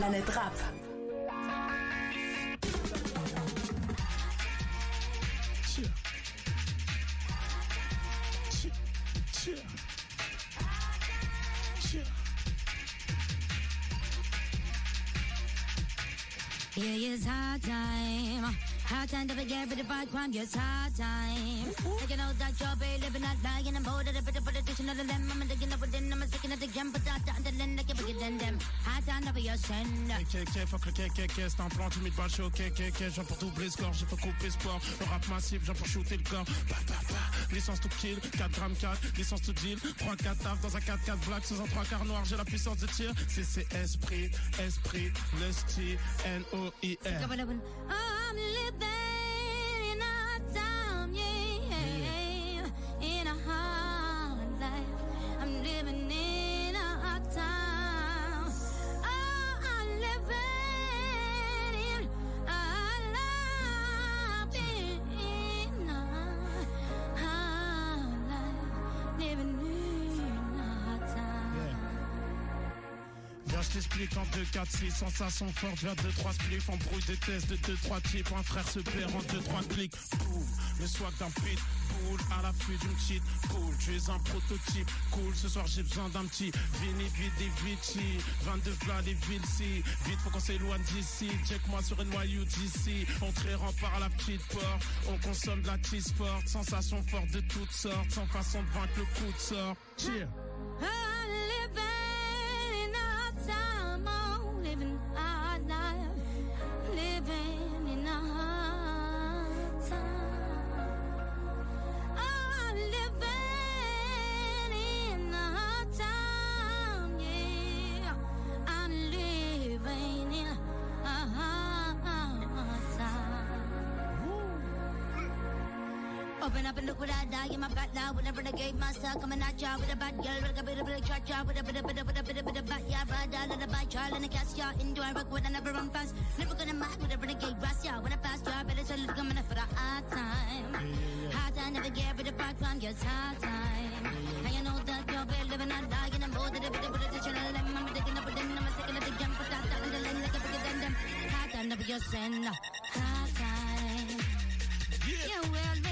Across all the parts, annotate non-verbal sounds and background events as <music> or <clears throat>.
Planète rap. Yeah, it's hard time. Hard time to forget with the bad crime, yes, hard time. You know that barely living that and of politician of them. I'm digging up within, I'm sticking at the jump, but that, and then I can begin them. Hard time to be your sin. Fuck le c'est un plan, tu mets pas chaud, KKK, j'en pour doubler le score, j'ai fait couper sport, le rap massif, j'en pour shooter le corps, bah, bah, bah, licence to kill, 4 grammes 4, licence to deal, 3 4 taf dans un 4 4 black, sous un 3 quarts noir, j'ai la puissance de tir, c'est c'est esprit, esprit, lusty, N-O-I-R. I'm living je t'explique en 2, 4, 6, sensation forte, vers 2, 3 spliffs, embrouille des tests de 2, 3 types, un frère se perd en 2, 3 clics, boum, le swag d'un pit, cool, à l'affût d'une petite, cool, tu es un prototype, cool, ce soir j'ai besoin d'un petit, Vini, vite et Vici, 22 plats les villes, vite faut qu'on s'éloigne d'ici, check moi sur NYU d'ici, entrée par la petite porte, on consomme de la cheese forte, sensation forte de toutes sortes, sans façon de vaincre le coup de sort, cheer. Time, oh, living in a hard time. Oh, I'm living in a hard time, yeah. I'm living in a hard Open up and look what I die in my back now. With a renegade monster coming at ya with a bad girl with a bit of a cha cha with a bit of bit of bit of bit of bit of back ya ride down in a bike trial and a cast ya. Into I rock with I never run fast? Never gonna mind with a renegade brass ya when I pass ya better tell it coming up for the hard time. Hard time never get rid of back crime just hard time. And you know that you're bad living and dying and both of the bit of and them I'm taking up with them I'm second of the jump but that that and the line like a bigger than them. Hard time never your sin. Hard time. Yeah, we're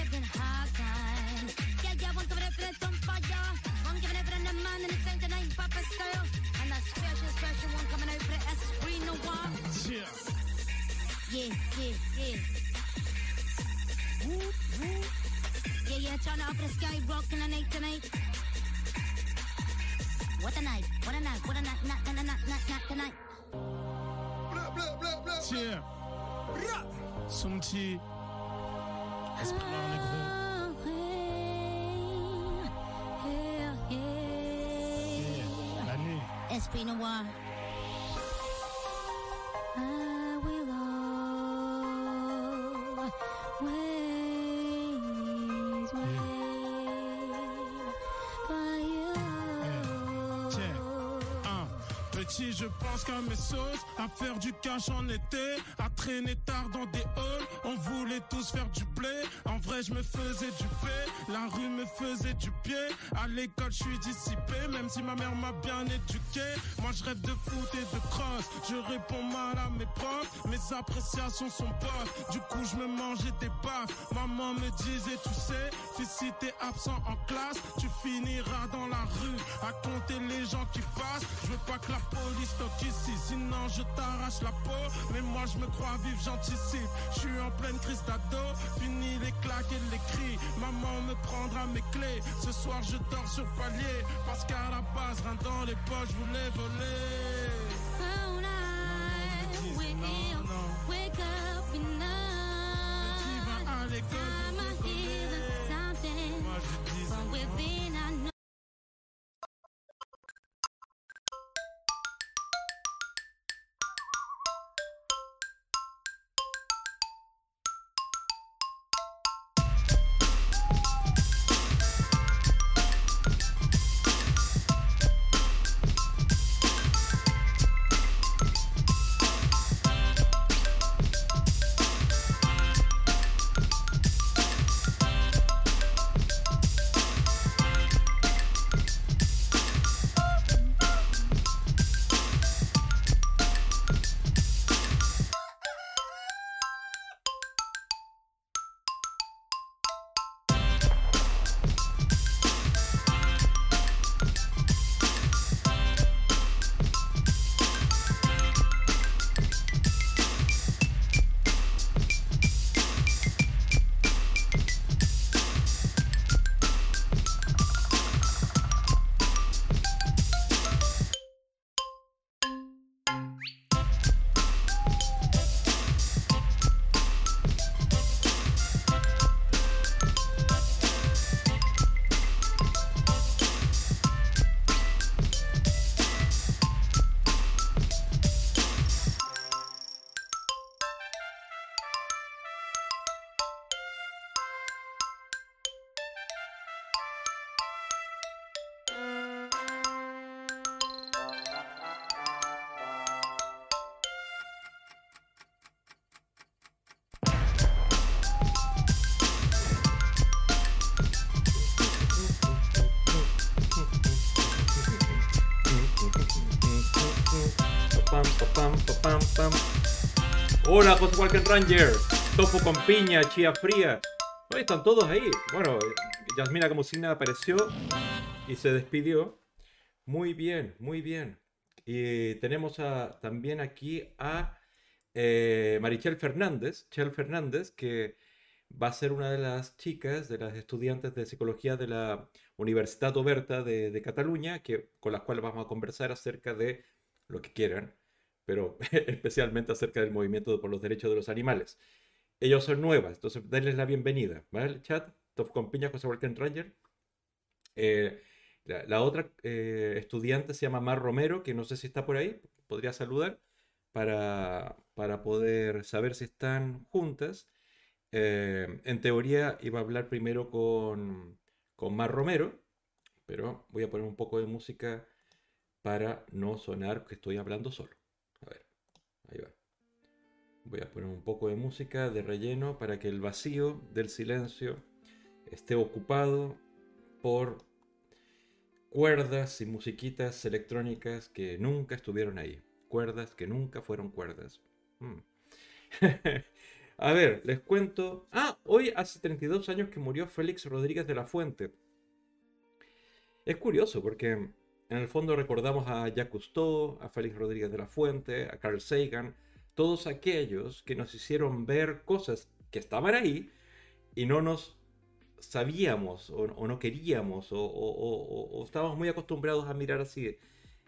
reference on fire. One giving every the man in the tonight, Papa style. And a special, special one coming out for the Esprit Noir. Cheer. Yeah, yeah, yeah. Yeah, yeah, turn up the sky, rocking the night tonight. What a night, what a night, what a night, not, not, not, not, not tonight. Tiens. Soumti. Esprit noir négro. Yeah, Esprit Noir. I will always Je pense qu'à mes sauces, à faire du cash en été, à traîner tard dans des halls. On voulait tous faire du blé. En vrai, je me faisais du paix. La rue me faisait du pied. À l'école, je suis dissipé, même si ma mère m'a bien éduqué. Moi, je rêve de foot et de cross. Je réponds mal à mes profs. Mes appréciations sont bonnes. Du coup, je me mangeais des baffes. Maman me disait, tu sais, fils, si t'es absent en classe, tu finiras dans la rue à compter les gens qui passent. Je veux pas que la police toque ici Sinon je t'arrache la peau Mais moi je me crois vif, j'anticipe. Je suis en pleine crise d'ado. Fini les claques et les cris. Maman me prendra mes clés. Ce soir je dors sur palier. Parce qu'à la base, rien dans les poches, je voulais voler. Wake up, wake up, wake wake up, pam. Hola, José Walker Ranger. Tofu con piña, chía fría. Hoy están todos ahí. Bueno, Yasmina como si nada apareció y se despidió. Muy bien, muy bien. Y tenemos a, también aquí a eh, Marichel Fernández, Chel Fernández, que va a ser una de las chicas, de las estudiantes de psicología de la Universidad Oberta de, Cataluña, que, con las cuales vamos a conversar acerca de lo que quieran, pero <laughs> especialmente acerca del movimiento por los derechos de los animales. Ellos son nuevas, entonces denles la bienvenida, ¿vale? chat, Tof Compiña, José Walken Ranger. Eh, la, otra eh, estudiante se llama Mar Romero, que no sé si está por ahí, podría saludar para, para poder saber si están juntas. Eh, en teoría iba a hablar primero con, con Mar Romero, pero voy a poner un poco de música para no sonar que estoy hablando solo. Voy a poner un poco de música de relleno para que el vacío del silencio esté ocupado por cuerdas y musiquitas electrónicas que nunca estuvieron ahí. Cuerdas que nunca fueron cuerdas. Mm. <laughs> A ver, les cuento. Ah, hoy hace 32 años que murió Félix Rodríguez de la Fuente. Es curioso porque en el fondo recordamos a Jacques Cousteau, a Félix Rodríguez de la Fuente, a Carl Sagan, todos aquellos que nos hicieron ver cosas que estaban ahí y no nos sabíamos o, no queríamos o, estábamos muy acostumbrados a mirar así eh,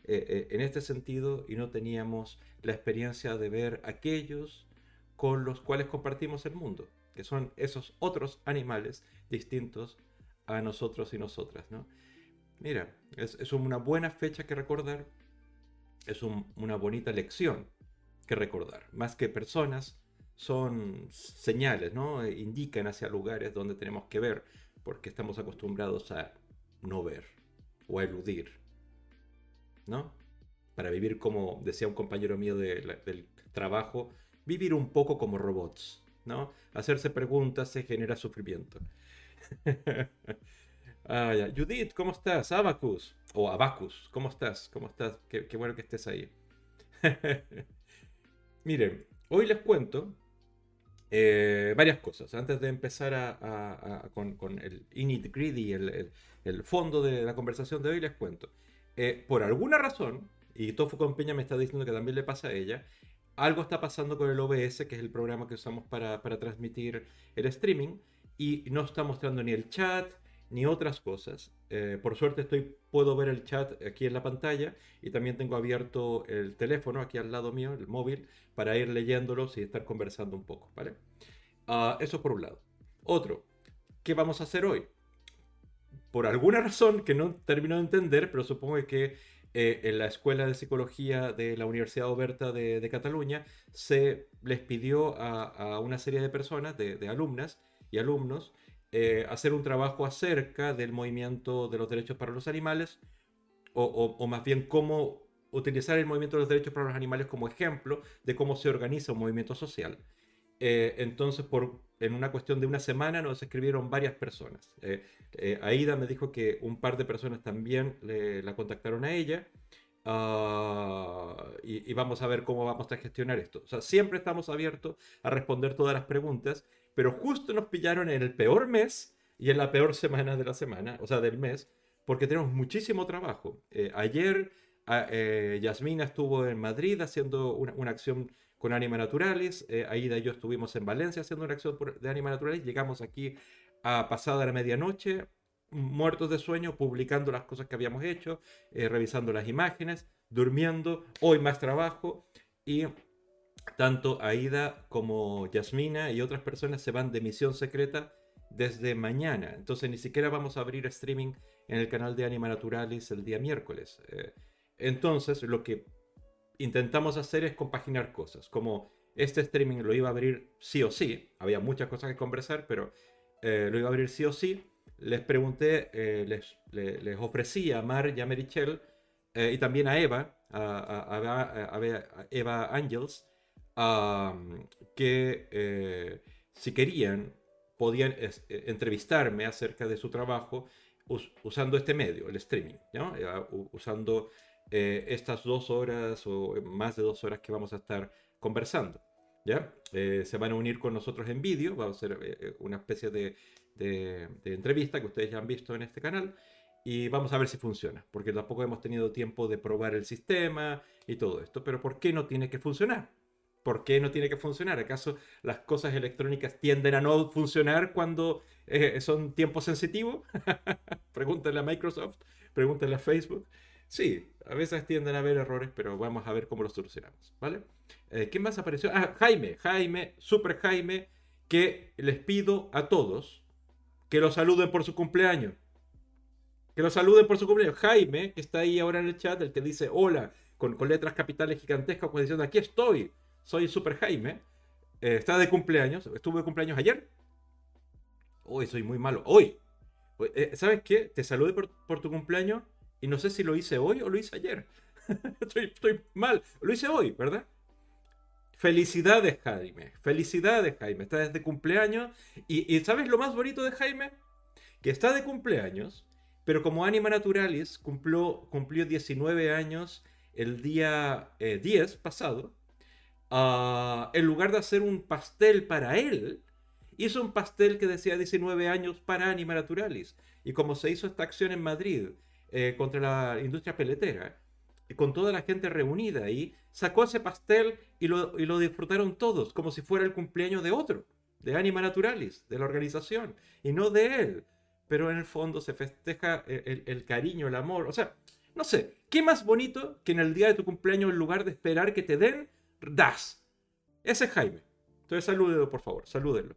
eh, en este sentido y no teníamos la experiencia de ver aquellos con los cuales compartimos el mundo, que son esos otros animales distintos a nosotros y nosotras. ¿no? Mira, es, una buena fecha que recordar, es una bonita lección que recordar. Más que personas, son señales, ¿no? indican hacia lugares donde tenemos que ver, porque estamos acostumbrados a no ver o a eludir. ¿no? Para vivir como decía un compañero mío del trabajo, vivir un poco como robots, ¿no? Hacerse preguntas se genera sufrimiento. <laughs> ah, Judith, ¿cómo estás? Abacus, o Abacus, ¿cómo estás? ¿Cómo estás? Qué, bueno que estés ahí. <laughs> Miren, hoy les cuento eh, varias cosas. Antes de empezar con, el init greedy, el, fondo de la conversación de hoy, les cuento. Eh, por alguna razón, y Tofu Peña me está diciendo que también le pasa a ella, algo está pasando con el OBS, que es el programa que usamos para, transmitir el streaming, y no está mostrando ni el chat ni otras cosas. Eh, por suerte estoy, puedo ver el chat aquí en la pantalla y también tengo abierto el teléfono aquí al lado mío, el móvil, para ir leyéndolos y estar conversando un poco, ¿vale? Uh, eso por un lado. Otro, ¿qué vamos a hacer hoy? Por alguna razón que no termino de entender, pero supongo que eh, en la Escuela de Psicología de la Universidad Oberta de, Cataluña se les pidió a, una serie de personas, de, alumnas y alumnos, eh, hacer un trabajo acerca del movimiento de los derechos para los animales, o, más bien cómo utilizar el movimiento de los derechos para los animales como ejemplo de cómo se organiza un movimiento social. Eh, entonces, por, en una cuestión de una semana nos escribieron varias personas. Eh, Aida me dijo que un par de personas también la contactaron a ella. Ah, y, vamos a ver cómo vamos a gestionar esto. Siempre estamos abiertos a responder todas las preguntas, pero justo nos pillaron en el peor mes y en la peor semana de la semana, o sea, del mes, porque tenemos muchísimo trabajo. Eh, ayer ah, Yasmina estuvo en Madrid haciendo una, una acción con Anima Naturales. Eh, Aida y yo estuvimos en Valencia haciendo una acción de Anima Naturales. Llegamos aquí a pasada la medianoche, muertos de sueño, publicando las cosas que habíamos hecho, eh, revisando las imágenes, durmiendo. Hoy más trabajo. Y tanto Aida como Yasmina y otras personas se van de misión secreta desde mañana. Entonces ni siquiera vamos a abrir streaming en el canal de Anima Naturalis el día miércoles. Eh, entonces lo que intentamos hacer es compaginar cosas, como este streaming lo iba a abrir sí o sí, había muchas cosas que conversar, pero eh, lo iba a abrir sí o sí. Les pregunté, eh, les, ofrecí a Mar y a Merichel eh, y también a Eva, a, Eva Angels, que si querían podían entrevistarme acerca de su trabajo usando este medio, el streaming, usando eh, estas dos horas o más de dos horas que vamos a estar conversando. ¿ya? Eh, se van a unir con nosotros en vídeo, va a ser eh, una especie de, de entrevista que ustedes ya han visto en este canal y vamos a ver si funciona, porque tampoco hemos tenido tiempo de probar el sistema y todo esto, pero ¿por qué no tiene que funcionar? ¿Por qué no tiene que funcionar? ¿Acaso las cosas electrónicas tienden a no funcionar cuando eh, son tiempo sensitivo? <laughs> pregúntale a Microsoft, pregúntale a Facebook. Sí, a veces tienden a haber errores, pero vamos a ver cómo los solucionamos, ¿vale? Eh, ¿Quién más apareció? Ah, Jaime, Jaime, Super Jaime, que les pido a todos que lo saluden por su cumpleaños. Que lo saluden por su cumpleaños. Jaime, que está ahí ahora en el chat, el que dice hola, con, con letras capitales gigantescas, pues diciendo aquí estoy, soy Super Jaime. eh, está de cumpleaños. Estuve de cumpleaños ayer. Hoy soy muy malo. Hoy. Eh, ¿Sabes qué? Te saludé por, tu cumpleaños y no sé si lo hice hoy o lo hice ayer. <laughs> estoy, estoy mal. Lo hice hoy, ¿verdad? Felicidades, Jaime. Felicidades, Jaime. Está desde cumpleaños. Y, y ¿sabes lo más bonito de Jaime? Que está de cumpleaños, pero como Anima Naturalis cumplió, cumplió 19 años el día eh, 10 pasado, ah, en lugar de hacer un pastel para él, hizo un pastel que decía 19 años para Anima Naturalis. Y como se hizo esta acción en Madrid eh, contra la industria peletera, con toda la gente reunida ahí, sacó ese pastel y lo, y lo disfrutaron todos, como si fuera el cumpleaños de otro, de Anima Naturalis, de la organización, y no de él. Pero en el fondo se festeja el- el cariño, el amor. O sea, no sé, ¿qué más bonito que en el día de tu cumpleaños, en lugar de esperar que te den, das? Ese es Jaime. Entonces salúdelo, por favor, salúdenlo.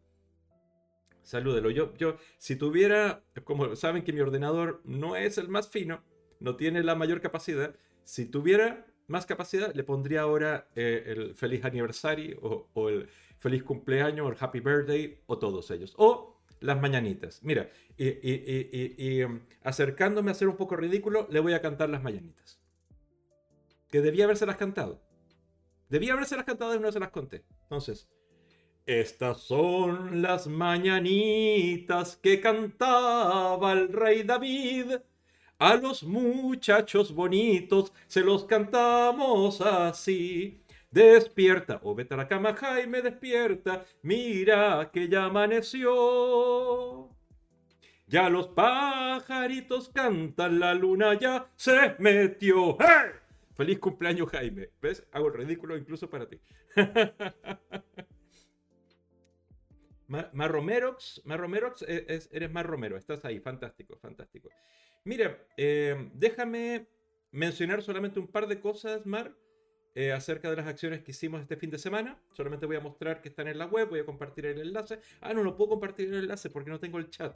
Salúdelo. Yo, yo, si tuviera, como saben que mi ordenador no es el más fino, no tiene la mayor capacidad, si tuviera más capacidad, le pondría ahora eh, el feliz aniversario o, el feliz cumpleaños o el happy birthday o todos ellos. O las mañanitas. Mira, y, y- y- y- y, um, acercándome a ser un poco ridículo, le voy a cantar las mañanitas. Que debía habérselas cantado. Debía habérselas cantado y no se las conté. Entonces, estas son las mañanitas que cantaba el rey David. A los muchachos bonitos se los cantamos así. Despierta, o vete a la cama, Jaime, despierta. Mira que ya amaneció. Ya los pajaritos cantan, la luna ya se metió. Feliz cumpleaños, Jaime. ¿Ves? Hago el ridículo incluso para ti. <laughs> Ma- Marromerox, Marromerox, e- es- eres más Romero, estás ahí, fantástico, fantástico. Mira, eh, déjame mencionar solamente un par de cosas, Mar, eh, acerca de las acciones que hicimos este fin de semana. Solamente voy a mostrar que están en la web, voy a compartir el enlace. Ah, no, no puedo compartir el enlace porque no tengo el chat.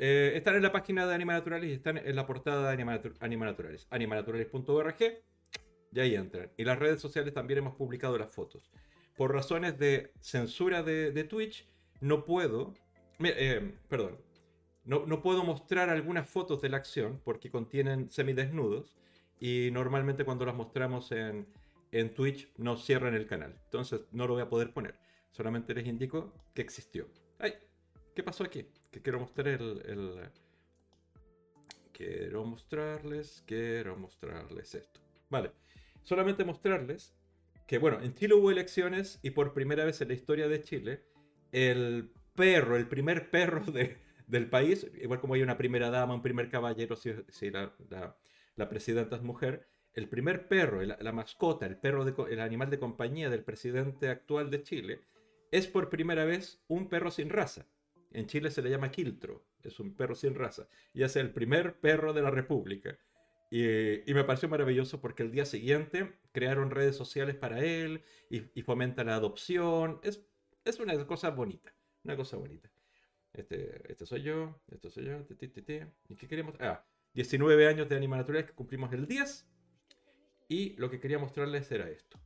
Eh, están en la página de Anima Naturales y están en la portada de Anima, Natu- Anima Naturales, animanaturales.org, y ahí entran. Y las redes sociales también hemos publicado las fotos. Por razones de censura de, Twitch, no puedo, eh, perdón, no, no puedo mostrar algunas fotos de la acción porque contienen semidesnudos y normalmente cuando las mostramos en, en Twitch nos cierran el canal. Entonces no lo voy a poder poner. Solamente les indico que existió. ¡Ay! ¿Qué pasó aquí? Que quiero mostrar el, Quiero mostrarles, quiero mostrarles esto. Vale. Solamente mostrarles que, bueno, en Chile hubo elecciones y por primera vez en la historia de Chile, el perro, el primer perro de- del país, igual como hay una primera dama, un primer caballero, si, la, la- la presidenta es mujer, el primer perro, la, la mascota, el perro, de, el animal de compañía del presidente actual de Chile, es por primera vez un perro sin raza. En Chile se le llama quiltro, es un perro sin raza, y es el primer perro de la República. Y, y me pareció maravilloso porque el día siguiente crearon redes sociales para él y, y fomenta la adopción. Es, es una cosa bonita, una cosa bonita. Este, este soy yo, este soy yo, ti, ti, ti. ¿Y qué queremos? Ah, 19 años de Anima Naturales que cumplimos el 10. Y lo que quería mostrarles era esto.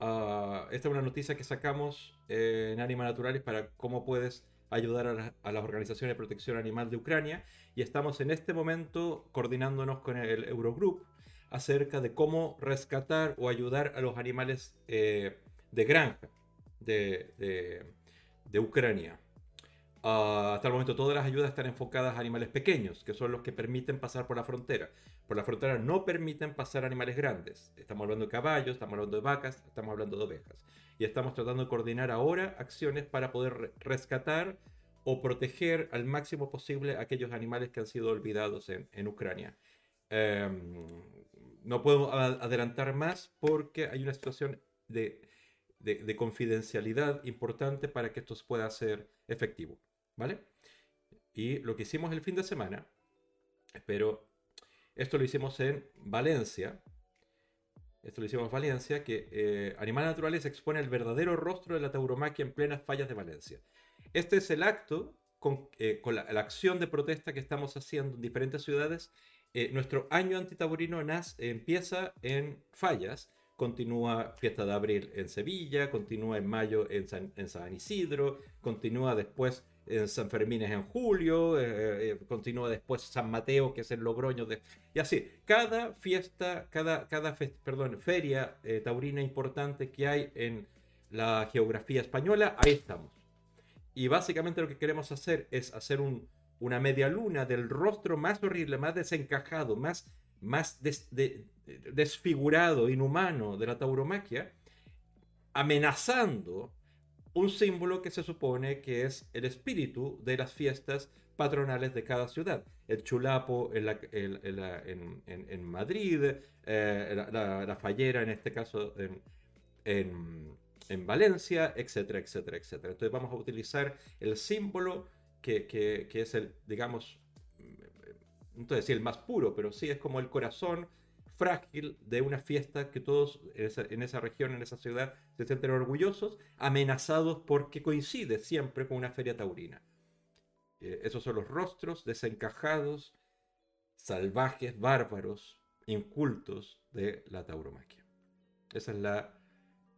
Ah, esta es una noticia que sacamos eh, en Anima Naturales para cómo puedes ayudar a, la- a las organizaciones de protección animal de Ucrania. Y estamos en este momento coordinándonos con el Eurogroup acerca de cómo rescatar o ayudar a los animales eh, de granja de, de- de Ucrania. Ah, hasta el momento todas las ayudas están enfocadas a animales pequeños, que son los que permiten pasar por la frontera. Por la frontera no permiten pasar animales grandes. Estamos hablando de caballos, estamos hablando de vacas, estamos hablando de ovejas. Y estamos tratando de coordinar ahora acciones para poder re- rescatar o proteger al máximo posible aquellos animales que han sido olvidados en, en Ucrania. Em, no puedo adelantar más porque hay una situación de, de- de confidencialidad importante para que esto pueda ser efectivo. ¿Vale? Y lo que hicimos el fin de semana, espero, esto lo hicimos en Valencia. Esto lo hicimos en Valencia, que eh, Animales Naturales expone el verdadero rostro de la tauromaquia en plenas fallas de Valencia. Este es el acto con, eh, con la, la acción de protesta que estamos haciendo en diferentes ciudades. Eh, nuestro año antitaurino nas- empieza en fallas, continúa Fiesta de Abril en Sevilla, continúa en mayo en San, en San Isidro, continúa después en San Fermín es en julio, eh, eh, continúa después San Mateo, que es en Logroño, de- y así. Cada fiesta, cada, cada fes- perdón, feria eh, taurina importante que hay en la geografía española, ahí estamos. Y básicamente lo que queremos hacer es hacer un- una media luna del rostro más horrible, más desencajado, más, más des- de- desfigurado, inhumano de la tauromaquia, amenazando un símbolo que se supone que es el espíritu de las fiestas patronales de cada ciudad. El chulapo en, en- en Madrid, eh, la, fallera en este caso en, en- en Valencia, etcétera, etcétera, etcétera. Entonces vamos a utilizar el símbolo que, que- que es el, digamos, no te decir el más puro, pero sí es como el corazón frágil de una fiesta que todos en esa, región, en esa ciudad, se sienten orgullosos, amenazados porque coincide siempre con una feria taurina. Eh, esos son los rostros desencajados, salvajes, bárbaros, incultos de la tauromaquia. Esa es la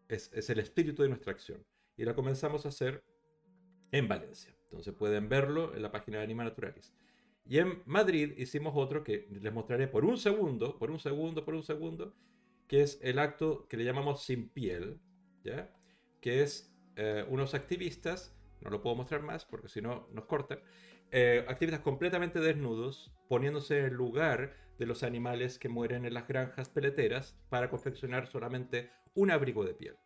es, es el espíritu de nuestra acción. Y la comenzamos a hacer en Valencia. Entonces pueden verlo en la página de Anima Naturalis. Y en Madrid hicimos otro que les mostraré por un segundo, por un segundo, por un segundo, que es el acto que le llamamos sin piel, ¿ya? Que es eh, unos activistas, no lo puedo mostrar más porque si no nos cortan, eh, activistas completamente desnudos, poniéndose en el lugar de los animales que mueren en las granjas peleteras para confeccionar solamente un abrigo de piel.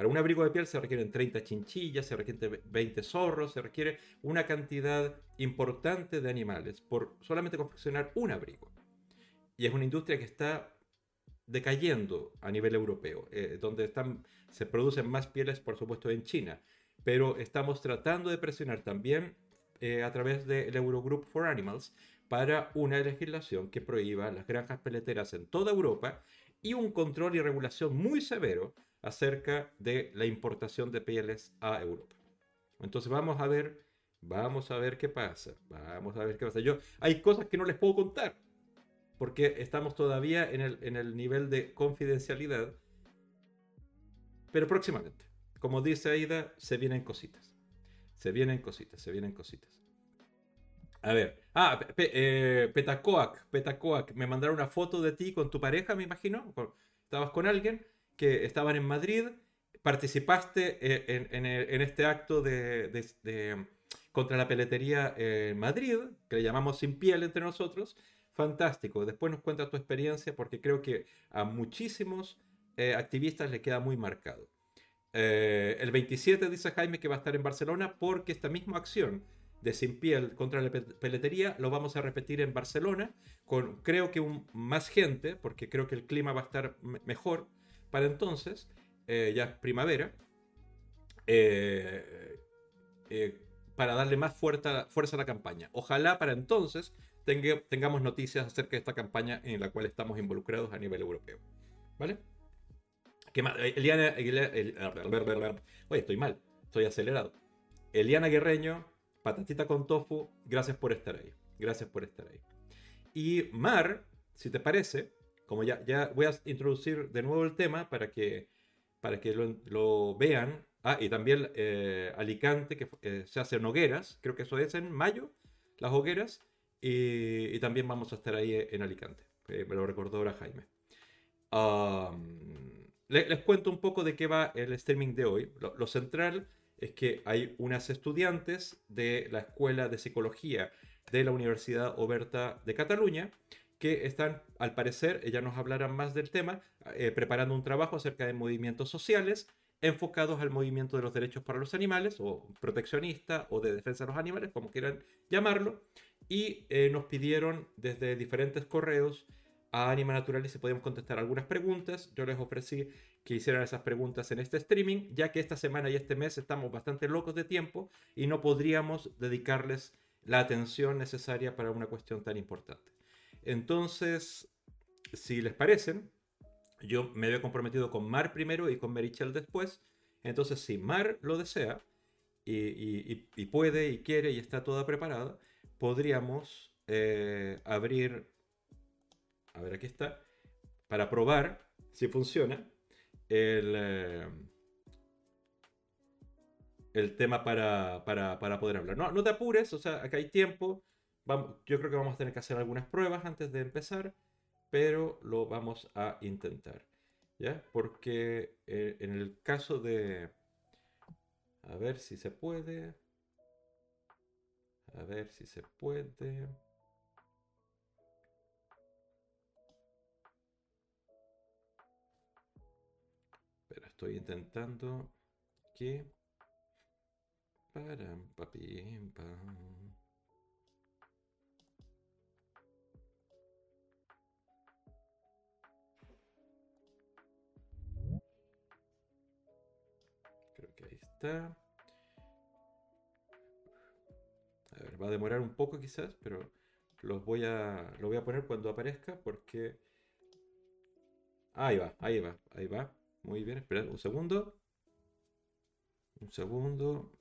Para un abrigo de piel se requieren 30 chinchillas, se requieren 20 zorros, se requiere una cantidad importante de animales por solamente confeccionar un abrigo. Y es una industria que está decayendo a nivel europeo, eh, donde se producen más pieles, por supuesto, en China. Pero estamos tratando de presionar también eh, a través del Eurogroup for Animals para una legislación que prohíba las granjas peleteras en toda Europa y un control y regulación muy severo acerca de la importación de pieles a Europa. Entonces vamos a ver, vamos a ver qué pasa, vamos a ver qué pasa. Yo hay cosas que no les puedo contar porque estamos todavía en el, en el nivel de confidencialidad, pero próximamente, como dice Aida, se vienen cositas, se vienen cositas, se vienen cositas. A ver, ah, pe- eh, Petacoac, Petacoac, me mandaron una foto de ti con tu pareja, me imagino, estabas con alguien que estaban en Madrid, participaste eh, en, este acto de, contra la peletería en Madrid, que le llamamos Sin Piel entre nosotros. Fantástico. Después nos cuenta tu experiencia porque creo que a muchísimos eh, activistas le queda muy marcado. Eh, el 27 dice Jaime que va a estar en Barcelona porque esta misma acción de Sin Piel contra la pe- peletería lo vamos a repetir en Barcelona con creo que más gente porque creo que el clima va a estar me- mejor para entonces, eh, ya es primavera, eh, eh, para darle más fuerza, fuerza a la campaña. Ojalá para entonces tenga- tengamos noticias acerca de esta campaña en la cual estamos involucrados a nivel europeo. ¿Vale? ¿Qué más? Eh, Eliana, Eliana- el- oye, estoy mal, estoy acelerado. Eliana Guerreño, patatita con tofu, gracias por estar ahí. Gracias por estar ahí. Y Mar, si te parece, como ya, ya voy a introducir de nuevo el tema para que, para que lo, lo vean. Ah, y también eh, Alicante, que eh, se hacen hogueras, creo que eso es en mayo, las hogueras. Y, y también vamos a estar ahí en Alicante. Eh, me lo recordó ahora Jaime. Um, le- les cuento un poco de qué va el streaming de hoy. Lo, lo central es que hay unas estudiantes de la Escuela de Psicología de la Universidad Oberta de Cataluña que están, al parecer, ellas nos hablarán más del tema, eh, preparando un trabajo acerca de movimientos sociales enfocados al movimiento de los derechos para los animales, o proteccionista, o de defensa de los animales, como quieran llamarlo, y eh, nos pidieron desde diferentes correos a Anima Natural y si podíamos contestar algunas preguntas. Yo les ofrecí que hicieran esas preguntas en este streaming, ya que esta semana y este mes estamos bastante locos de tiempo y no podríamos dedicarles la atención necesaria para una cuestión tan importante. Entonces, si les parecen, yo me había comprometido con Mar primero y con Merichel después. Entonces, si Mar lo desea y, puede y quiere y está toda preparada, podríamos eh, abrir, a ver, aquí está, para probar si funciona el, eh, el tema para, poder hablar. No, no te apures, o sea, acá hay tiempo yo creo que vamos a tener que hacer algunas pruebas antes de empezar, pero lo vamos a intentar. ¿Ya? Porque eh, en el caso de... A ver si se puede. A ver si se puede. Pero estoy intentando que... Para, papi, pam. A ver, va a demorar un poco quizás, pero los voy a, lo voy a poner cuando aparezca porque... Ahí va, ahí va, ahí va. Muy bien, esperad un segundo. Un segundo.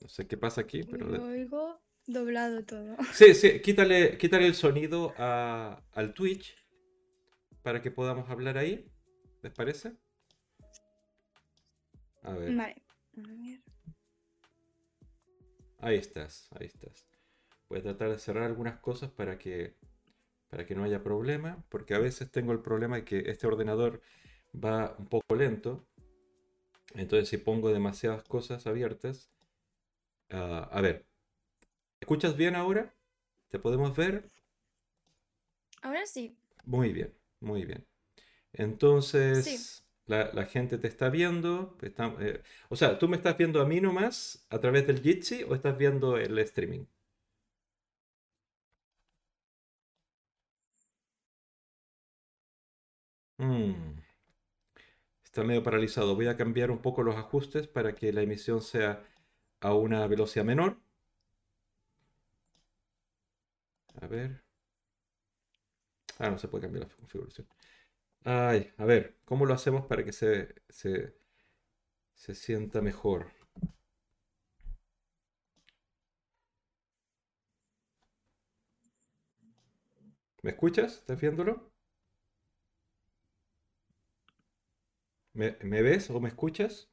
No sé qué pasa aquí, pero... Lo oigo doblado todo. <laughs> Sí, sí, quítale, quítale el sonido al Twitch para que podamos hablar ahí. ¿Les parece? A ver. Vale. Ahí estás, ahí estás. Voy a tratar de cerrar algunas cosas para que, para que no haya problema, porque a veces tengo el problema de que este ordenador va un poco lento. Entonces si pongo demasiadas cosas abiertas... Ah, a ver, ¿escuchas bien ahora? ¿Te podemos ver? Ahora sí. Muy bien, muy bien. Entonces... La, gente te está viendo. Eh, o sea, ¿tú me estás viendo a mí nomás a través del Jitsi o estás viendo el streaming? Mm. Está medio paralizado. Voy a cambiar un poco los ajustes para que la emisión sea a una velocidad menor. A ver. Ah, no se puede cambiar la configuración. Ay, a ver, ¿cómo lo hacemos para que se, se, se sienta mejor? ¿Me escuchas? ¿Estás viéndolo? ¿Me, me ves o me escuchas?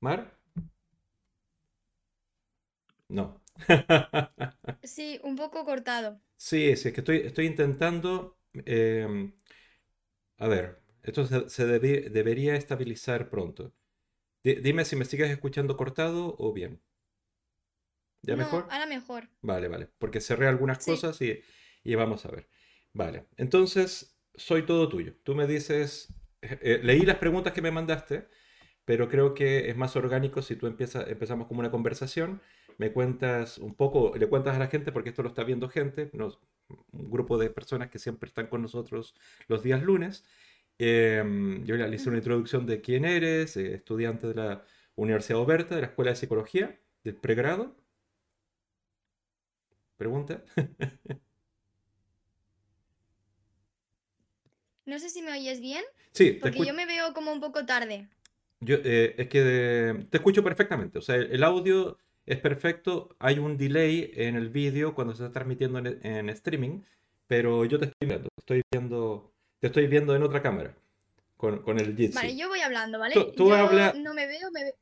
¿Mar? No. <laughs> Sí, un poco cortado. Sí, sí, es que estoy, estoy intentando em, a ver, esto se, debería estabilizar pronto. dime si me sigues escuchando cortado o bien. ¿Ya mejor? Ahora mejor. Vale, vale. Porque cerré algunas cosas y, vamos a ver. Vale. Entonces, soy todo tuyo. Tú me dices. Eh, eh, leí las preguntas que me mandaste, pero creo que es más orgánico si tú empiezas, empezamos como una conversación. Me cuentas un poco, le cuentas a la gente, porque esto lo está viendo gente, no, un grupo de personas que siempre están con nosotros los días lunes. Em, yo le hice una introducción de quién eres, eh, estudiante de la Universidad Oberta, de la Escuela de Psicología, del pregrado. ¿Pregunta? <laughs> No sé si me oyes bien. Sí, porque yo me veo como un poco tarde. Yo, eh, es que te escucho perfectamente. O sea, el audio es perfecto. Hay un delay en el vídeo cuando se está transmitiendo en, streaming, pero yo te estoy viendo, estoy viendo, te estoy viendo en otra cámara con, el Jitsi. Vale, yo voy hablando, ¿vale? Tú, yo no me veo, me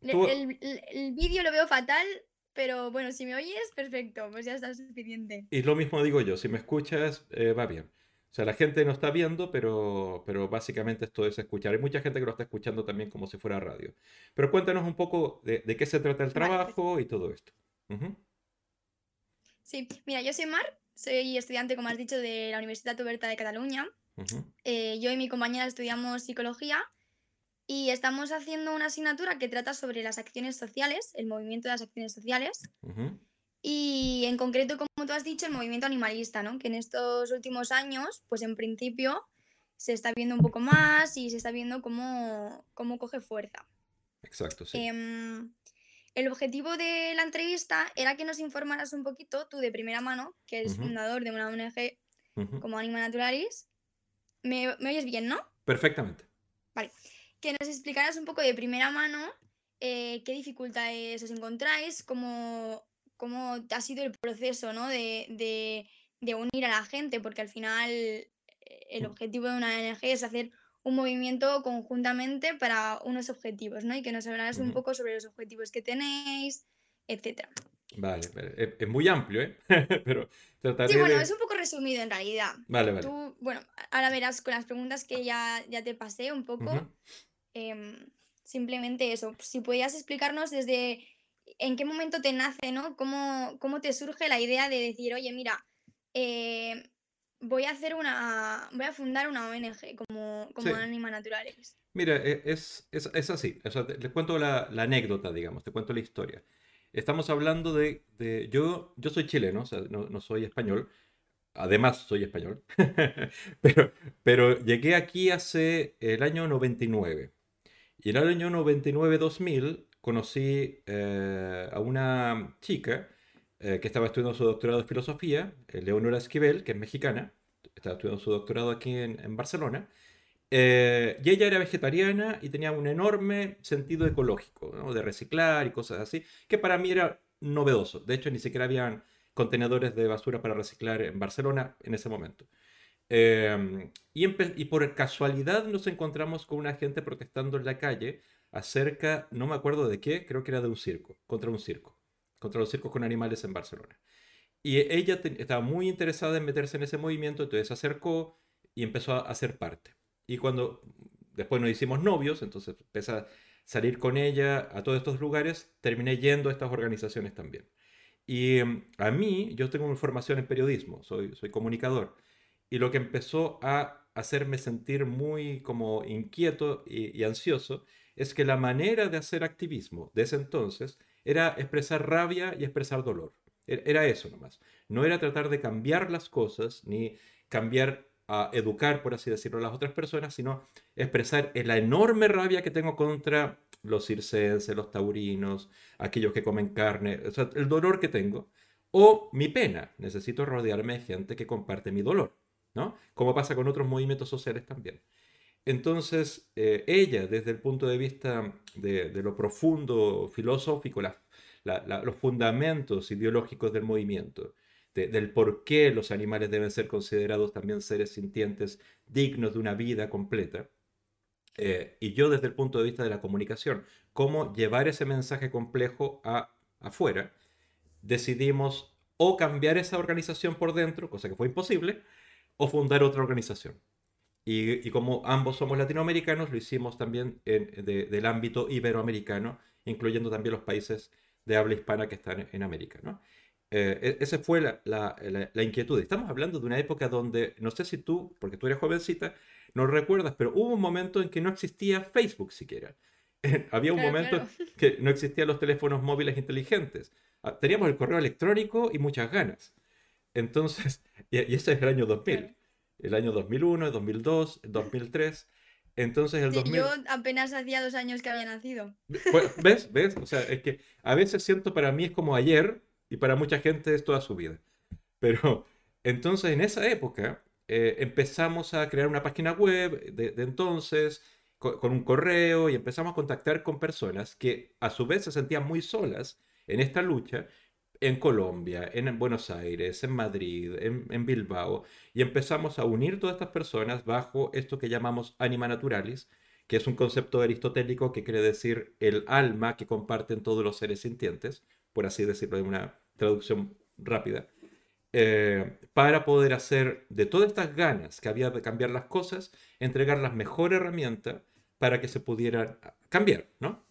El, el, vídeo lo veo fatal, pero bueno, si me oyes, perfecto, pues ya está suficiente. Y lo mismo digo yo, si me escuchas, eh, va bien. O sea, la gente no está viendo, pero, pero básicamente esto es escuchar. Hay mucha gente que lo está escuchando también como si fuera radio. Pero cuéntanos un poco de, qué se trata el trabajo y todo esto. Sí, mira, yo soy Mar, soy estudiante, como has dicho, de la Universidad Oberta de Cataluña. Eh, yo y mi compañera estudiamos psicología y estamos haciendo una asignatura que trata sobre las acciones sociales, el movimiento de las acciones sociales. Y en concreto, como tú has dicho, el movimiento animalista, ¿no? Que en estos últimos años, pues en principio se está viendo un poco más y se está viendo cómo, cómo coge fuerza. Exacto, sí. Em, el objetivo de la entrevista era que nos informaras un poquito, tú de primera mano, que eres fundador de una ONG como Anima Naturalis. ¿Me, ¿Me, oyes bien, no? Perfectamente. Vale. Que nos explicaras un poco de primera mano eh, qué dificultades os encontráis, cómo cómo ha sido el proceso ¿no? de, unir a la gente, porque al final eh, el objetivo de una ONG es hacer un movimiento conjuntamente para unos objetivos, ¿no? Y que nos hablaras un poco sobre los objetivos que tenéis, etcétera. Vale, Es, muy amplio, ¿eh? <laughs> Pero trataré Sí, bueno, es un poco resumido en realidad. Vale, vale. Tú, bueno, ahora verás con las preguntas que ya, ya te pasé un poco. Em, simplemente eso. Si podías explicarnos desde en qué momento te nace, ¿no? ¿Cómo, cómo te surge la idea de decir, oye, mira, eh, voy a hacer una, voy a fundar una ONG como, como Anima Naturales? Mira, e, es, es, así. O sea, les cuento la, anécdota, digamos, te cuento la historia. Estamos hablando de, yo, yo soy chileno, o sea, no, soy español. Además, soy español. <laughs> pero, pero llegué aquí hace el año 99. Y en el año 99-2000 conocí eh, a una chica eh, que estaba estudiando su doctorado de filosofía, eh, Leonora Esquivel, que es mexicana, estaba estudiando su doctorado aquí en, Barcelona, y ella era vegetariana y tenía un enorme sentido ecológico, de reciclar y cosas así, que para mí era novedoso. De hecho, ni siquiera habían contenedores de basura para reciclar en Barcelona en ese momento. y, por casualidad nos encontramos con una gente protestando en la calle acerca, no me acuerdo de qué, creo que era de un circo, contra un circo, contra los circos con animales en Barcelona. Y ella estaba muy interesada en meterse en ese movimiento, entonces se acercó y empezó a hacer parte. Y cuando después nos hicimos novios, entonces empecé a salir con ella a todos estos lugares, terminé yendo a estas organizaciones también. Y em, a mí, yo tengo una formación en periodismo, soy, soy comunicador, y lo que empezó a hacerme sentir muy como inquieto y ansioso es que la manera de hacer activismo de ese entonces era expresar rabia y expresar dolor. E-, era eso nomás. No era tratar de cambiar las cosas ni cambiar a educar, por así decirlo, a las otras personas, sino expresar la enorme rabia que tengo contra los circenses, los taurinos, aquellos que comen carne, o sea, el dolor que tengo, o mi pena. Necesito rodearme de gente que comparte mi dolor, ¿no? Como pasa con otros movimientos sociales también. Entonces, eh, ella, desde el punto de vista de, lo profundo filosófico, los fundamentos ideológicos del movimiento, del por qué los animales deben ser considerados también seres sintientes dignos de una vida completa, eh, y yo desde el punto de vista de la comunicación, cómo llevar ese mensaje complejo a, afuera, decidimos o cambiar esa organización por dentro, cosa que fue imposible, o fundar otra organización. Y, como ambos somos latinoamericanos, lo hicimos también en, del ámbito iberoamericano, incluyendo también los países de habla hispana que están en América. ¿no? Eh, e, esa fue la, la, la, inquietud. Estamos hablando de una época donde, no sé si tú, porque tú eres jovencita, no recuerdas, pero hubo un momento en que no existía Facebook siquiera. <laughs> Había un momento <laughs> que no existían los teléfonos móviles inteligentes. Ah, teníamos el correo electrónico y muchas ganas. Entonces, <laughs> y, ese es el año 2000 el año 2001, 2002, 2003. Entonces el Yo apenas hacía dos años que había nacido. ¿Ves? ¿Ves? O sea, es que a veces siento para mí es como ayer y para mucha gente es toda su vida. Pero entonces en esa época eh, empezamos a crear una página web de, entonces con, un correo y empezamos a contactar con personas que a su vez se sentían muy solas en esta lucha en Colombia, en Buenos Aires, en Madrid, en, Bilbao, y empezamos a unir todas estas personas bajo esto que llamamos anima naturalis, que es un concepto aristotélico que quiere decir el alma que comparten todos los seres sintientes, por así decirlo en una traducción rápida. Eh, para poder hacer de todas estas ganas que había de cambiar las cosas, entregar las mejores herramientas para que se pudieran cambiar, ¿no?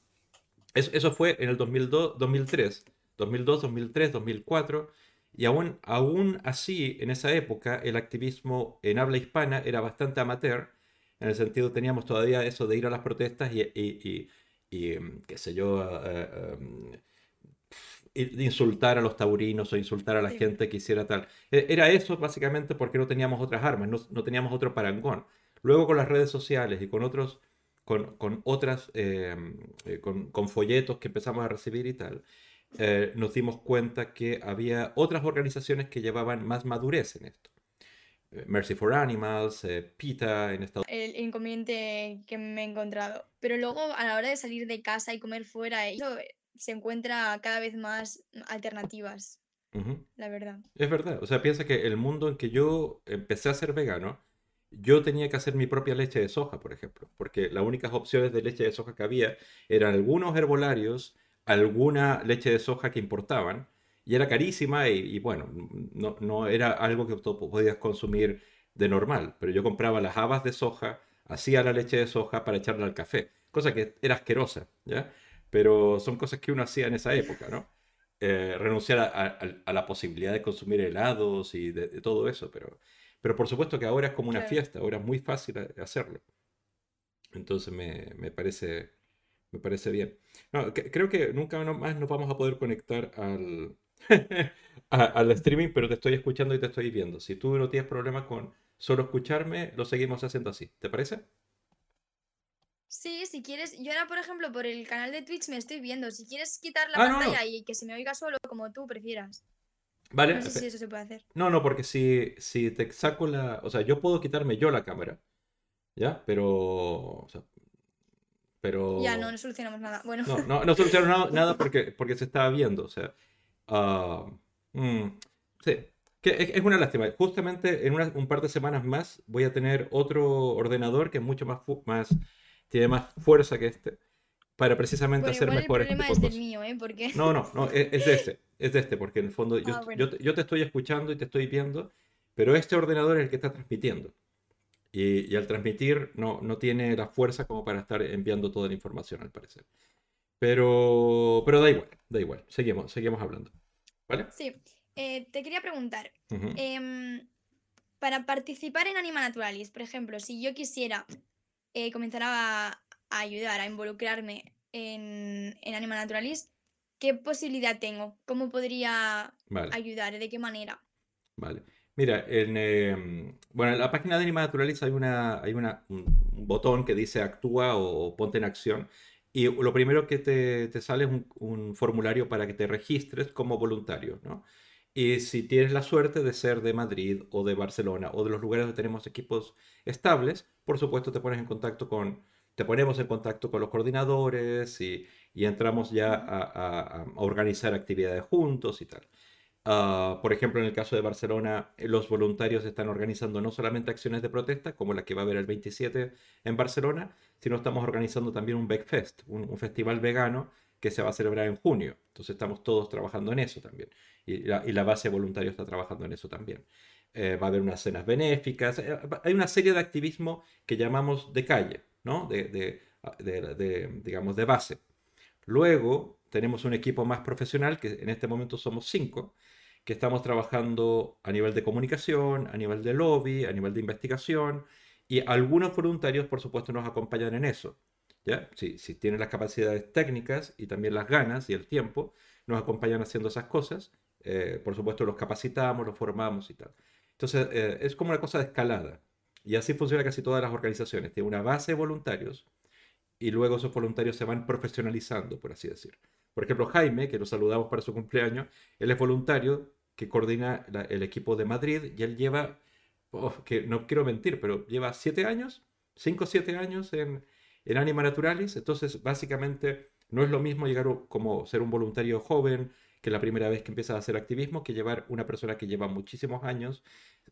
Eso, fue en el 2002, 2003, 2002, 2003, 2004, y aún, aún así, en esa época, el activismo en habla hispana era bastante amateur, en el sentido teníamos todavía eso de ir a las protestas y, y, y, mm, qué sé yo, uh, um, insultar a los taurinos o insultar a la gente que hiciera tal. E, era eso básicamente porque no teníamos otras armas, no, no teníamos otro parangón. Luego con las redes sociales y con otros, con, con otras, em, eh, con, con, folletos que empezamos a recibir y tal, eh, nos dimos cuenta que había otras organizaciones que llevaban más madurez en esto. Eh, Mercy for Animals, PETA en Estados Unidos. El inconveniente que me he encontrado. Pero luego a la hora de salir de casa y comer fuera, eso se encuentra cada vez más alternativas. La verdad. Es verdad. O sea, piensa que el mundo en que yo empecé a ser vegano, yo tenía que hacer mi propia leche de soja, por ejemplo, porque las únicas opciones de leche de soja que había eran algunos herbolarios, alguna leche de soja que importaban, y era carísima y, bueno, no, no, era algo que tú podías consumir de normal, pero yo compraba las habas de soja, hacía la leche de soja para echarla al café, cosa que era asquerosa, ¿ya? pero son cosas que uno hacía en esa época, ¿no? Eh, renunciar a, la posibilidad de consumir helados y de, todo eso, pero, pero por supuesto que ahora es como una fiesta, ahora es muy fácil hacerlo. Entonces me, me parece, me parece bien. creo que nunca más nos vamos a poder conectar al, <laughs> al streaming, pero te estoy escuchando y te estoy viendo. Si tú no tienes problemas con solo escucharme, lo seguimos haciendo así. ¿Te parece? Sí, si quieres, yo ahora por ejemplo por el canal de Twitch me estoy viendo. Si quieres quitar la ah, pantalla y que se me oiga solo, como tú prefieras. Vale. No sé si eso se puede hacer. No, no, porque si, si te saco la. O sea, yo puedo quitarme yo la cámara. ¿Ya? Pero. O sea, pero. Ya, no, no solucionamos nada. Bueno. No, no, no solucionamos <laughs> nada, porque, porque se estaba viendo. O sea. Uh, sí. Que es, una lástima. Justamente en un par de semanas más voy a tener otro ordenador que es mucho más, más tiene más fuerza que este, para precisamente hacer mejores El problema es del mío, ¿eh? No, no, no, es, de este, <laughs> es de este, porque en el fondo yo, ah, yo, te estoy escuchando y te estoy viendo, pero este ordenador es el que está transmitiendo. Y, al transmitir no, no tiene la fuerza como para estar enviando toda la información, al parecer. Pero, pero da igual, da igual. Seguimos, seguimos hablando. ¿Vale? Sí. Eh, te quería preguntar, em, para participar en Anima Naturalis, por ejemplo, si yo quisiera eh, comenzar a, ayudar, a involucrarme en, en Anima Naturalis, ¿qué posibilidad tengo? ¿Cómo podría ayudar? ¿De qué manera? Vale. Mira, en, em, bueno, en la página de Anima Naturalis hay, una, hay una, un, botón que dice actúa o, ponte en acción. Y lo primero que te, te sale es un, un, formulario para que te registres como voluntario, ¿no? Y si tienes la suerte de ser de Madrid o de Barcelona o de los lugares donde tenemos equipos estables, por supuesto te pones en contacto con, te ponemos en contacto con los coordinadores y, y entramos ya a, a, organizar actividades juntos y tal. Ah, por ejemplo, en el caso de Barcelona, los voluntarios están organizando no solamente acciones de protesta, como la que va a haber el 27 en Barcelona, sino estamos organizando también un Vegfest, un, festival vegano que se va a celebrar en junio. Entonces estamos todos trabajando en eso también. Y la, base de voluntarios está trabajando en eso también. Eh, va a haber unas cenas benéficas. Eh, hay una serie de activismo que llamamos de calle, ¿no? De, digamos, de base. Luego tenemos un equipo más profesional, que en este momento somos cinco, que estamos trabajando a nivel de comunicación, a nivel de lobby, a nivel de investigación, y algunos voluntarios, por supuesto, nos acompañan en eso. ¿ya? Si, si tienen las capacidades técnicas y también las ganas y el tiempo, nos acompañan haciendo esas cosas. Eh, por supuesto, los capacitamos, los formamos y tal. Entonces, eh, es como una cosa de escalada. Y así funciona casi todas las organizaciones. Tiene una base de voluntarios y luego esos voluntarios se van profesionalizando, por así decir. Por ejemplo, Jaime, que lo saludamos para su cumpleaños, él es voluntario que coordina el equipo de Madrid y él lleva, que no quiero mentir, pero lleva siete años, cinco o siete años en, en Anima Naturalis. Entonces, básicamente, no es lo mismo llegar como ser un voluntario joven, que la primera vez que empieza a hacer activismo, que llevar una persona que lleva muchísimos años,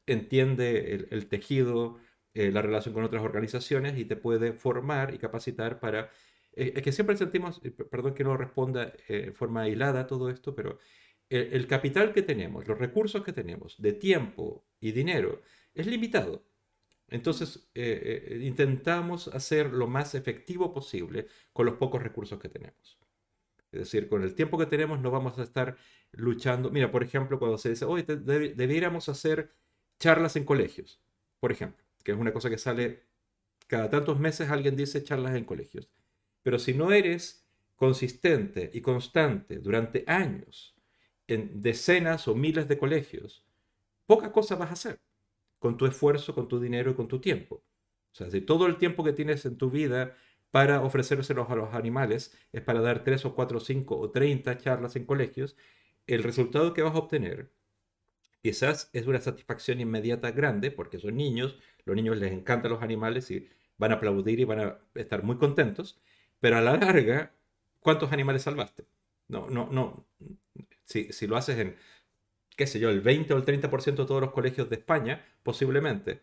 entiende el, tejido, eh, la relación con otras organizaciones y te puede formar y capacitar para... Eh, es que siempre sentimos, perdón que no responda eh, en forma aislada todo esto, pero el, capital que tenemos, los recursos que tenemos de tiempo y dinero es limitado. Entonces, eh, eh, intentamos hacer lo más efectivo posible con los pocos recursos que tenemos. Es decir, con el tiempo que tenemos no vamos a estar luchando. Mira, por ejemplo, cuando se dice, hoy debiéramos hacer charlas en colegios, por ejemplo, que es una cosa que sale cada tantos meses, alguien dice charlas en colegios. Pero si no eres consistente y constante durante años en decenas o miles de colegios, poca cosa vas a hacer con tu esfuerzo, con tu dinero y con tu tiempo. O sea, si todo el tiempo que tienes en tu vida para ofrecérselos a los animales es para dar 3 o 4 o 5 o 30 charlas en colegios, el resultado que vas a obtener quizás es una satisfacción inmediata grande, porque son niños, los niños les encantan los animales y van a aplaudir y van a estar muy contentos, pero a la larga, ¿cuántos animales salvaste? No, no, no. Si, si lo haces en, qué sé yo, el 20 o el 30% de todos los colegios de España, posiblemente,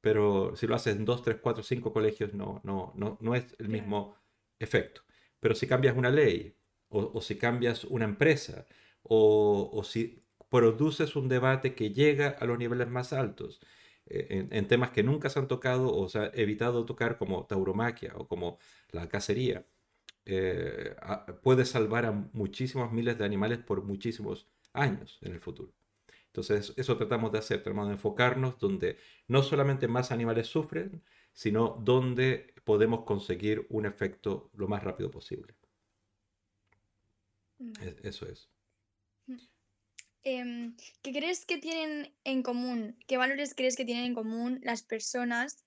pero si lo haces en 2, 3, 4, 5 colegios no, no, no, no es el mismo efecto. Pero si cambias una ley, o, si cambias una empresa, o, si produces un debate que llega a los niveles más altos, eh, en, temas que nunca se han tocado o se ha evitado tocar como tauromaquia o como la cacería, eh, puede salvar a muchísimos miles de animales por muchísimos años en el futuro. Entonces, eso tratamos de hacer, tratamos de enfocarnos donde no solamente más animales sufren, sino donde podemos conseguir un efecto lo más rápido posible. eso es. Em, ¿Qué crees que tienen en común? ¿Qué valores crees que tienen en común las personas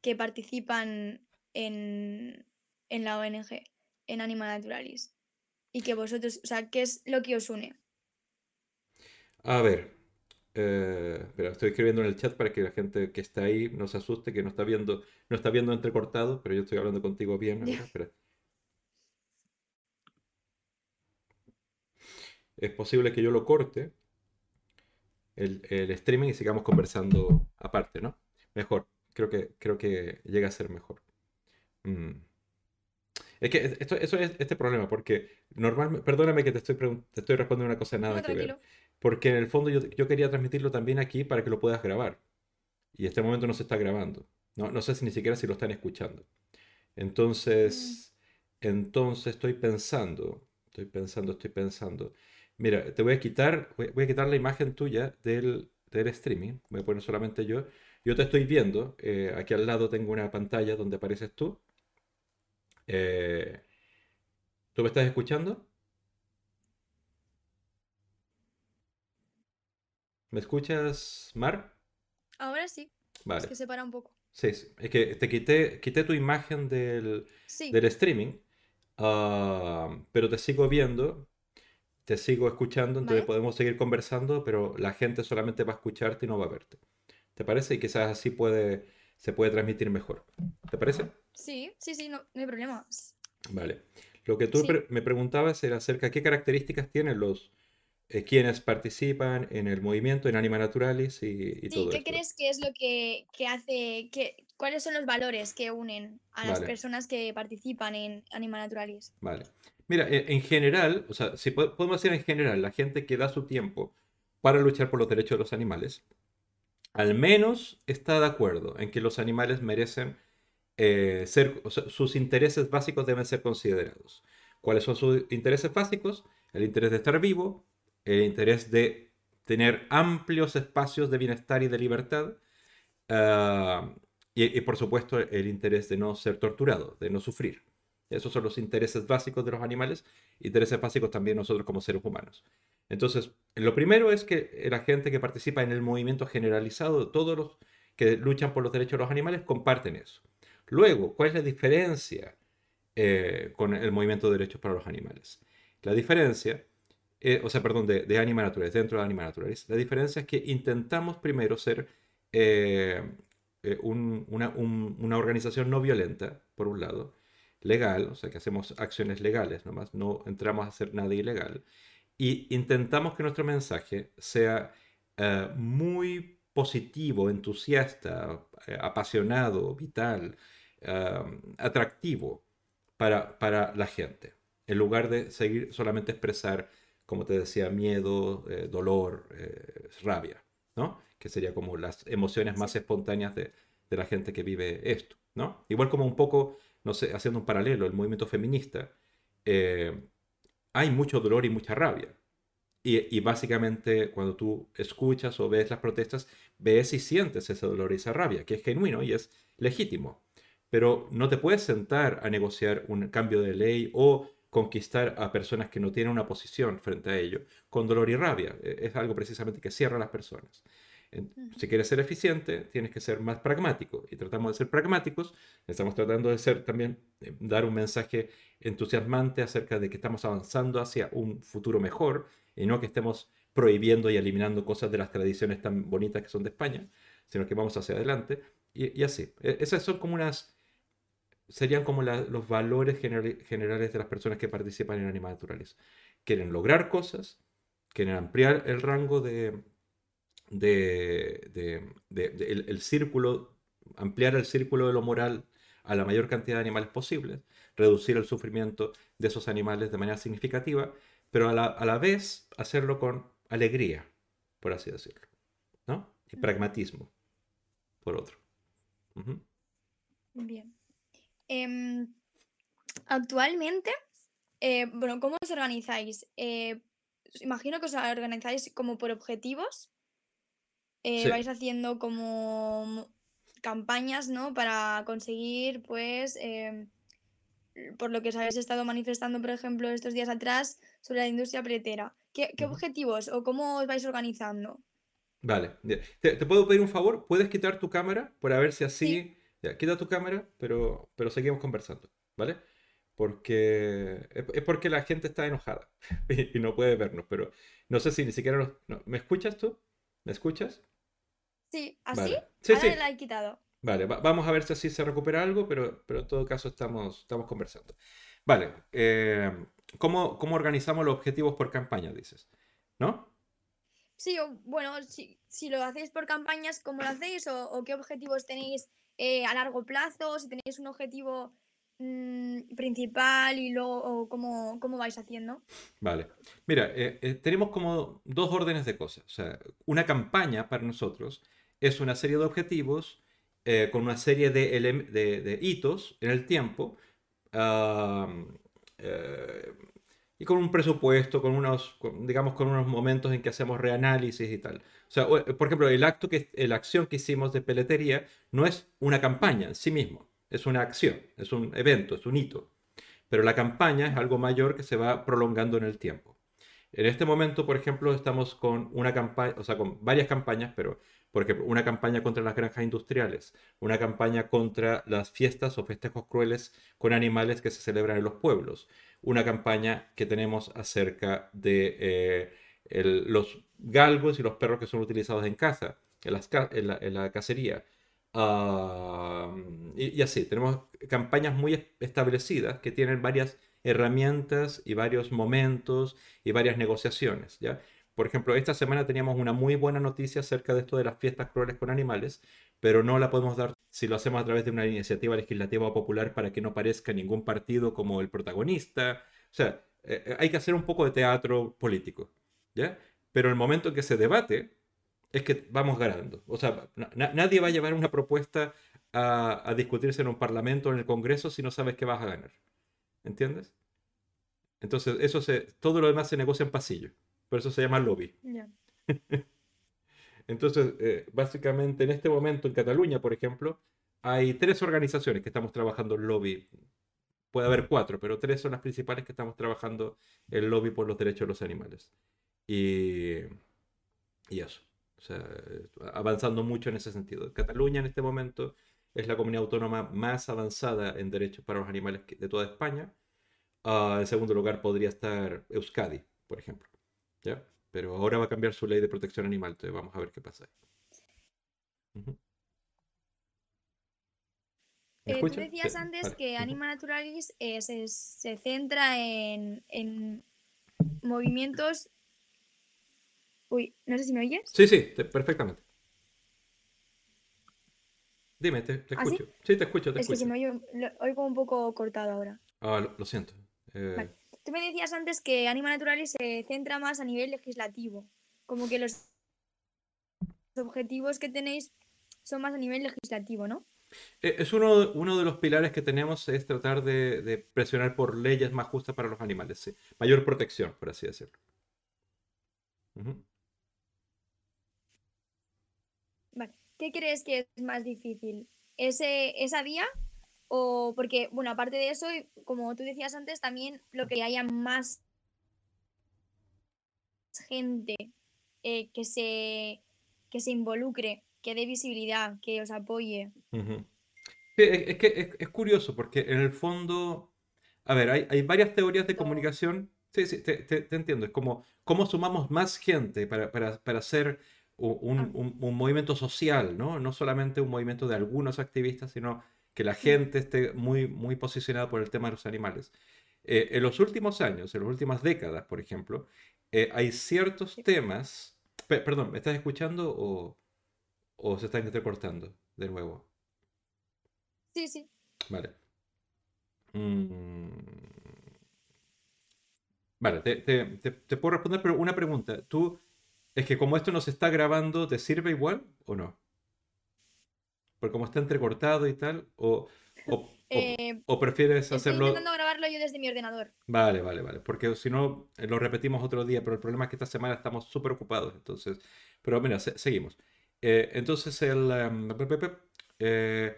que participan en, la ONG, en Anima Naturalis? Y que vosotros, o sea, ¿qué es lo que os une? A ver, eh, estoy escribiendo en el chat para que la gente que está ahí no se asuste, que no está viendo, no está viendo entrecortado, pero yo estoy hablando contigo bien. <laughs> Es posible que yo lo corte el, streaming y sigamos conversando aparte, ¿no? Mejor, creo que, creo que llega a ser mejor. Mm. Es que esto, eso es este problema, porque normalmente, perdóname que te estoy, te estoy respondiendo una cosa nada que ver porque en el fondo yo, quería transmitirlo también aquí para que lo puedas grabar. Y este momento no se está grabando. No, no sé si ni siquiera si lo están escuchando. Entonces, mm. entonces estoy pensando, estoy pensando, estoy pensando. Mira, te voy a quitar, voy, a quitar la imagen tuya del, del, streaming. Voy a poner solamente yo. Yo te estoy viendo. Eh, aquí al lado tengo una pantalla donde apareces tú. Eh, ¿Tú me estás escuchando? ¿Me escuchas, Mar? Ahora sí. Vale. Es que se para un poco. Sí, es que te quité, quité tu imagen del, del streaming, ah, pero te sigo viendo, te sigo escuchando, entonces podemos seguir conversando, pero la gente solamente va a escucharte y no va a verte. ¿Te parece? Y quizás así puede, se puede transmitir mejor. ¿Te parece? Sí, sí, sí, no, hay problema. Vale. Lo que tú me preguntabas era acerca de qué características tienen los, eh, quienes participan en el movimiento en Anima Naturalis y, y sí, ¿Qué crees que es lo que, hace, que, cuáles son los valores que unen a las personas que participan en Anima Naturalis? Vale. Mira, e, en general, o sea, si podemos decir en general, la gente que da su tiempo para luchar por los derechos de los animales, al menos está de acuerdo en que los animales merecen eh, ser, sus intereses básicos deben ser considerados. ¿Cuáles son sus intereses básicos? El interés de estar vivo, el interés de tener amplios espacios de bienestar y de libertad, ah, y, por supuesto el interés de no ser torturado, de no sufrir. Esos son los intereses básicos de los animales, intereses básicos también nosotros como seres humanos. Entonces, lo primero es que la gente que participa en el movimiento generalizado, todos los que luchan por los derechos de los animales, comparten eso. Luego, ¿cuál es la diferencia eh, con el movimiento de derechos para los animales? La diferencia eh, o sea, perdón, de, de Anima Naturalis, dentro de Anima Naturalis. La diferencia es que intentamos primero ser eh, eh, una, una, organización no violenta, por un lado, legal, o sea, que hacemos acciones legales, nomás no entramos a hacer nada ilegal, y intentamos que nuestro mensaje sea muy positivo, entusiasta, apasionado, vital, atractivo para, para la gente, en lugar de seguir solamente expresar como te decía, miedo, eh, dolor, eh, rabia, ¿no? Que sería como las emociones más espontáneas de, de, la gente que vive esto, ¿no? Igual como un poco, no sé, haciendo un paralelo, el movimiento feminista, hay mucho dolor y mucha rabia. Y, y, básicamente cuando tú escuchas o ves las protestas, ves y sientes ese dolor y esa rabia, que es genuino y es legítimo. Pero no te puedes sentar a negociar un cambio de ley o conquistar a personas que no tienen una posición frente a ello con dolor y rabia. E, es algo precisamente que cierra a las personas. Si quieres ser eficiente, tienes que ser más pragmático. Y tratamos de ser pragmáticos. Estamos tratando de ser también, eh, dar un mensaje entusiasmante acerca de que estamos avanzando hacia un futuro mejor y no que estemos prohibiendo y eliminando cosas de las tradiciones tan bonitas que son de España, sino que vamos hacia adelante. Y, así. E, esas son como unas serían como los valores generales de las personas que participan en Animales Naturales. Quieren lograr cosas, quieren ampliar el rango de, de, el, círculo, ampliar el círculo de lo moral a la mayor cantidad de animales posibles, reducir el sufrimiento de esos animales de manera significativa, pero a la, vez hacerlo con alegría, por así decirlo, ¿no? Y pragmatismo, por otro. Bien. Em, actualmente, eh, bueno, ¿cómo os organizáis? Eh, imagino que os organizáis como por objetivos. Eh, vais haciendo como campañas, ¿no? Para conseguir, pues, em, por lo que os habéis estado manifestando, por ejemplo, estos días atrás sobre la industria pretera. ¿Qué, objetivos o cómo os vais organizando? Vale. ¿Te, puedo pedir un favor? ¿Puedes quitar tu cámara para ver si así... Ya, quita tu cámara, pero, pero seguimos conversando, ¿vale? Porque es, porque la gente está enojada <laughs> y, no puede vernos, pero no sé si ni siquiera ¿Me escuchas tú? ¿Me escuchas? Sí, ¿así? Sí, sí. la he quitado. Vale, vamos a ver si así se recupera algo, pero, pero en todo caso estamos, estamos conversando. Vale, eh, ¿cómo, ¿cómo, organizamos los objetivos por campaña, dices? ¿No? Sí, bueno, si, si lo hacéis por campañas, ¿cómo lo hacéis? ¿O, o qué objetivos tenéis eh, a largo plazo, si tenéis un objetivo mm, principal y luego cómo, cómo, vais haciendo. Vale. Mira, eh, eh, tenemos como dos órdenes de cosas. O sea, una campaña para nosotros es una serie de objetivos con una serie de, de, hitos en el tiempo con un presupuesto, con unos, digamos, con unos momentos en que hacemos reanálisis y tal. O sea, por ejemplo, el acto que, la acción que hicimos de peletería no es una campaña en sí mismo, es una acción, es un evento, es un hito. Pero la campaña es algo mayor que se va prolongando en el tiempo. En este momento, por ejemplo, estamos con una campaña, o sea, con varias campañas, pero por ejemplo, una campaña contra las granjas industriales, una campaña contra las fiestas o festejos crueles con animales que se celebran en los pueblos, una campaña que tenemos acerca de eh, los galgos y los perros que son utilizados en caza, en, la, cacería. Ah, y, así, tenemos campañas muy establecidas que tienen varias herramientas y varios momentos y varias negociaciones. ¿ya? Por ejemplo, esta semana teníamos una muy buena noticia acerca de esto de las fiestas crueles con animales, pero no la podemos dar si lo hacemos a través de una iniciativa legislativa popular para que no parezca ningún partido como el protagonista. O sea, eh, eh, hay que hacer un poco de teatro político. ¿ya? Pero el momento en que se debate es que vamos ganando. O sea, nadie va a llevar una propuesta a, discutirse en un parlamento o en el Congreso si no sabes que vas a ganar. ¿Entiendes? Entonces, eso se, todo lo demás se negocia en pasillo. Por eso se llama lobby. <laughs> Entonces, eh, básicamente en este momento en Cataluña, por ejemplo, hay tres organizaciones que estamos trabajando en lobby. Puede haber cuatro, pero tres son las principales que estamos trabajando en lobby por los derechos de los animales. Y, y eso. O sea, avanzando mucho en ese sentido. Cataluña en este momento es la comunidad autónoma más avanzada en derechos para los animales de toda España. Uh, en segundo lugar podría estar Euskadi, por ejemplo. ¿Ya? Pero ahora va a cambiar su ley de protección animal, entonces vamos a ver qué pasa. Eh, tú decías antes que Anima Naturalis eh, se, se, centra en, en movimientos Uy, no sé si me oyes. Sí, sí, perfectamente. Dime, te, ¿Ah, escucho. sí? te escucho, te es escucho. que si me oigo, lo, oigo un poco cortado ahora. Ah, lo, siento. Eh, tú me decías antes que Anima Naturalis se centra más a nivel legislativo, como que los objetivos que tenéis son más a nivel legislativo, ¿no? Eh, es uno, uno de los pilares que tenemos es tratar de, presionar por leyes más justas para los animales, sí. mayor protección, por así decirlo. Vale. ¿Qué crees que es más difícil? ¿Ese, ¿Esa vía? O porque, bueno, aparte de eso, como tú decías antes, también lo que haya más gente eh, que, se, que se involucre que dé visibilidad, que os apoye. es, que es, curioso porque en el fondo, a ver, hay, varias teorías de comunicación. Sí, sí, te, entiendo. Es como cómo sumamos más gente para, hacer un, ah. un, movimiento social, ¿no? No solamente un movimiento de algunos activistas, sino que la gente esté muy, muy posicionada por el tema de los animales. Eh, en los últimos años, en las últimas décadas, por ejemplo, eh, hay ciertos temas. perdón, ¿me estás escuchando o.? ¿O se están entrecortando de nuevo? Sí, sí. Vale. Mm. Vale, te, puedo responder, pero una pregunta. ¿Tú, es que como esto no se está grabando, ¿te sirve igual o no? Porque como está entrecortado y tal, o, o, <laughs> eh, prefieres hacerlo... Estoy intentando grabarlo yo desde mi ordenador. Vale, vale, vale. Porque si no, eh, lo repetimos otro día, pero el problema es que esta semana estamos súper ocupados. Entonces, pero mira, seguimos. Eh, entonces, el, em, eh,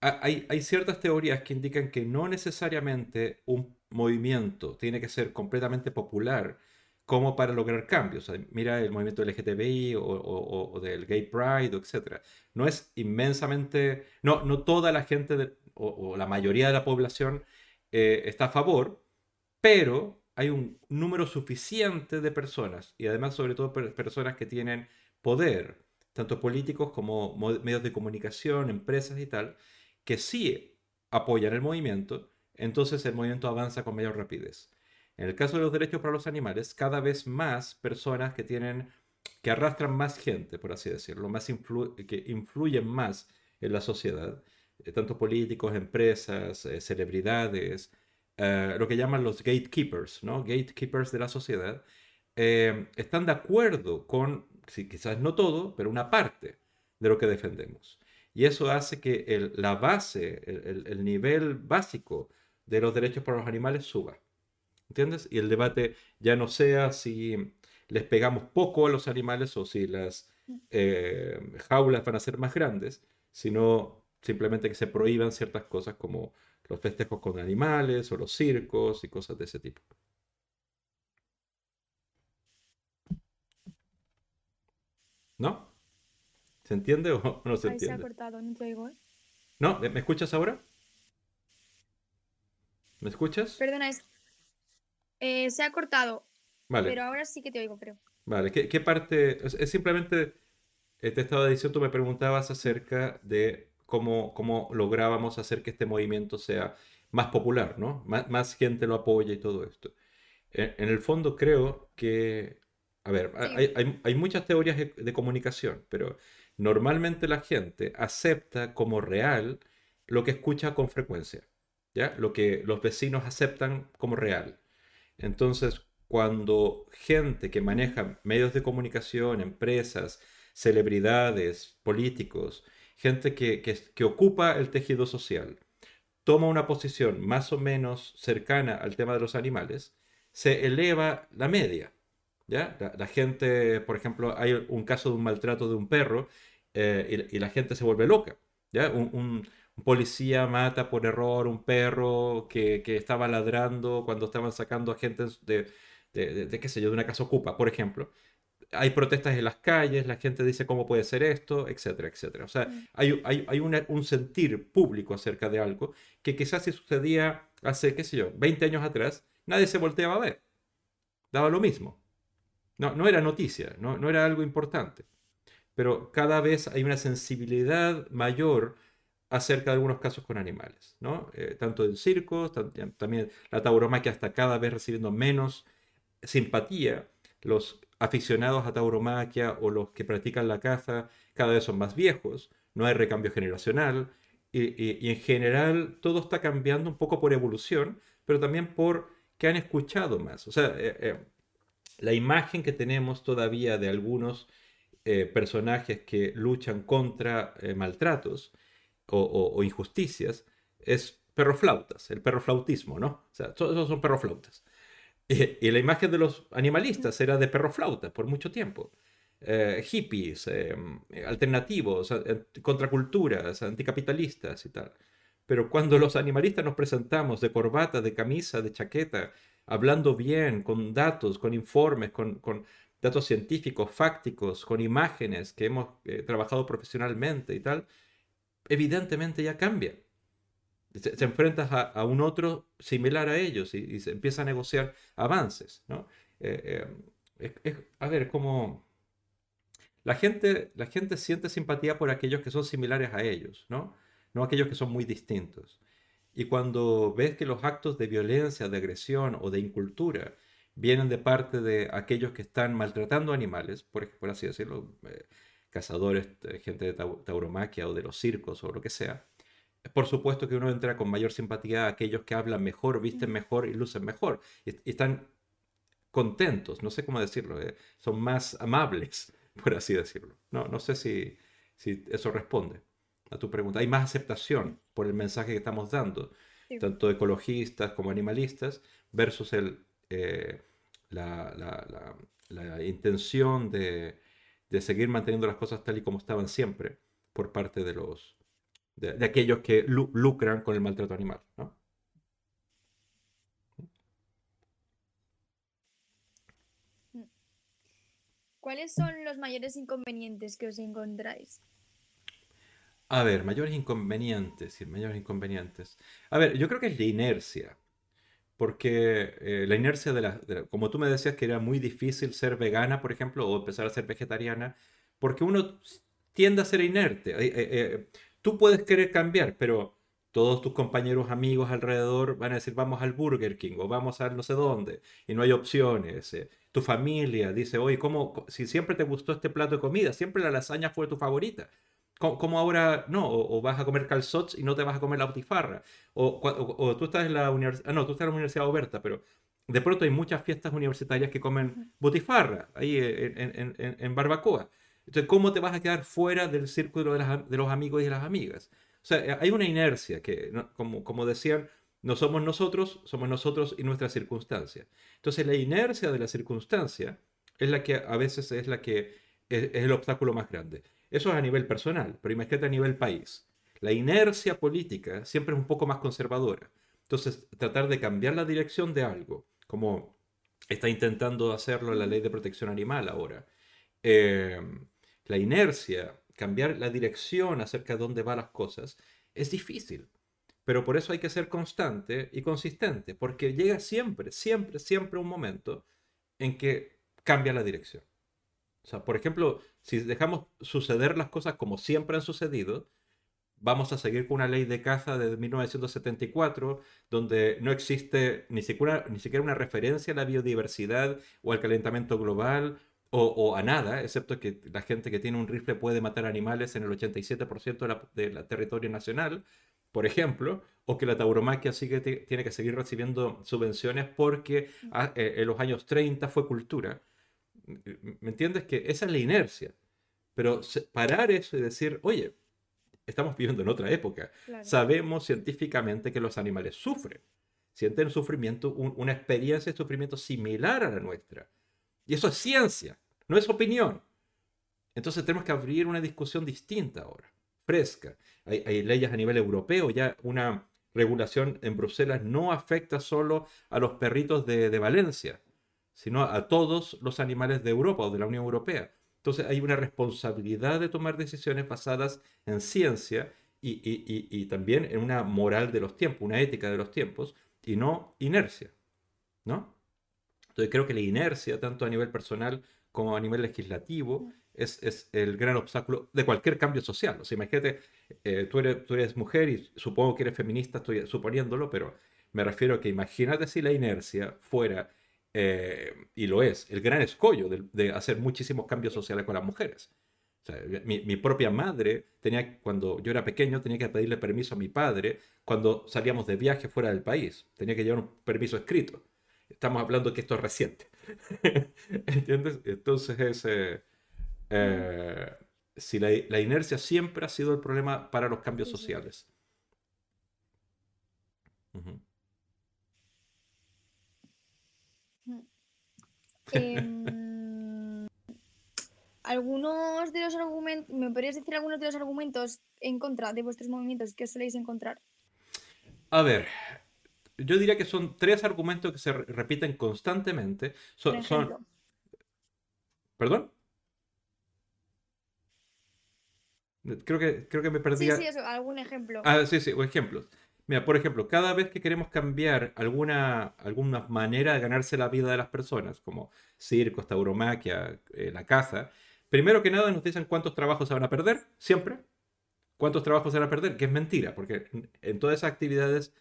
hay, hay, ciertas teorías que indican que no necesariamente un movimiento tiene que ser completamente popular como para lograr cambios. mira el movimiento LGTBI o, o, del Gay Pride, etc. No es inmensamente, no, no toda la gente o, la mayoría de la población eh, está a favor, pero hay un número suficiente de personas y además sobre todo personas que tienen poder tanto políticos como medios de comunicación, empresas y tal, que sí apoyan el movimiento, entonces el movimiento avanza con mayor rapidez. En el caso de los derechos para los animales, cada vez más personas que arrastran más gente, por así decirlo, que influyen más en la sociedad, eh, tanto políticos, empresas, eh, celebridades, eh, lo que llaman los gatekeepers, ¿no? Gatekeepers de la sociedad, están de acuerdo con quizás no todo, pero una parte de lo que defendemos. Y eso hace que la base, el, nivel básico de los derechos para los animales suba. ¿Entiendes? Y el debate ya no sea si les pegamos poco a los animales o si las eh, jaulas van a ser más grandes, sino simplemente que se prohíban ciertas cosas como los festejos con animales o los circos y cosas de ese tipo. ¿No? ¿Se entiende o <laughs> no se entiende? se ha cortado, no te oigo. ¿eh? ¿No? ¿Me escuchas ahora? ¿Me escuchas? Perdona, es... Eh, se ha cortado. Vale. Pero ahora sí que te oigo, creo. Vale, ¿qué, parte? Es, simplemente, te estaba diciendo, tú me preguntabas acerca de cómo, cómo lográbamos hacer que este movimiento sea más popular, ¿no? Más, gente lo apoya y todo esto. en el fondo creo que a ver, hay, muchas teorías de, comunicación, pero normalmente la gente acepta como real lo que escucha con frecuencia, ¿ya? Lo que los vecinos aceptan como real. Entonces, cuando gente que maneja medios de comunicación, empresas, celebridades, políticos, gente que, que ocupa el tejido social, toma una posición más o menos cercana al tema de los animales, se eleva la media. La, gente, por ejemplo, hay un caso de un maltrato de un perro eh, y, la gente se vuelve loca, ¿ya? Un, policía mata por error un perro que, estaba ladrando cuando estaban sacando a gente de, de, qué sé yo, de una casa ocupa, por ejemplo. Hay protestas en las calles, la gente dice cómo puede ser esto, etcétera, etcétera. O sea, mm. hay, hay, un sentir público acerca de algo que quizás si sucedía hace, qué sé yo, 20 años atrás, nadie se volteaba a ver. Daba lo mismo. No, no era noticia, no, no era algo importante. Pero cada vez hay una sensibilidad mayor acerca de algunos casos con animales. Eh, tanto en circos, también la tauromaquia está cada vez recibiendo menos simpatía. Los aficionados a tauromaquia o los que practican la caza cada vez son más viejos, no hay recambio generacional y, en general todo está cambiando un poco por evolución, pero también por que han escuchado más. O sea, eh, eh, la imagen que tenemos todavía de algunos personajes que luchan contra maltratos o, injusticias es perroflautas, el perroflautismo, ¿no? O sea, todos esos son perroflautas. <laughs> y la imagen de los animalistas era de perroflautas por mucho tiempo. hippies, alternativos, contraculturas, anticapitalistas y tal. Pero cuando los animalistas nos presentamos de corbata, de camisa, de chaqueta, hablando bien, con datos, con informes, con, datos científicos, fácticos, con imágenes que hemos eh, trabajado profesionalmente y tal, evidentemente ya cambia. Se, enfrentas a, un otro similar a ellos y, se empieza a negociar avances. ¿no? Eh, eh, a ver, como la gente, la gente siente simpatía por aquellos que son similares a ellos, ¿no? no aquellos que son muy distintos. Y cuando ves que los actos de violencia, de agresión o de incultura vienen de parte de aquellos que están maltratando animales, por, por así decirlo, eh, cazadores, eh, gente de tauromaquia o de los circos o lo que sea, por supuesto que uno entra con mayor simpatía a aquellos que hablan mejor, visten mejor y lucen mejor. Y, están contentos, no sé cómo decirlo, eh, son más amables, <laughs> por así decirlo. No, no sé si, si eso responde a tu pregunta. Hay más aceptación por el mensaje que estamos dando, tanto ecologistas como animalistas, versus el, eh, la, intención de, seguir manteniendo las cosas tal y como estaban siempre por parte de los de, aquellos que lucran con el maltrato animal. ¿Cuáles son los mayores inconvenientes que os encontráis? A ver, mayores inconvenientes, mayores inconvenientes. A ver, yo creo que es la inercia, porque eh, la inercia de la, como tú me decías que era muy difícil ser vegana, por ejemplo, o empezar a ser vegetariana, porque uno tiende a ser inerte. Eh, eh, tú puedes querer cambiar, pero todos tus compañeros, amigos alrededor van a decir vamos al Burger King o vamos a no sé dónde y no hay opciones. tu familia dice, oye, ¿cómo, si siempre te gustó este plato de comida, siempre la lasaña fue tu favorita, como ahora no, o, vas a comer calzots y no te vas a comer la butifarra. O, tú estás en la universidad, ah, no, tú estás en la Universidad Oberta, pero de pronto hay muchas fiestas universitarias que comen butifarra ahí en, en, barbacoa. Entonces, ¿cómo te vas a quedar fuera del círculo de, de, los amigos y de las amigas? O sea, hay una inercia que, como, como decían, no somos nosotros, somos nosotros y nuestras circunstancias. Entonces, la inercia de la circunstancia es la que a veces es la que es el obstáculo más grande. Eso es a nivel personal, pero imagínate a nivel país. La inercia política siempre es un poco más conservadora. Entonces, tratar de cambiar la dirección de algo, como está intentando hacerlo la ley de protección animal ahora, eh, la inercia, cambiar la dirección acerca de dónde van las cosas, es difícil. Pero por eso hay que ser constante y consistente, porque llega siempre, siempre, siempre un momento en que cambia la dirección. O sea, por ejemplo, si dejamos suceder las cosas como siempre han sucedido, vamos a seguir con una ley de caza de 1974, donde no existe ni siquiera, ni siquiera una referencia a la biodiversidad o al calentamiento global o, a nada, excepto que la gente que tiene un rifle puede matar animales en el 87% del de territorio nacional, por ejemplo, o que la tauromaquia sigue, tiene que seguir recibiendo subvenciones porque ah, eh, en los años 30 fue cultura. ¿Me entiendes? Que esa es la inercia. Pero parar eso y decir, oye, estamos viviendo en otra época. Sabemos científicamente que los animales sufren. Sienten sufrimiento, una experiencia de sufrimiento similar a la nuestra. Y eso es ciencia, no es opinión. Entonces tenemos que abrir una discusión distinta ahora, fresca. Hay, leyes a nivel europeo, ya una regulación en Bruselas no afecta solo a los perritos de Valencia, sino a todos los animales de Europa o de la Unión Europea. Entonces hay una responsabilidad de tomar decisiones basadas en ciencia y, también en una moral de los tiempos, una ética de los tiempos, y no inercia. ¿no? Entonces creo que la inercia, tanto a nivel personal como a nivel legislativo, es, el gran obstáculo de cualquier cambio social. O sea, imagínate, eh, tú, eres, tú eres mujer y supongo que eres feminista, estoy suponiéndolo, pero me refiero a que imagínate si la inercia fuera eh, y lo es, el gran escollo de, hacer muchísimos cambios sociales con las mujeres. mi, propia madre tenía, cuando yo era pequeño, tenía que pedirle permiso a mi padre cuando salíamos de viaje fuera del país. Tenía que llevar un permiso escrito. estamos hablando que esto es reciente. <laughs> ¿Entiendes? Entonces es... Eh, eh, si la, inercia siempre ha sido el problema para los cambios sociales. Em, algunos de los argumentos, ¿me podrías decir algunos de los argumentos en contra de vuestros movimientos que soléis encontrar? A ver, yo diría que son tres argumentos que se repiten constantemente. Son, son... ¿Perdón? Creo que, creo que me perdí. Sí, sí, eso, algún ejemplo. Ah, sí, sí, o ejemplos. Mira, por ejemplo, cada vez que queremos cambiar alguna, manera de ganarse la vida de las personas, como circos, tauromaquia, eh, la caza, primero que nada nos dicen cuántos trabajos se van a perder, siempre. ¿Cuántos trabajos se van a perder? Que es mentira, porque en todas esas actividades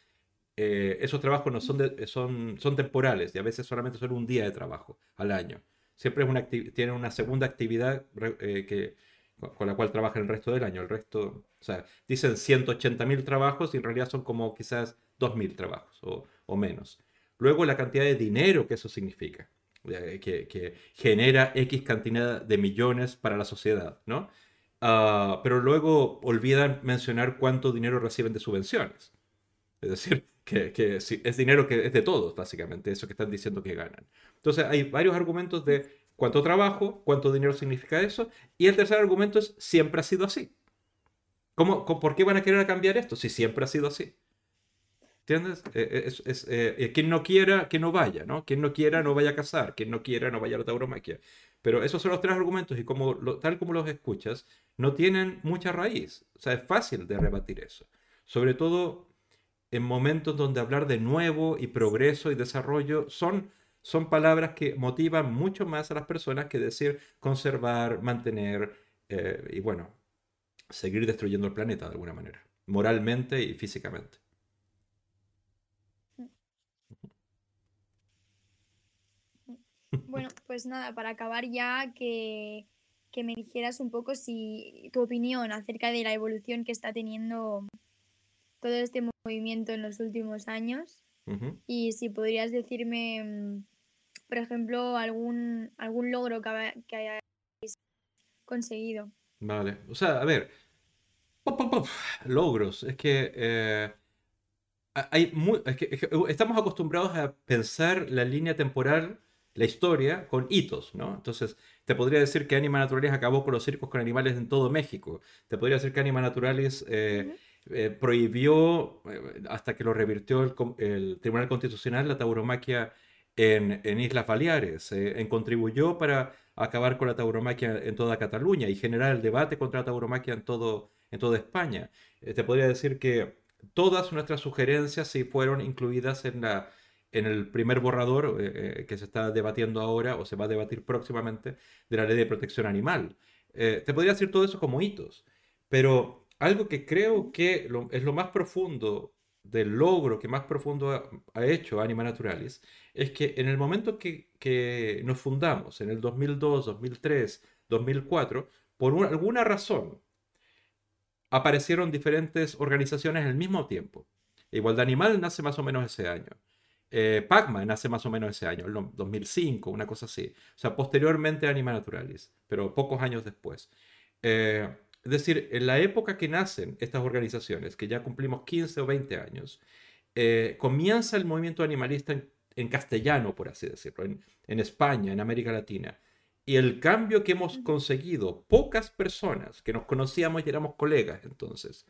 eh, esos trabajos no son, son, son temporales y a veces solamente son un día de trabajo al año. Siempre es una tienen una segunda actividad eh, que con la cual trabajan el resto del año. El resto, o sea, dicen 180.000 trabajos y en realidad son como quizás 2.000 trabajos o, menos. Luego la cantidad de dinero que eso significa, que, genera X cantidad de millones para la sociedad, ¿no? Ah, pero luego olvidan mencionar cuánto dinero reciben de subvenciones. Es decir, <laughs> que, que es dinero que es de todos, básicamente, eso que están diciendo que ganan. Entonces hay varios argumentos de cuánto trabajo, cuánto dinero significa eso. Y el tercer argumento es, siempre ha sido así. ¿Cómo, ¿Por qué van a querer cambiar esto si siempre ha sido así? ¿Entiendes? Eh, eh, es, eh, quien no quiera, que no vaya, ¿no? Quien no quiera, no vaya a casar. Quien no quiera, no vaya a la tauromaquia. Pero esos son los tres argumentos y como tal como los escuchas, no tienen mucha raíz. O sea, es fácil de rebatir eso. Sobre todo en momentos donde hablar de nuevo y progreso y desarrollo son son palabras que motivan mucho más a las personas que decir conservar, mantener eh, y bueno, seguir destruyendo el planeta de alguna manera, moralmente y físicamente. Bueno, pues nada, para acabar ya que, que me dijeras un poco si tu opinión acerca de la evolución que está teniendo todo este movimiento en los últimos años y si podrías decirme, mm, por ejemplo, algún, algún logro que, que hayáis conseguido. Vale, o sea, a ver, logros, es que, eh, hay estamos acostumbrados a pensar la línea temporal, la historia, con hitos, ¿no? Entonces, te podría decir que Anima Naturalis acabó con los circos con animales en todo México, te podría decir que Anima Naturalis... Eh, eh, prohibió, eh, hasta que lo revirtió el, Tribunal Constitucional, la tauromaquia en, Islas Baleares, eh, en contribuyó para acabar con la tauromaquia en toda Cataluña y generar el debate contra la tauromaquia en, todo, en toda España. te podría decir que todas nuestras sugerencias sí fueron incluidas en, la, en el primer borrador que se está debatiendo ahora o se va a debatir próximamente de la ley de protección animal. te podría decir todo eso como hitos, pero algo que creo que es lo más profundo del logro que más profundo ha, hecho Anima Naturalis es que en el momento que, nos fundamos, en el 2002, 2003, 2004, por alguna razón aparecieron diferentes organizaciones al mismo tiempo. Igualdad Animal nace más o menos ese año. Eh, Pacma nace más o menos ese año, el 2005, una cosa así. O sea, posteriormente Anima Naturalis, pero pocos años después. Eh, es decir, en la época que nacen estas organizaciones, que ya cumplimos 15 o 20 años, eh, comienza el movimiento animalista en, castellano, por así decirlo, en, España, en América Latina. Y el cambio que hemos conseguido, pocas personas que nos conocíamos y éramos colegas entonces,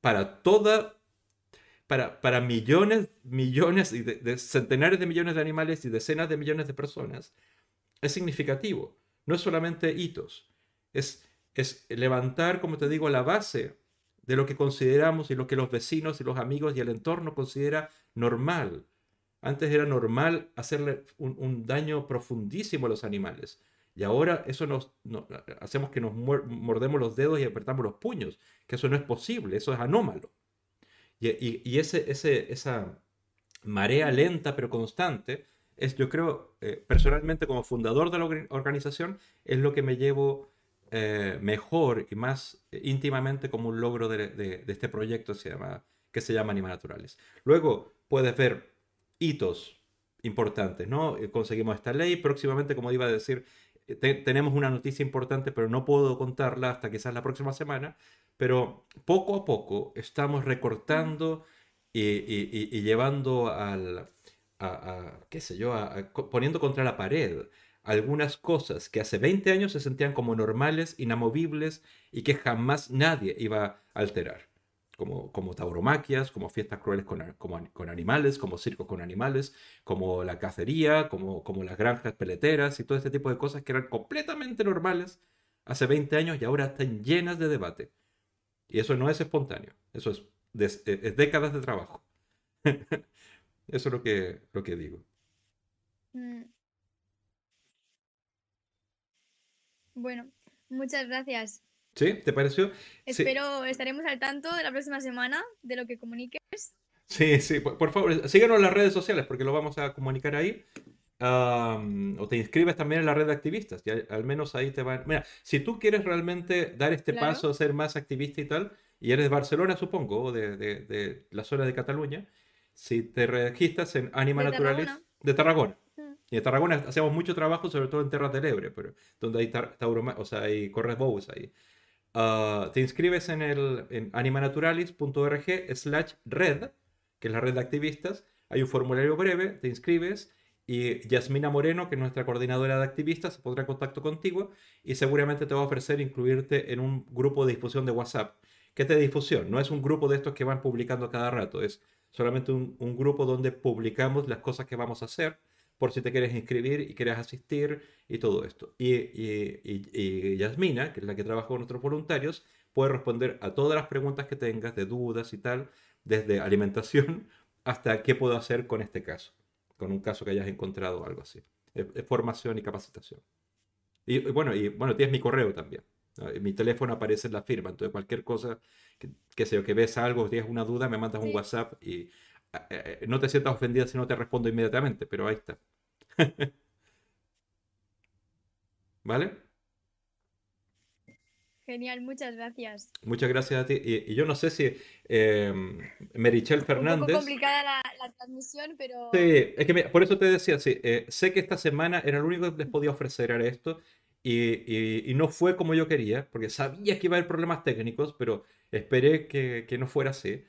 para toda, para, para millones, millones, y de, centenares de millones de animales y decenas de millones de personas, es significativo. No es solamente hitos, es es levantar, como te digo, la base de lo que consideramos y lo que los vecinos y los amigos y el entorno considera normal. Antes era normal hacerle un, daño profundísimo a los animales. Y ahora eso nos, hacemos que nos mordemos los dedos y apretamos los puños, que eso no es posible, eso es anómalo. Y, ese, ese, esa marea lenta pero constante es, yo creo, eh, personalmente como fundador de la organización, es lo que me llevo eh, mejor y más íntimamente como un logro de, este proyecto se llama, que se llama Anima Naturales. Luego puedes ver hitos importantes, ¿no? Eh, conseguimos esta ley, próximamente, como iba a decir, eh, tenemos una noticia importante, pero no puedo contarla hasta quizás la próxima semana, pero poco a poco estamos recortando y, llevando al, a, qué sé yo, poniendo contra la pared algunas cosas que hace 20 años se sentían como normales, inamovibles y que jamás nadie iba a alterar. Como, como tauromaquias, como fiestas crueles con, con, animales, como circos con animales, como la cacería, como, como las granjas peleteras y todo este tipo de cosas que eran completamente normales hace 20 años y ahora están llenas de debate. Y eso no es espontáneo, eso es, es décadas de trabajo. <laughs> eso es lo que, lo que digo. Mm. Bueno, muchas gracias. ¿Sí? ¿Te pareció? Espero estaremos al tanto de la próxima semana de lo que comuniques. Sí, sí, por, favor, síguenos en las redes sociales porque lo vamos a comunicar ahí. o te inscribes también en la red de activistas, y al, menos ahí te van. Mira, si tú quieres realmente dar este paso, ser más activista y tal, y eres de Barcelona, supongo, o de, de, la zona de Cataluña, si te registras en Anima Naturalis de Tarragona. Y en Tarragona hacemos mucho trabajo, sobre todo en Terras del Ebre, pero donde hay, o sea, hay correbous ahí. Uh, te inscribes en, el, en animanaturalis.org slash red, que es la red de activistas. Hay un formulario breve, te inscribes y Yasmina Moreno, que es nuestra coordinadora de activistas, se pondrá en contacto contigo y seguramente te va a ofrecer incluirte en un grupo de difusión de WhatsApp. ¿Qué te difusión? No es un grupo de estos que van publicando cada rato, es solamente un, un grupo donde publicamos las cosas que vamos a hacer por si te quieres inscribir y quieres asistir y todo esto. Y, y, Yasmina, que es la que trabaja con nuestros voluntarios, puede responder a todas las preguntas que tengas de dudas y tal, desde alimentación <laughs> hasta qué puedo hacer con este caso, con un caso que hayas encontrado o algo así. Es, formación y capacitación. Y, bueno, y bueno, tienes mi correo también. Mi teléfono aparece en la firma, entonces cualquier cosa, que, que sé que ves algo, tienes una duda, me mandas un WhatsApp y eh, eh, no te sientas ofendida si no te respondo inmediatamente, pero ahí está. <laughs> ¿Vale? Genial, muchas gracias. Muchas gracias a ti. Y, yo no sé si eh, Merichel Fernández. Un poco complicada la, transmisión, pero. Sí, es que por eso te decía, sí, eh, sé que esta semana era lo único que les podía ofrecer era esto. Y, no fue como yo quería, porque sabía que iba a haber problemas técnicos, pero esperé que, no fuera así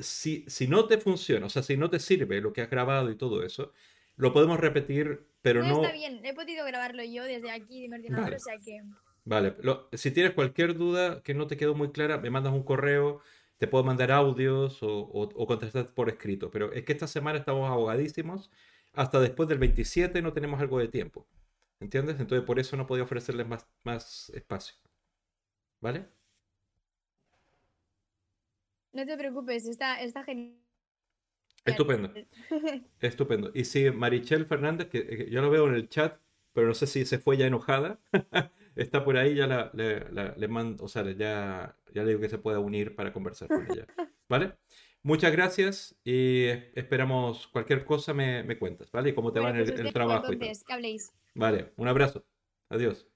si, si no te funciona, o sea, si no te sirve lo que has grabado y todo eso, lo podemos repetir, pero no... Está bien, he podido grabarlo yo desde aquí, de mi vale. o sea que... Vale, si tienes cualquier duda que no te quedó muy clara, me mandas un correo, te puedo mandar audios o, o, contestar por escrito, pero es que esta semana estamos abogadísimos, hasta después del 27 no tenemos algo de tiempo, ¿entiendes? Entonces por eso no podía ofrecerles más, más espacio, ¿vale? No te preocupes, está, está genial. Estupendo. <laughs> Estupendo. Y si Marichel Fernández, que, yo lo veo en el chat, pero no sé si se fue ya enojada, <laughs> está por ahí, ya la, le, mando, o sea, ya, ya le digo que se pueda unir para conversar con ella. <laughs> ¿Vale? Muchas gracias y esperamos cualquier cosa me, me cuentas, ¿vale? Y cómo te va en el, pues trabajo. Entonces, que habléis. Vale, un abrazo. Adiós.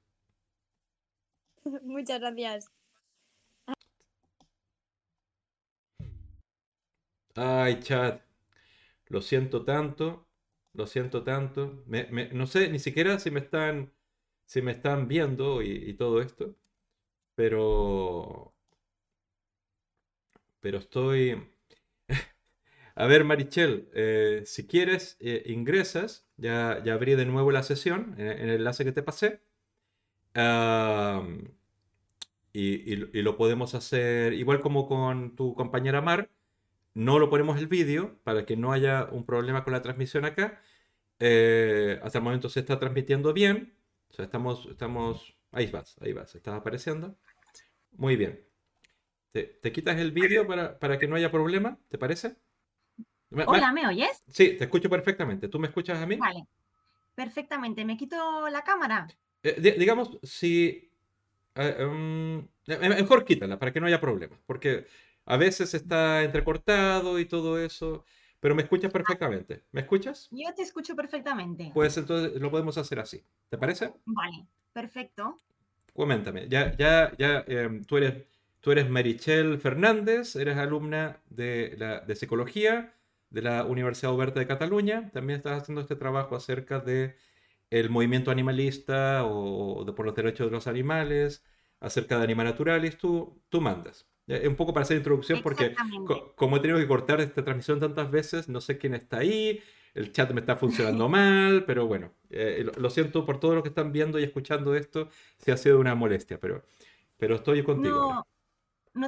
Muchas gracias. Ay, chat, lo siento tanto, lo siento tanto. no sé ni siquiera si me están, si me están viendo y, todo esto, pero, pero estoy... <laughs> A ver, Marichel, eh, si quieres, eh, ingresas, ya, ya abrí de nuevo la sesión en, el enlace que te pasé. y, lo podemos hacer igual como con tu compañera Mar no lo ponemos el vídeo para que no haya un problema con la transmisión acá. Eh, hasta el momento se está transmitiendo bien. O sea, estamos, estamos, ahí vas, ahí vas, estás apareciendo. Muy bien. ¿Te, quitas el vídeo para, para, que no haya problema? ¿Te parece? Hola, ¿me oyes? Sí, te escucho perfectamente. ¿Tú me escuchas a mí? Vale. Perfectamente. ¿Me quito la cámara? Eh, digamos, si... Eh, um, mejor quítala para que no haya problemas. Porque a veces está entrecortado y todo eso, pero me escuchas perfectamente. ¿Me escuchas? Yo te escucho perfectamente. Pues entonces lo podemos hacer así. ¿Te parece? Vale, perfecto. Coméntame, ya, ya, ya, em, tú eres, tú eres Marichel Fernández, eres alumna de, la, de psicología de la Universidad Oberta de Cataluña. También estás haciendo este trabajo acerca de el movimiento animalista o de por los derechos de los animales, acerca de Anima Naturalis, tú, tú mandas. Un poco para hacer introducción, porque como he tenido que cortar esta transmisión tantas veces, no sé quién está ahí, el chat me está funcionando <laughs> mal, pero bueno, eh, lo, siento por todo lo que están viendo y escuchando esto, si ha sido una molestia, pero, pero estoy contigo no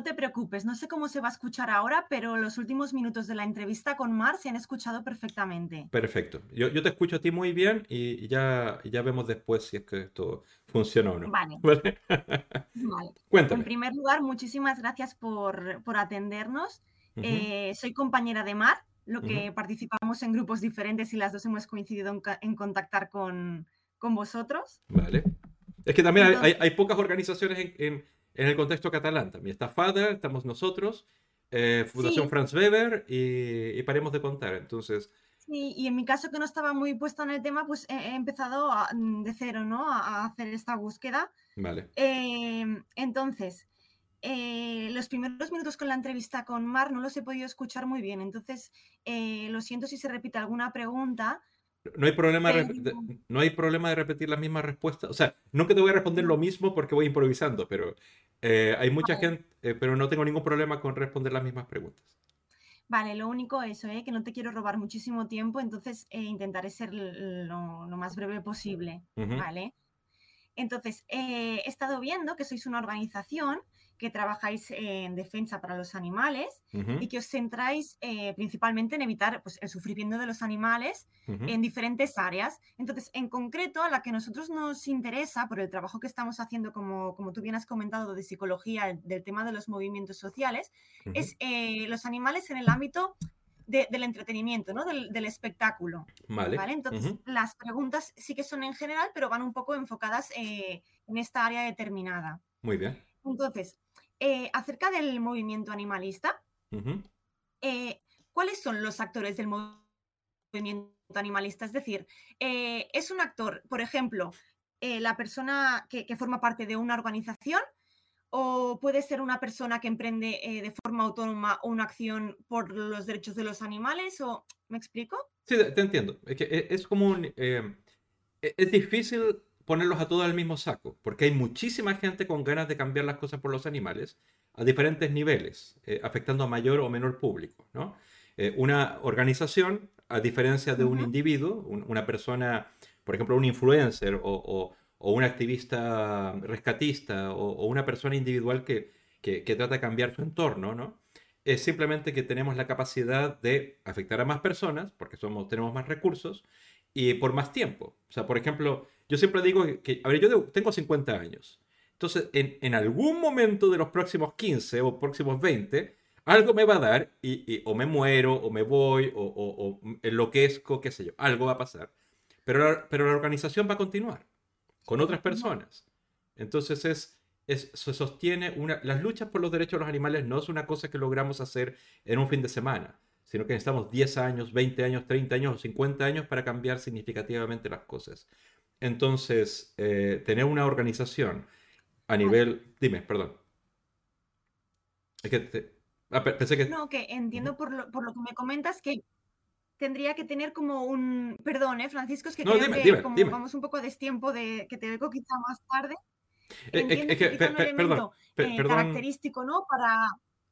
te preocupes, no sé cómo se va a escuchar ahora, pero los últimos minutos de la entrevista con Mar se han escuchado perfectamente. Perfecto. Yo, te escucho a ti muy bien y ya, ya vemos después si es que esto funciona o no. Vale. <laughs> ¿Vale? Cuéntame. En primer lugar, muchísimas gracias por, atendernos. Eh, soy compañera de Mar, lo que participamos en grupos diferentes y las dos hemos coincidido en, contactar con, vosotros. Vale. Es que también hay, pocas organizaciones en en el contexto catalán también. Está FADA, estamos nosotros, eh, Fundación Franz Weber y, paremos de contar. Entonces. Sí, y en mi caso que no estaba muy puesto en el tema, pues he, empezado mm, de cero, ¿no? A, hacer esta búsqueda. Vale. Em, entonces, eh, los primeros minutos con la entrevista con Mar no los he podido escuchar muy bien, entonces eh, lo siento si se repite alguna pregunta, no hay, problema de, no hay problema de repetir las mismas respuestas. O sea, no que te voy a responder lo mismo porque voy improvisando, pero eh, hay mucha gente, eh, pero no tengo ningún problema con responder las mismas preguntas. Vale, lo único eso, ¿eh? que no te quiero robar muchísimo tiempo, entonces intentaré ser lo, más breve posible, ¿vale? Entonces, he estado viendo que sois una organización que trabajáis en defensa para los animales y que os centráis eh, principalmente en evitar pues, el sufrimiento de los animales en diferentes áreas. Entonces, en concreto, a la que a nosotros nos interesa, por el trabajo que estamos haciendo, como, como tú bien has comentado, de psicología, del tema de los movimientos sociales, es eh, los animales en el ámbito del entretenimiento, ¿no? Del, espectáculo. Vale. Entonces, las preguntas sí que son en general, pero van un poco enfocadas eh, en esta área determinada. Muy bien. Entonces, eh, acerca del movimiento animalista, eh, ¿cuáles son los actores del movimiento animalista? Es decir, eh, ¿es un actor, por ejemplo, la persona que, forma parte de una organización? ¿O puede ser una persona que emprende de forma autónoma una acción por los derechos de los animales? ¿O me explico? Sí, te entiendo. Es, que es como un, e, es difícil ponerlos a todos al mismo saco, porque hay muchísima gente con ganas de cambiar las cosas por los animales a diferentes niveles, eh, afectando a mayor o menor público. ¿no? Eh, una organización, a diferencia de un individuo, una persona, por ejemplo, un influencer o, un activista rescatista o, una persona individual que, que, trata de cambiar su entorno, ¿no? es simplemente que tenemos la capacidad de afectar a más personas, porque somos, tenemos más recursos, y por más tiempo. O sea, por ejemplo, yo siempre digo que, a ver, yo tengo 50 años. Entonces, en, algún momento de los próximos 15 o próximos 20, algo me va a dar y, o me muero o me voy o, o, enloquezco, qué sé yo, algo va a pasar. Pero la, pero la organización va a continuar con otras personas. Entonces es, es, se sostiene una... Las luchas por los derechos de los animales no es una cosa que logramos hacer en un fin de semana, sino que necesitamos 10 años, 20 años, 30 años o 50 años para cambiar significativamente las cosas. Entonces, eh, tener una organización a nivel... Dime, perdón. Es que ah, pensé que... No, que entiendo por lo, por lo que me comentas que tendría que tener como un... Perdón, ¿eh, Francisco? Es que creo que como vamos un poco a destiempo de que te veo quizá más tarde. Eh, es que, un elemento eh, característico, ¿no? Para...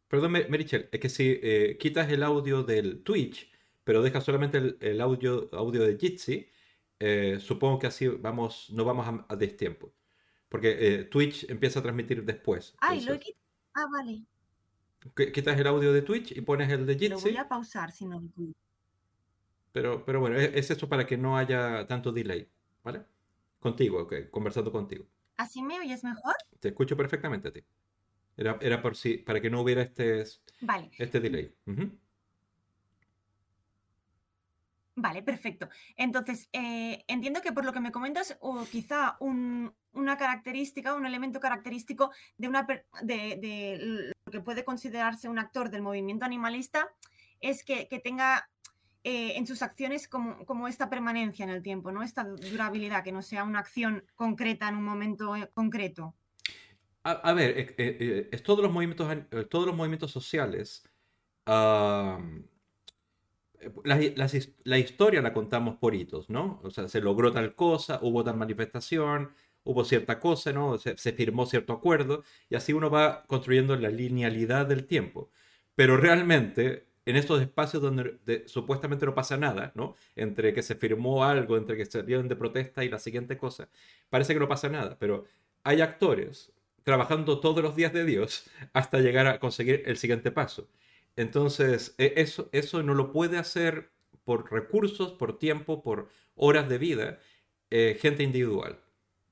Perdón, Merichel, es que si quitas el audio del Twitch, pero dejas solamente el, audio, audio de Jitsi, eh, supongo que así vamos, no vamos a, destiempo. Porque eh, Twitch empieza a transmitir después. Ay, lo Ah, vale. Quitas el audio de Twitch y pones el de Jitsi. Lo voy a pausar si no pero, pero bueno, es, eso para que no haya tanto delay, ¿vale? Contigo, conversando contigo. ¿Así me oyes mejor? Te escucho perfectamente a ti. Era, era por si, para que no hubiera este, vale. este delay. Vale, perfecto. Entonces, eh, entiendo que por lo que me comentas, o quizá una característica, un elemento característico de, una, de, lo que puede considerarse un actor del movimiento animalista es que, tenga eh, en sus acciones como, esta permanencia en el tiempo, ¿no? Esta durabilidad, que no sea una acción concreta en un momento eh, concreto. A, ver, todos, los movimientos, todos los movimientos sociales la, historia la contamos por hitos, ¿no? O sea, se logró tal cosa, hubo tal manifestación, hubo cierta cosa, ¿no? Se, firmó cierto acuerdo y así uno va construyendo la linealidad del tiempo. Pero realmente, en estos espacios donde supuestamente no pasa nada, ¿no? Entre que se firmó algo, entre que se salieron de protesta y la siguiente cosa, parece que no pasa nada, pero hay actores trabajando todos los días de Dios <laughs> hasta llegar a conseguir el siguiente paso. Entonces, e, eso, eso no lo puede hacer por recursos, por tiempo, por horas de vida, eh, gente individual.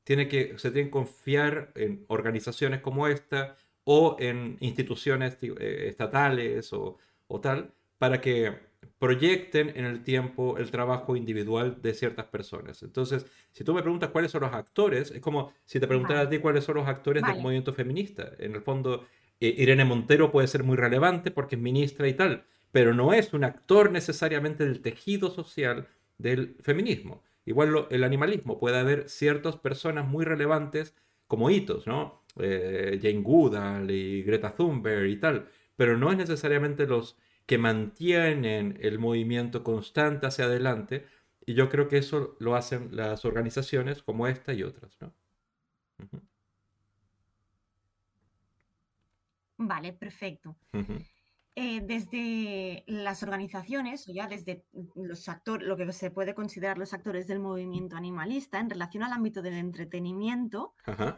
Tiene que, se tiene que confiar en organizaciones como esta o en instituciones eh, estatales o, o tal, para que proyecten en el tiempo el trabajo individual de ciertas personas. Entonces, si tú me preguntas cuáles son los actores, es como si te preguntara a ti cuáles son los actores del movimiento feminista. En el fondo, eh, Irene Montero puede ser muy relevante porque es ministra y tal, pero no es un actor necesariamente del tejido social del feminismo. Igual el animalismo, puede haber ciertas personas muy relevantes como hitos, ¿no? Eh, Jane Goodall y Greta Thunberg y tal, pero no es necesariamente los que mantienen el movimiento constante hacia adelante, y yo creo que eso lo hacen las organizaciones como esta y otras, ¿no? Vale, perfecto. Eh, desde las organizaciones, o ya desde los actores, lo que se puede considerar los actores del movimiento animalista, en relación al ámbito del entretenimiento,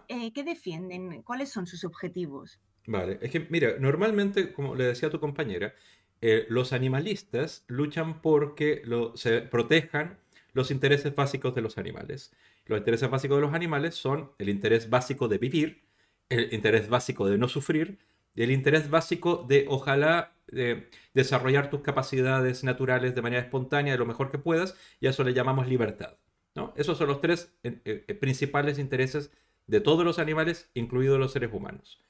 eh, ¿qué defienden? ¿Cuáles son sus objetivos? Vale, es que, mira, normalmente, como le decía a tu compañera, eh, los animalistas luchan porque se protejan los intereses básicos de los animales. Los intereses básicos de los animales son el interés básico de vivir, el interés básico de no sufrir, el interés básico de ojalá eh, desarrollar tus capacidades naturales de manera espontánea de lo mejor que puedas, y a eso le llamamos libertad. ¿no? Esos son los tres eh, eh, principales intereses de todos los animales, incluidos los seres humanos.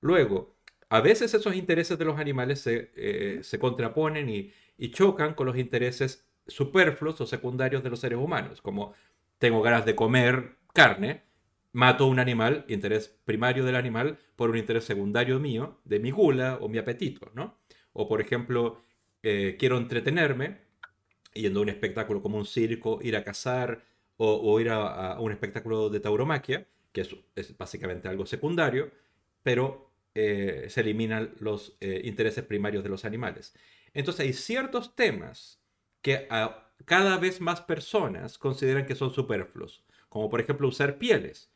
Luego, a veces esos intereses de los animales se, contraponen y, y chocan con los intereses superfluos o secundarios de los seres humanos, como tengo ganas de comer carne, mato un animal, interés primario del animal, por un interés secundario mío, de mi gula o mi apetito, ¿no? O por ejemplo, eh, quiero entretenerme yendo a un espectáculo como un circo, ir a cazar o, ir a, un espectáculo de tauromaquia, que es, básicamente algo secundario, pero eh, se eliminan los eh, intereses primarios de los animales. Entonces hay ciertos temas que cada vez más personas consideran que son superfluos, como por ejemplo usar pieles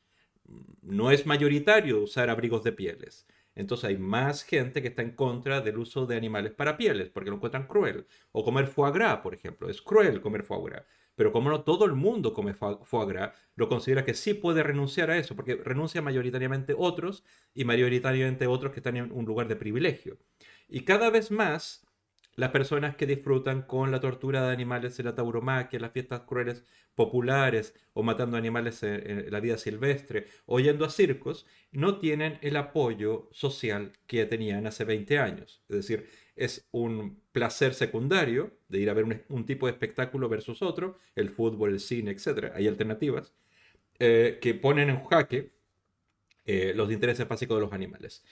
no es mayoritario usar abrigos de pieles. Entonces hay más gente que está en contra del uso de animales para pieles porque lo encuentran cruel. O comer foie gras, por ejemplo. Es cruel comer foie gras. Pero como no todo el mundo come foie gras, lo considera que sí puede renunciar a eso, porque renuncia mayoritariamente otros y mayoritariamente otros que están en un lugar de privilegio. Y cada vez más las personas que disfrutan con la tortura de animales en la tauromaquia, las fiestas crueles populares o matando animales en, la vida silvestre o yendo a circos, no tienen el apoyo social que tenían hace 20 años. Es decir, es un placer secundario de ir a ver un, tipo de espectáculo versus otro, el fútbol, el cine, etc. Hay alternativas eh, que ponen en jaque eh, los intereses básicos de los animales.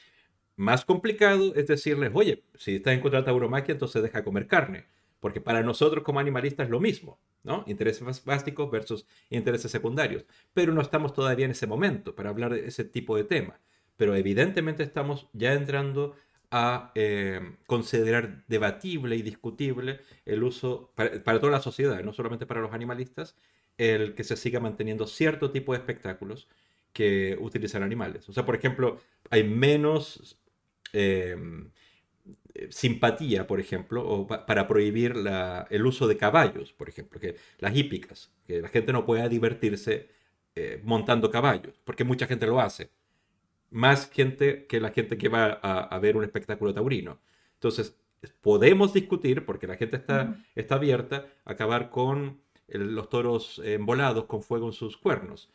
Más complicado es decirles, oye, si estás en contra de la tauromaquia, entonces deja de comer carne. Porque para nosotros como animalistas es lo mismo, ¿no? Intereses básicos versus intereses secundarios. Pero no estamos todavía en ese momento para hablar de ese tipo de tema. Pero evidentemente estamos ya entrando a eh, considerar debatible y discutible el uso para, para, toda la sociedad, no solamente para los animalistas, el que se siga manteniendo cierto tipo de espectáculos que utilizan animales. O sea, por ejemplo, hay menos Em, simpatía, por ejemplo, o para prohibir el uso de caballos, por ejemplo, que las hípicas, que la gente no pueda divertirse eh, montando caballos, porque mucha gente lo hace. Más gente que la gente que va a, ver un espectáculo taurino. Entonces, podemos discutir, porque la gente está, está abierta, a acabar con los toros embolados con fuego en sus cuernos.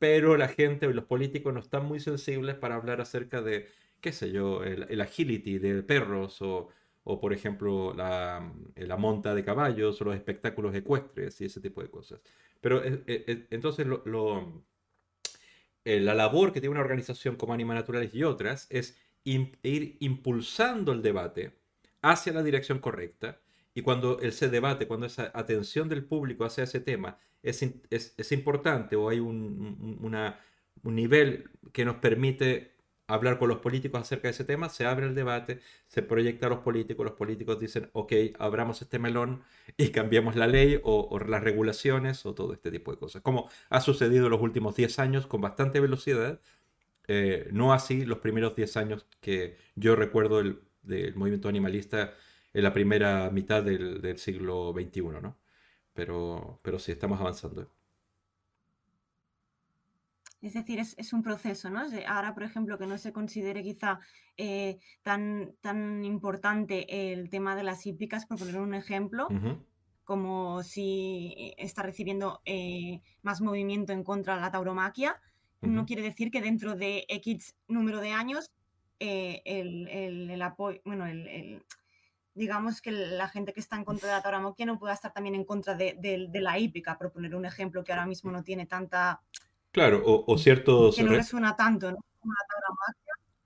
Pero la gente y los políticos no están muy sensibles para hablar acerca de qué sé yo, el, agility de perros o, por ejemplo, la, la, monta de caballos o los espectáculos ecuestres y ese tipo de cosas. Pero eh, eh, eh, entonces la labor que tiene una organización como Anima Naturales y otras es ir impulsando el debate hacia la dirección correcta y cuando ese debate, cuando esa atención del público hacia ese tema es, es, importante o hay un, un nivel que nos permite hablar con los políticos acerca de ese tema, se abre el debate, se proyecta a los políticos, los políticos dicen, ok, abramos este melón y cambiamos la ley o, las regulaciones o todo este tipo de cosas. Como ha sucedido en los últimos 10 años con bastante velocidad, eh, no así los primeros 10 años que yo recuerdo del, movimiento animalista en la primera mitad del, siglo XXI, ¿no? Pero, pero sí, estamos avanzando. Es decir, es, un proceso, ¿no? Ahora, por ejemplo, que no se considere quizá eh, tan, tan importante el tema de las hípicas, por poner un ejemplo, como si está recibiendo eh, más movimiento en contra de la tauromaquia, no quiere decir que dentro de X número de años eh, el, apoyo, bueno, el, digamos que la gente que está en contra de la tauromaquia no pueda estar también en contra de, de la hípica, por poner un ejemplo que ahora mismo no tiene tanta Claro, o, ciertos... Que no resuena tanto, ¿no?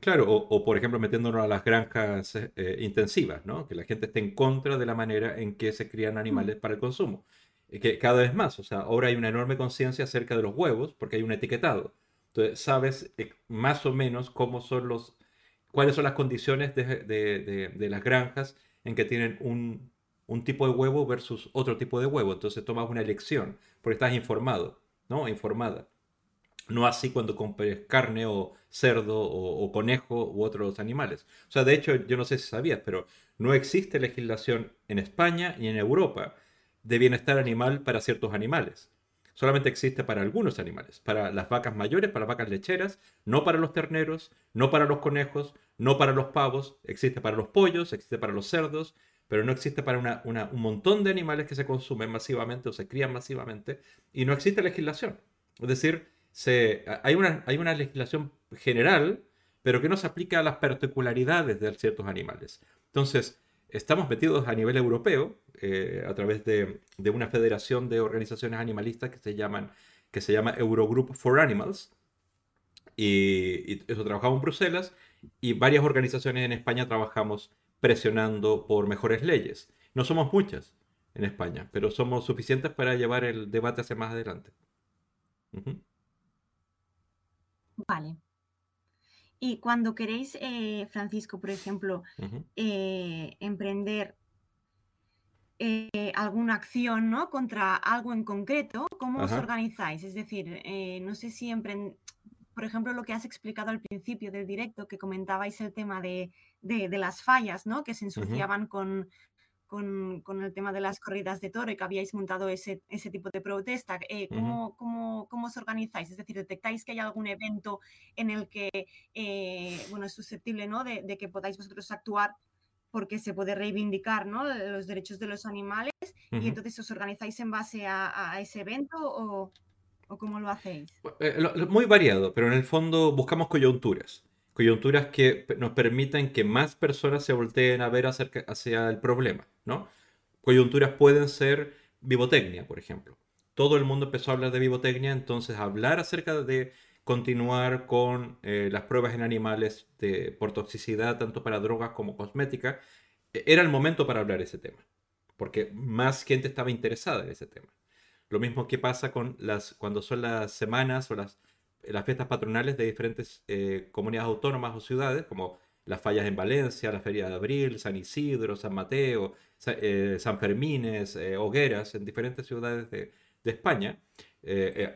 Claro, o, por ejemplo metiéndonos a las granjas eh, eh, intensivas, ¿no? Que la gente esté en contra de la manera en que se crían animales para el consumo. que cada vez más, o sea, ahora hay una enorme conciencia acerca de los huevos porque hay un etiquetado. Entonces, sabes eh, más o menos cómo son los, cuáles son las condiciones de, las granjas en que tienen un, un, tipo de huevo versus otro tipo de huevo. Entonces tomas una elección porque estás informado, ¿no? Informada. No así cuando compres carne o cerdo o, conejo u otros animales. O sea, de hecho, yo no sé si sabías, pero no existe legislación en España ni en Europa de bienestar animal para ciertos animales. Solamente existe para algunos animales, para las vacas mayores, para las vacas lecheras, no para los terneros, no para los conejos, no para los pavos, existe para los pollos, existe para los cerdos, pero no existe para un montón de animales que se consumen masivamente o se crían masivamente y no existe legislación. Es decir, hay, una, hay una legislación general, pero que no se aplica a las particularidades de ciertos animales. Entonces, estamos metidos a nivel europeo eh, a través de, una federación de organizaciones animalistas que se, llaman, que se llama Eurogroup for Animals. Y, eso trabajamos en Bruselas y varias organizaciones en España trabajamos presionando por mejores leyes. No somos muchas en España, pero somos suficientes para llevar el debate hacia más adelante. Vale. Y cuando queréis, eh, Francisco, por ejemplo, eh, emprender eh, alguna acción ¿no? contra algo en concreto, ¿cómo os organizáis? Es decir, no sé si por ejemplo, lo que has explicado al principio del directo, que comentabais el tema de, las fallas, ¿no? Que se ensuciaban con, con, con, el tema de las corridas de toro y que habíais montado ese, ese tipo de protesta. Eh, ¿cómo, cómo, cómo, os organizáis? Es decir, ¿detectáis que hay algún evento en el que eh, bueno, es susceptible ¿no? de, de, que podáis vosotros actuar porque se puede reivindicar ¿no? los derechos de los animales y entonces os organizáis en base a, a ese evento o, o, cómo lo hacéis? Eh, muy variado, pero en el fondo buscamos coyunturas coyunturas que nos permitan que más personas se volteen a ver acerca, hacia el problema, ¿no? Coyunturas pueden ser vivotecnia, por ejemplo. Todo el mundo empezó a hablar de vivotecnia, entonces hablar acerca de continuar con eh, las pruebas en animales de, por toxicidad, tanto para drogas como cosmética, e, era el momento para hablar ese tema, porque más gente estaba interesada en ese tema. Lo mismo que pasa con las, cuando son las semanas o las las fiestas patronales de diferentes eh, comunidades autónomas o ciudades, como las fallas en Valencia, la Feria de Abril, San Isidro, San Mateo, eh, San Fermines, eh, hogueras en diferentes ciudades de, España,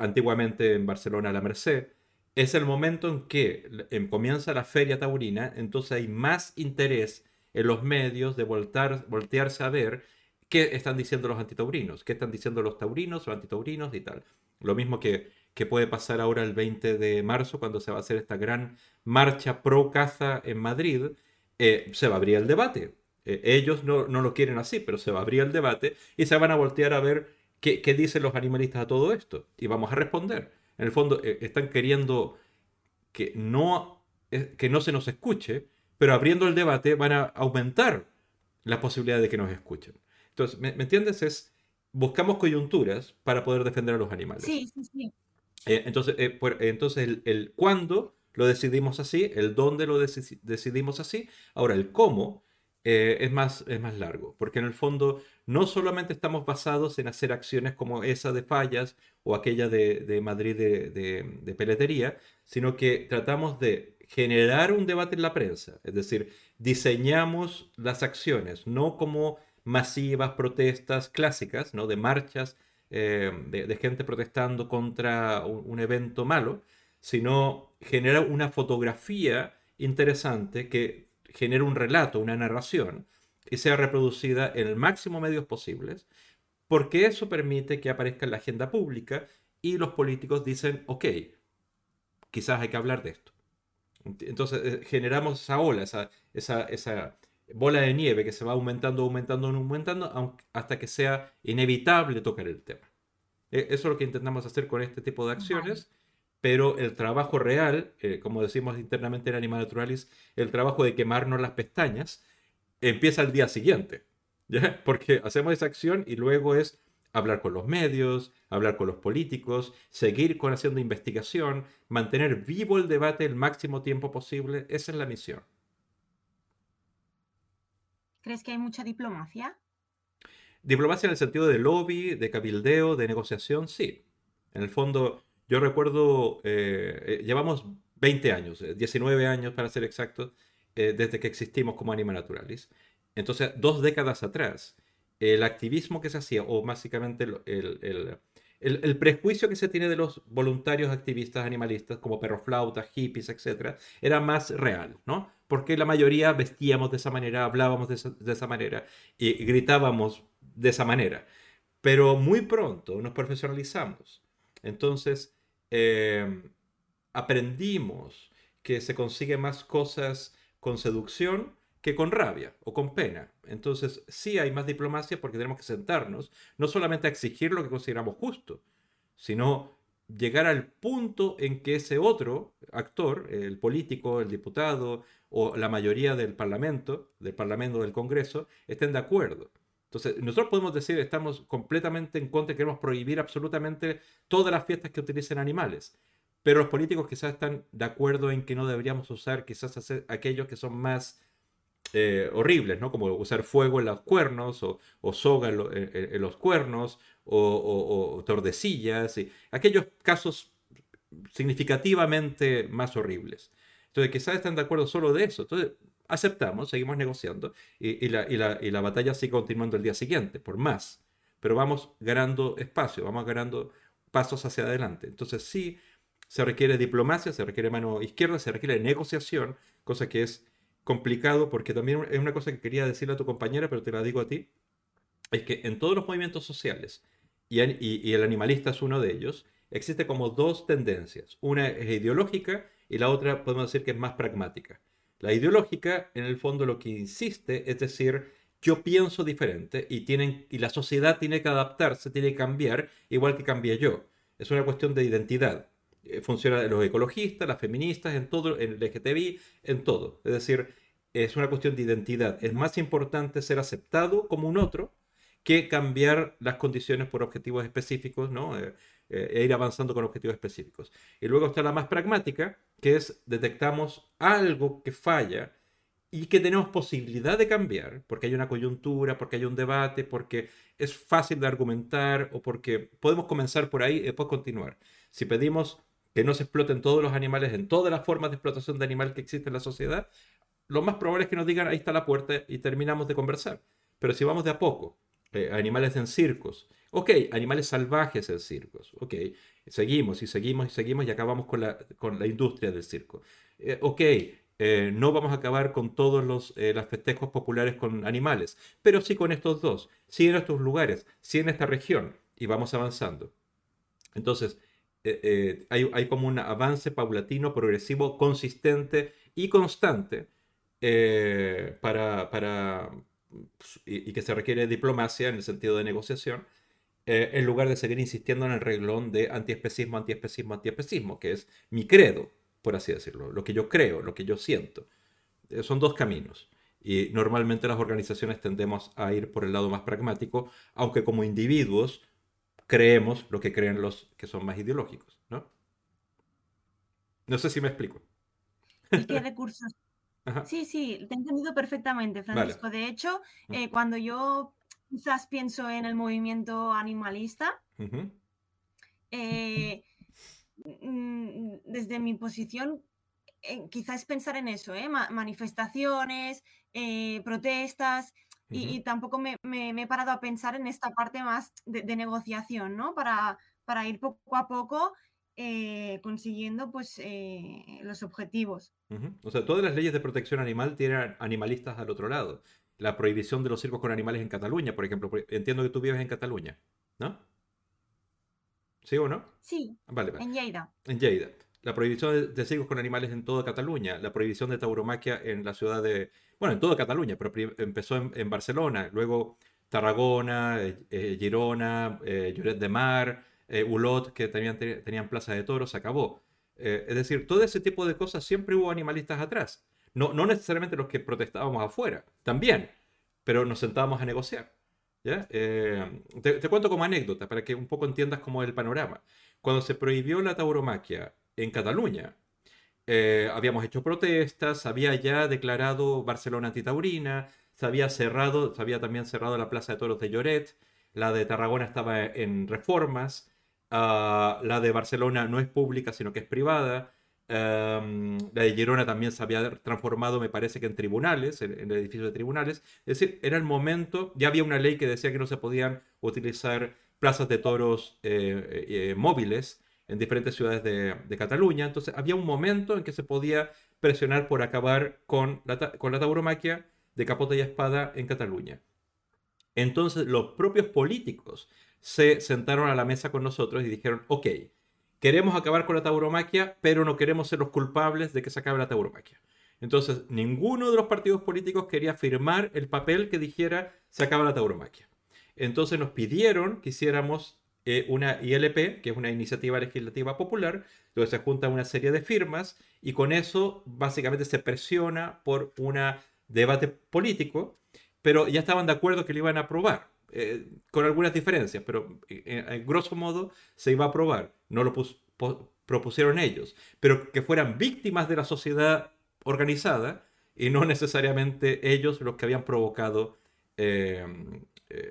antiguamente en Barcelona la Merced, es el momento en que comienza la feria taurina, entonces hay más interés en los medios de voltar, voltearse a ver qué están diciendo los antitaurinos, qué están diciendo los taurinos o antitaurinos y tal. Lo mismo que que puede pasar ahora el 20 de marzo, cuando se va a hacer esta gran marcha pro caza en Madrid, eh, se va a abrir el debate. Eh, ellos no, lo quieren así, pero se va a abrir el debate y se van a voltear a ver qué, dicen los animalistas a todo esto. Y vamos a responder. En el fondo, eh, están queriendo que no, que no se nos escuche, pero abriendo el debate van a aumentar la posibilidad de que nos escuchen. Entonces, ¿me, ¿me entiendes? Es buscamos coyunturas para poder defender a los animales. Sí, sí, sí. Eh, entonces, eh, entonces el, el, cuándo lo decidimos así, el dónde lo decidimos así. Ahora, el cómo eh, es, más, es más largo, porque en el fondo no solamente estamos basados en hacer acciones como esa de fallas o aquella de, Madrid de, de, peletería, sino que tratamos de generar un debate en la prensa, es decir, diseñamos las acciones, no como masivas protestas clásicas, ¿no? de marchas eh, de, gente protestando contra un, evento malo, sino generar una fotografía interesante que genere un relato, una narración, y sea reproducida en el máximo medios posibles, porque eso permite que aparezca en la agenda pública y los políticos dicen, ok, quizás hay que hablar de esto. Entonces eh, generamos esa ola, esa, esa, esa, bola de nieve que se va aumentando, aumentando, aumentando, hasta que sea inevitable tocar el tema. E, eso es lo que intentamos hacer con este tipo de acciones, pero el trabajo real, eh, como decimos internamente en Animal Naturalis, el trabajo de quemarnos las pestañas, empieza el día siguiente, <laughs> ¿ya? Porque hacemos esa acción y luego es hablar con los medios, hablar con los políticos, seguir con haciendo investigación, mantener vivo el debate el máximo tiempo posible. Esa es la misión. ¿Crees que hay mucha diplomacia? Diplomacia en el sentido de lobby, de cabildeo, de negociación, sí. En el fondo, yo recuerdo, eh, eh, llevamos 20 años, 19 eh, años para ser exactos, desde que existimos como Anima Naturalis. Entonces, dos décadas atrás, el activismo que se hacía, o básicamente el, el, prejuicio que se tiene de los voluntarios activistas animalistas, como perroflautas, hippies, etc., era más real, ¿no? Porque la mayoría vestíamos de esa manera, hablábamos de esa, manera y gritábamos de esa manera. Pero muy pronto nos profesionalizamos. Entonces, eh, aprendimos que se consiguen más cosas con seducción que con rabia o con pena. Entonces, sí hay más diplomacia porque tenemos que sentarnos, no solamente a exigir lo que consideramos justo, sino llegar al punto en que ese otro actor, el político, el diputado o la mayoría del Parlamento, del Parlamento del Congreso, estén de acuerdo. Entonces, nosotros podemos decir, estamos completamente en contra, queremos prohibir absolutamente todas las fiestas que utilicen animales. Pero los políticos quizás están de acuerdo en que no deberíamos usar quizás aquellos que son más eh, horribles, ¿no? Como usar fuego en los cuernos o, soga en, los cuernos o, tordecillas, y aquellos casos significativamente más horribles. Entonces, quizás están de acuerdo solo de eso. Entonces, aceptamos, seguimos negociando y, la, y, la, y la batalla sigue continuando el día siguiente, por más. Pero vamos ganando espacio, vamos ganando pasos hacia adelante. Entonces, sí, se requiere diplomacia, se requiere mano izquierda, se requiere negociación, cosa que es complicado porque también es una cosa que quería decirle a tu compañera, pero te la digo a ti, es que en todos los movimientos sociales, y, el animalista es uno de ellos, existe como dos tendencias. Una es ideológica y la otra podemos decir que es más pragmática. La ideológica, en el fondo, lo que insiste es decir, yo pienso diferente y, tienen, y la sociedad tiene que adaptarse, tiene que cambiar, igual que cambie yo. Es una cuestión de identidad. Eh, funciona en los ecologistas, las feministas, en todo, en el LGTBI, en todo. Es decir, es una cuestión de identidad. Es más importante ser aceptado como un otro que cambiar las condiciones por objetivos específicos, ¿no? Eh, eh, e ir avanzando con objetivos específicos. Y luego está la más pragmática, que es detectamos algo que falla y que tenemos posibilidad de cambiar, porque hay una coyuntura, porque hay un debate, porque es fácil de argumentar o porque podemos comenzar por ahí y después continuar. Si pedimos que no se exploten todos los animales en todas las formas de explotación de animal que existe en la sociedad, lo más probable es que nos digan ahí está la puerta y terminamos de conversar. Pero si vamos de a poco, eh, animales en circos, ok, animales salvajes en circos, ok, seguimos y seguimos y seguimos y acabamos con la, con la industria del circo. Eh, ok, eh, no vamos a acabar con todos los, los, festejos populares con animales, pero sí con estos dos, sí en estos lugares, sí en esta región y vamos avanzando. Entonces, eh, eh, hay, como un avance paulatino, progresivo, consistente y constante eh, para, para pues, y, que se requiere diplomacia en el sentido de negociación, en lugar de seguir insistiendo en el reglón de antiespecismo, antiespecismo, antiespecismo, que es mi credo, por así decirlo, lo que yo creo, lo que yo siento. son dos caminos. Y normalmente las organizaciones tendemos a ir por el lado más pragmático, aunque como individuos creemos lo que creen los que son más ideológicos, ¿no? No sé si me explico. ¿Y qué recursos, <laughs> Sí, sí, te he entendido perfectamente, Francisco. De hecho, mm. eh, cuando yo quizás pienso en el movimiento animalista, eh, mm, desde mi posición, eh, quizás pensar en eso, manifestaciones, protestas, y, tampoco me, he parado a pensar en esta parte más de, negociación, ¿no? Para, para, ir poco a poco consiguiendo pues, los objetivos. O sea, todas las leyes de protección animal tienen animalistas al otro lado. La prohibición de los circos con animales en Cataluña, por ejemplo. Entiendo que tú vives en Cataluña, ¿no? ¿Sí o no? Sí. Vale, En Lleida. En Lleida. La prohibición de, circos con animales en toda Cataluña. La prohibición de tauromaquia en la ciudad de... Bueno, en toda Cataluña, pero empezó en, Barcelona. Luego Tarragona, eh, eh, Girona, eh, Lloret de Mar, Ulot, que tenían, tenían plaza de toros, se acabó. Eh, es decir, todo ese tipo de cosas siempre hubo animalistas atrás. No, no necesariamente los que protestábamos afuera, también, pero nos sentábamos a negociar. ¿ya? Eh, te, cuento como anécdota para que un poco entiendas cómo es el panorama. Cuando se prohibió la tauromaquia en Cataluña, eh, habíamos hecho protestas, había ya declarado Barcelona antitaurina, se había cerrado, se había también cerrado la Plaza de Toros de Lloret, la de Tarragona estaba en reformas, Ah, la de Barcelona no es pública, sino que es privada. Em, la de Girona también se había transformado, me parece que en tribunales, en, el edificio de tribunales. Es decir, era el momento, ya había una ley que decía que no se podían utilizar plazas de toros eh, eh, móviles en diferentes ciudades de, de, Cataluña. Entonces había un momento en que se podía presionar por acabar con la, con la tauromaquia de capota y espada en Cataluña. Entonces los propios políticos se sentaron a la mesa con nosotros y dijeron, ok, queremos acabar con la tauromaquia, pero no queremos ser los culpables de que se acabe la tauromaquia. Entonces, ninguno de los partidos políticos quería firmar el papel que dijera se acaba la tauromaquia. Entonces nos pidieron que hiciéramos eh, una ILP, que es una iniciativa legislativa popular, donde se junta una serie de firmas y con eso básicamente se presiona por un debate político, pero ya estaban de acuerdo que lo iban a aprobar. Eh, con algunas diferencias, pero eh, en, grosso modo se iba a aprobar. No lo propusieron ellos, pero que fueran víctimas de la sociedad organizada y no necesariamente ellos los que habían provocado eh,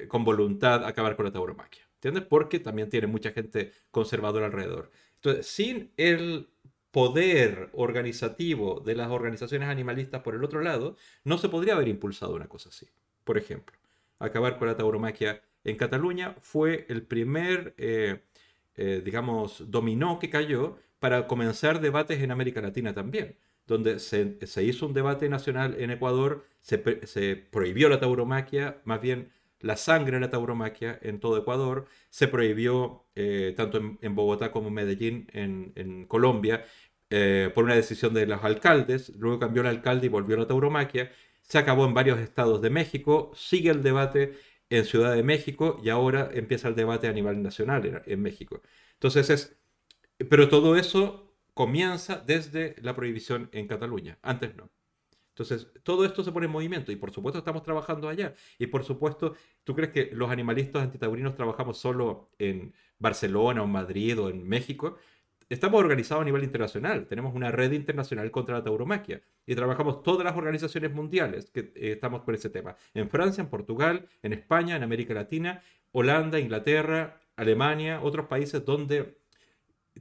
con voluntad acabar con la tauromaquia. ¿Entiendes? Porque también tiene mucha gente conservadora alrededor. Entonces, sin el poder organizativo de las organizaciones animalistas por el otro lado, no se podría haber impulsado una cosa así, por ejemplo acabar con la tauromaquia en Cataluña fue el primer, eh, eh, digamos, dominó que cayó para comenzar debates en América Latina también, donde se, hizo un debate nacional en Ecuador, se, prohibió la tauromaquia, más bien la sangre de la tauromaquia en todo Ecuador, se prohibió eh, tanto en, Bogotá como en Medellín, en, Colombia, por una decisión de los alcaldes, luego cambió el alcalde y volvió la tauromaquia, se acabó en varios estados de México, sigue el debate en Ciudad de México y ahora empieza el debate a nivel nacional en, México. Entonces es, pero todo eso comienza desde la prohibición en Cataluña, antes no. Entonces, todo esto se pone en movimiento y por supuesto estamos trabajando allá. Y por supuesto, ¿tú crees que los animalistas antitaurinos trabajamos solo en Barcelona o en Madrid o en México? estamos organizados a nivel internacional. Tenemos una red internacional contra la tauromaquia y trabajamos todas las organizaciones mundiales que eh, estamos con ese tema. En Francia, en Portugal, en España, en América Latina, Holanda, Inglaterra, Alemania, otros países donde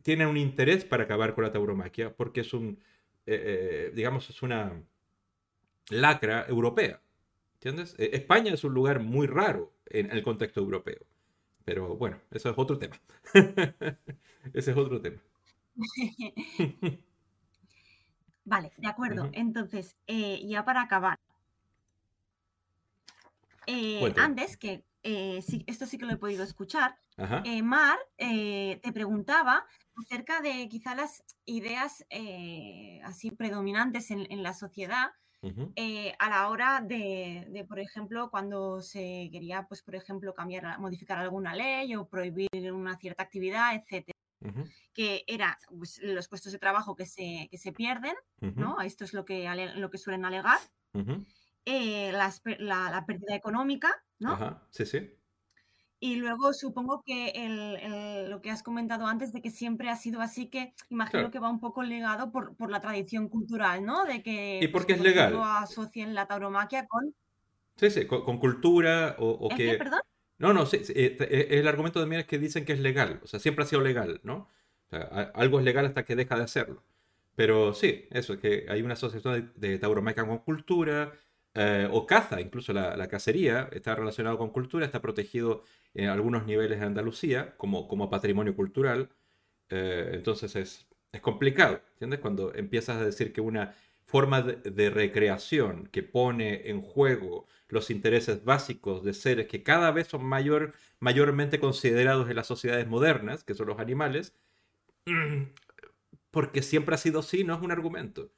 tienen un interés para acabar con la tauromaquia porque es un, eh, eh, digamos, es una lacra europea. ¿Entiendes? España es un lugar muy raro en el contexto europeo. Pero bueno, eso es otro tema. <laughs> Ese es otro tema. <laughs> vale, de acuerdo. Entonces, eh, ya para acabar. Eh, antes, que eh, esto sí que lo he podido escuchar, Mar te preguntaba acerca de quizá las ideas así predominantes en, la sociedad a la hora de, por ejemplo, cuando se quería, pues, por ejemplo, cambiar, modificar alguna ley o prohibir una cierta actividad, etcétera que era pues, los puestos de trabajo que se, que se pierden, ¿no? Esto es lo que, lo que suelen alegar. Eh, la, pérdida económica, ¿no? Sí, sí. Y luego supongo que lo que has comentado antes de que siempre ha sido así, que imagino que va un poco ligado por, la tradición cultural, ¿no? De que ¿Y porque es legal? asocien la tauromaquia con... Sí, sí, con, cultura o, que... perdón? No, no, sí, eh, eh, el argumento también es que dicen que es legal, o sea, siempre ha sido legal, ¿no? O sea, algo es legal hasta que deja de hacerlo. Pero sí, eso, es que hay una asociación de, de tauromaquia con cultura, eh, o caza, incluso la, cacería, está relacionado con cultura, está protegido en algunos niveles de Andalucía como, como patrimonio cultural. Eh, entonces es, es complicado, ¿entiendes? Cuando empiezas a decir que una forma de, recreación que pone en juego los intereses básicos de seres que cada vez son mayor, mayormente considerados en las sociedades modernas, que son los animales, <clears throat> porque siempre ha sido así, no es un argumento.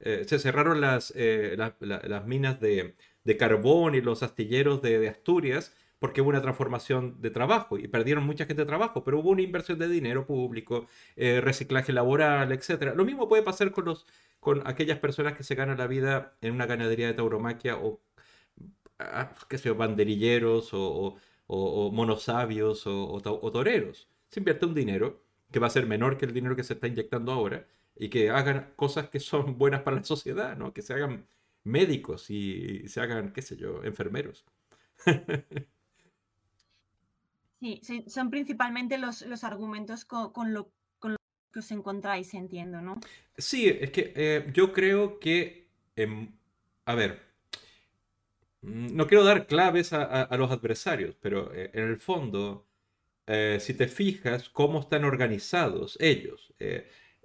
Eh, se cerraron las, eh, las minas de, carbón y los astilleros de, Asturias porque hubo una transformación de trabajo y perdieron mucha gente de trabajo, pero hubo una inversión de dinero público, eh, reciclaje laboral, etc. Lo mismo puede pasar con, los, con aquellas personas que se ganan la vida en una ganadería de tauromaquia o, ah, qué sé banderilleros o, monosabios o, toreros. Se invierte un dinero que va a ser menor que el dinero que se está inyectando ahora y que hagan cosas que son <laughs> buenas para la sociedad, ¿no? Que se hagan médicos y se hagan, qué sé yo, enfermeros. <laughs> Sí, son principalmente los, argumentos con, lo, que os encontráis, entiendo, ¿no? Sí, es que eh, yo creo que, em, a ver, mm, no quiero dar claves a, los adversarios, pero eh, en el fondo, eh, si te fijas cómo están organizados ellos,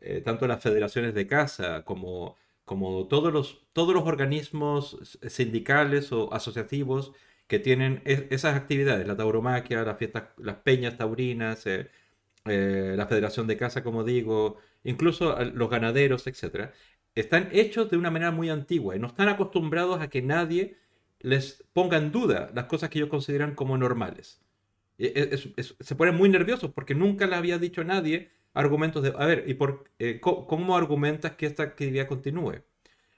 eh, tanto las federaciones de caza como, como todos, los, todos los organismos sindicales o asociativos que tienen esas actividades, la tauromaquia, las fiestas, las peñas taurinas, eh, eh, la federación de caza, como digo, incluso los ganaderos, etc., están hechos de una manera muy antigua y no están acostumbrados a que nadie les ponga en duda las cosas que ellos consideran como normales. se ponen muy nerviosos porque nunca le había dicho a nadie argumentos de, a ver, ¿y por, eh, cómo, argumentas que esta actividad continúe?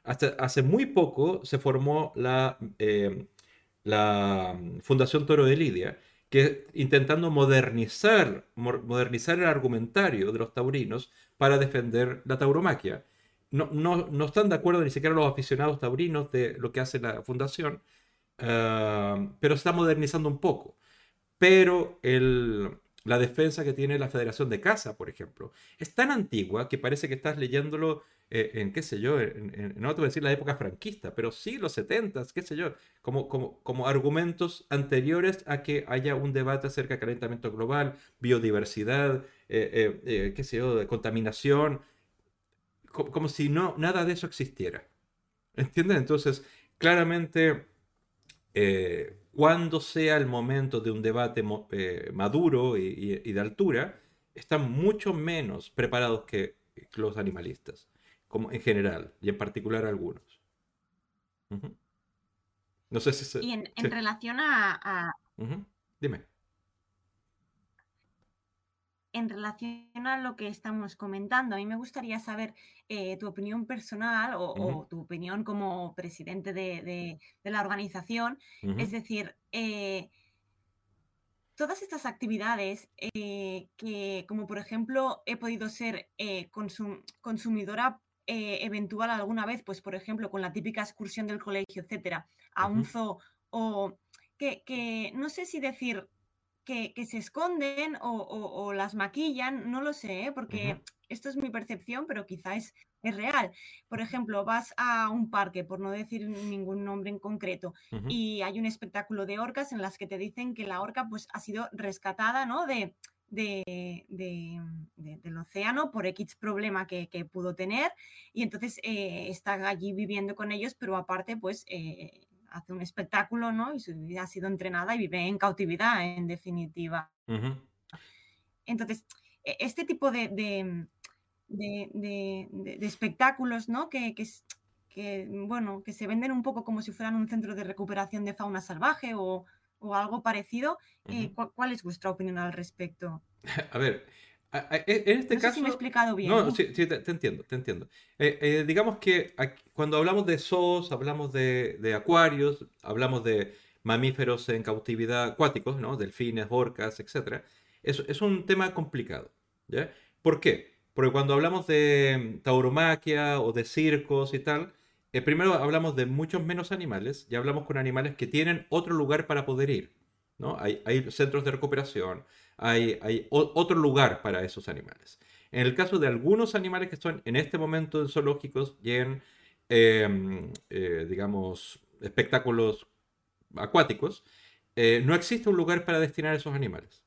Hasta hace muy poco se formó la, eh, la Fundación Toro de Lidia, que intentando modernizar, modernizar el argumentario de los taurinos para defender la tauromaquia. No, no, no, están de acuerdo ni siquiera los aficionados taurinos de lo que hace la fundación, ah, pero se está modernizando un poco. Pero el, la defensa que tiene la Federación de Caza, por ejemplo, es tan antigua que parece que estás leyéndolo eh, en, qué sé yo, no te voy a decir la época franquista, pero sí los 70, qué sé yo, como, como, como argumentos anteriores a que haya un debate acerca de calentamiento global, biodiversidad, eh, eh, qué sé yo, de contaminación, como, si no, nada de eso existiera. ¿Entiendes? Entonces, claramente cuando sea el momento de un debate eh, maduro y, de altura, están mucho menos preparados que, los animalistas, como en general, y en particular algunos. No sé si Y en, relación a... Dime en relación a lo que estamos comentando, a mí me gustaría saber eh, tu opinión personal o, tu opinión como presidente de, la organización. Es decir, eh, todas estas actividades eh, que, como por ejemplo, he podido ser consumidora eventual alguna vez, pues por ejemplo, con la típica excursión del colegio, etcétera, a un zoo, o que no sé si decir que, se esconden o, las maquillan, no lo sé, ¿eh? porque esto es mi percepción, pero quizá es, real. Por ejemplo, vas a un parque, por no decir ningún nombre en concreto, y hay un espectáculo de orcas en las que te dicen que la orca pues, ha sido rescatada ¿no? de, del océano por X problema que, pudo tener y entonces eh, está allí viviendo con ellos, pero aparte pues eh, hace un espectáculo, ¿no? Y ha sido entrenada y vive en cautividad, en definitiva. Entonces, e, este tipo de, de, espectáculos, ¿no? Que, que, bueno, que se venden un poco como si fueran un centro de recuperación de fauna salvaje o, algo parecido. Eh, ¿Cuál es vuestra opinión al respecto? <laughs> A ver, en este caso. si me he explicado bien. No, sí, te, entiendo, te entiendo. Eh, eh, digamos que cuando hablamos de zoos, hablamos de, acuarios, hablamos de mamíferos en cautividad acuáticos, ¿no? delfines, orcas, etc. Es, es un tema complicado. ¿ya? ¿Por qué? Porque cuando hablamos de tauromaquia o de circos y tal, eh, primero hablamos de muchos menos animales y hablamos con animales que tienen otro lugar para poder ir. ¿no? Hay, hay centros de recuperación, hay, otro lugar para esos animales. En el caso de algunos animales que están en este momento en zoológicos y en, em, eh, digamos, espectáculos acuáticos, eh, no existe un lugar para destinar esos animales.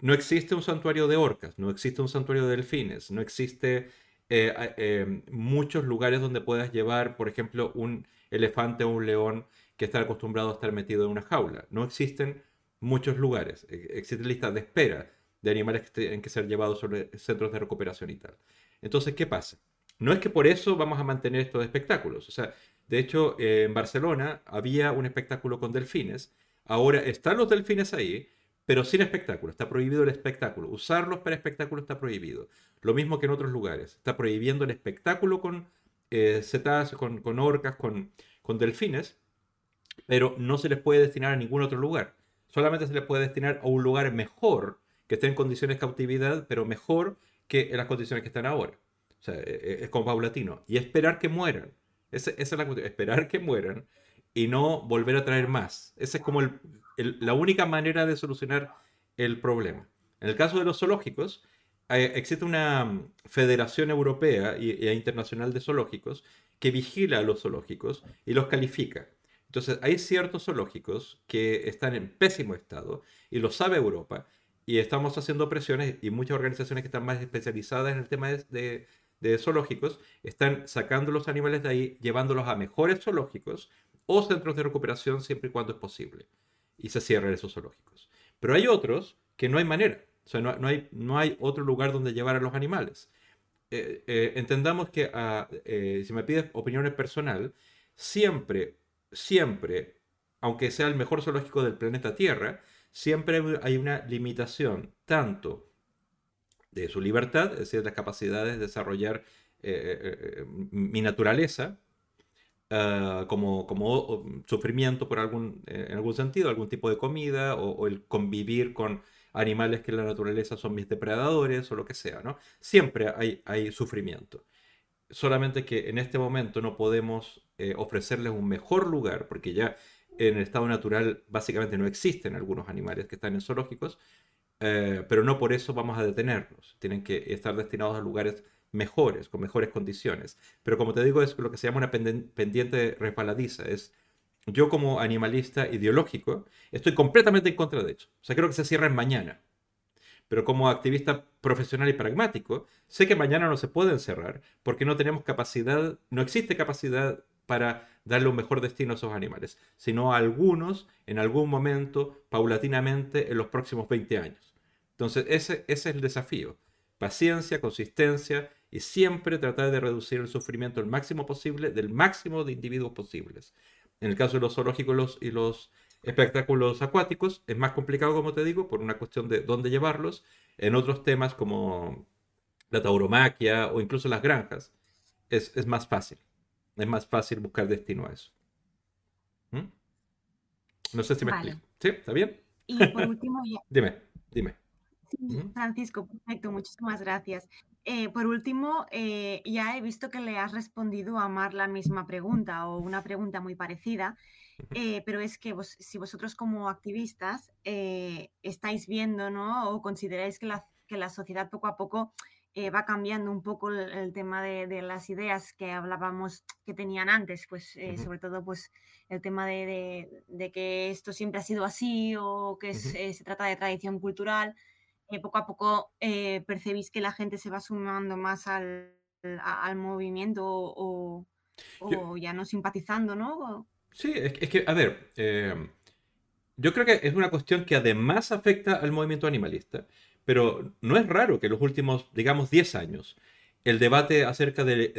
No existe un santuario de orcas, no existe un santuario de delfines, no existe eh, em, muchos lugares donde puedas llevar, por ejemplo, un elefante o un león que está acostumbrado a estar metido en una jaula. No existen muchos lugares. E, existen listas de espera de animales que tienen que ser llevados sobre centros de recuperación y tal. Entonces, ¿qué pasa? No es que por eso vamos a mantener estos espectáculos. O sea, de hecho, eh, en Barcelona había un espectáculo con delfines. Ahora están los delfines ahí, pero sin espectáculo. Está prohibido el espectáculo. Usarlos para espectáculo está prohibido. Lo mismo que en otros lugares. Está prohibiendo el espectáculo con eh, con, con, orcas, con, con delfines, pero no se les puede destinar a ningún otro lugar. Solamente se les puede destinar a un lugar mejor que esté en condiciones de cautividad, pero mejor que en las condiciones que están ahora. O sea, e, e, es como paulatino. Y esperar que mueran. Esa, es la cuestión. Esperar que mueran y no volver a traer más. Esa es como la única manera de solucionar el problema. En el caso de los zoológicos, existe una federación europea e internacional de zoológicos que vigila a los zoológicos y los califica. Entonces, hay ciertos zoológicos que están en pésimo estado y lo sabe Europa y estamos haciendo presiones y muchas organizaciones que están más especializadas en el tema de, zoológicos están sacando los animales de ahí, llevándolos a mejores zoológicos o centros de recuperación siempre y cuando es posible. Y se cierran esos zoológicos. Pero hay otros que no hay manera. O sea, no, hay, no hay otro lugar donde llevar a los animales. Eh, eh, entendamos que, ah, eh, si me pides opiniones personal, siempre, siempre, aunque sea el mejor zoológico del planeta Tierra, siempre hay una limitación tanto de su libertad, es decir, las capacidades de desarrollar eh, eh, eh, mi naturaleza, ah, como, como sufrimiento por algún, en algún sentido, algún tipo de comida o, el convivir con animales que en la naturaleza son mis depredadores o lo que sea, ¿no? Siempre hay, hay sufrimiento. Solamente que en este momento no podemos ofrecerles un mejor lugar, porque ya en el estado natural básicamente no existen algunos animales que están en zoológicos, eh, pero no por eso vamos a detenerlos. Tienen que estar destinados a lugares mejores, con mejores condiciones. Pero como te digo, es lo que se llama una pendiente resbaladiza. Es yo como animalista ideológico estoy completamente en contra de ello. O sea, creo que se cierran mañana. Pero como activista profesional y pragmático, sé que mañana no se pueden cerrar porque no tenemos capacidad, no existe capacidad para darle un mejor destino a esos animales, sino a algunos en algún momento, paulatinamente, en los próximos 20 años. Entonces, ese, ese es el desafío. Paciencia, consistencia y siempre tratar de reducir el sufrimiento el máximo posible del máximo de individuos posibles. En el caso de los zoológicos y los espectáculos acuáticos es más complicado, como te digo, por una cuestión de dónde llevarlos. En otros temas como la tauromaquia o incluso las granjas, es, es más fácil. Es más fácil buscar destino a eso. ¿Mm? No sé si me explico. ¿Sí? ¿Está bien? Y por <laughs> último, dime, dime. Francisco, perfecto, muchísimas gracias. Eh, por último, eh, ya he visto que le has respondido a Mar la misma pregunta o una pregunta muy parecida, eh, pero es que si vosotros como activistas estáis viendo ¿no? o consideráis que la, que la sociedad poco a poco eh, va cambiando un poco el, tema de, las ideas que hablábamos que tenían antes, pues eh, sobre todo pues el tema de, que esto siempre ha sido así o que eh, se trata de tradición cultural. poco a poco percibís que la gente se va sumando más al, movimiento o, ya no simpatizando, ¿no? Sí, es, que, a ver, yo creo que es una cuestión que además afecta al movimiento animalista. Pero no es raro que los últimos, digamos, 10 años, el debate acerca del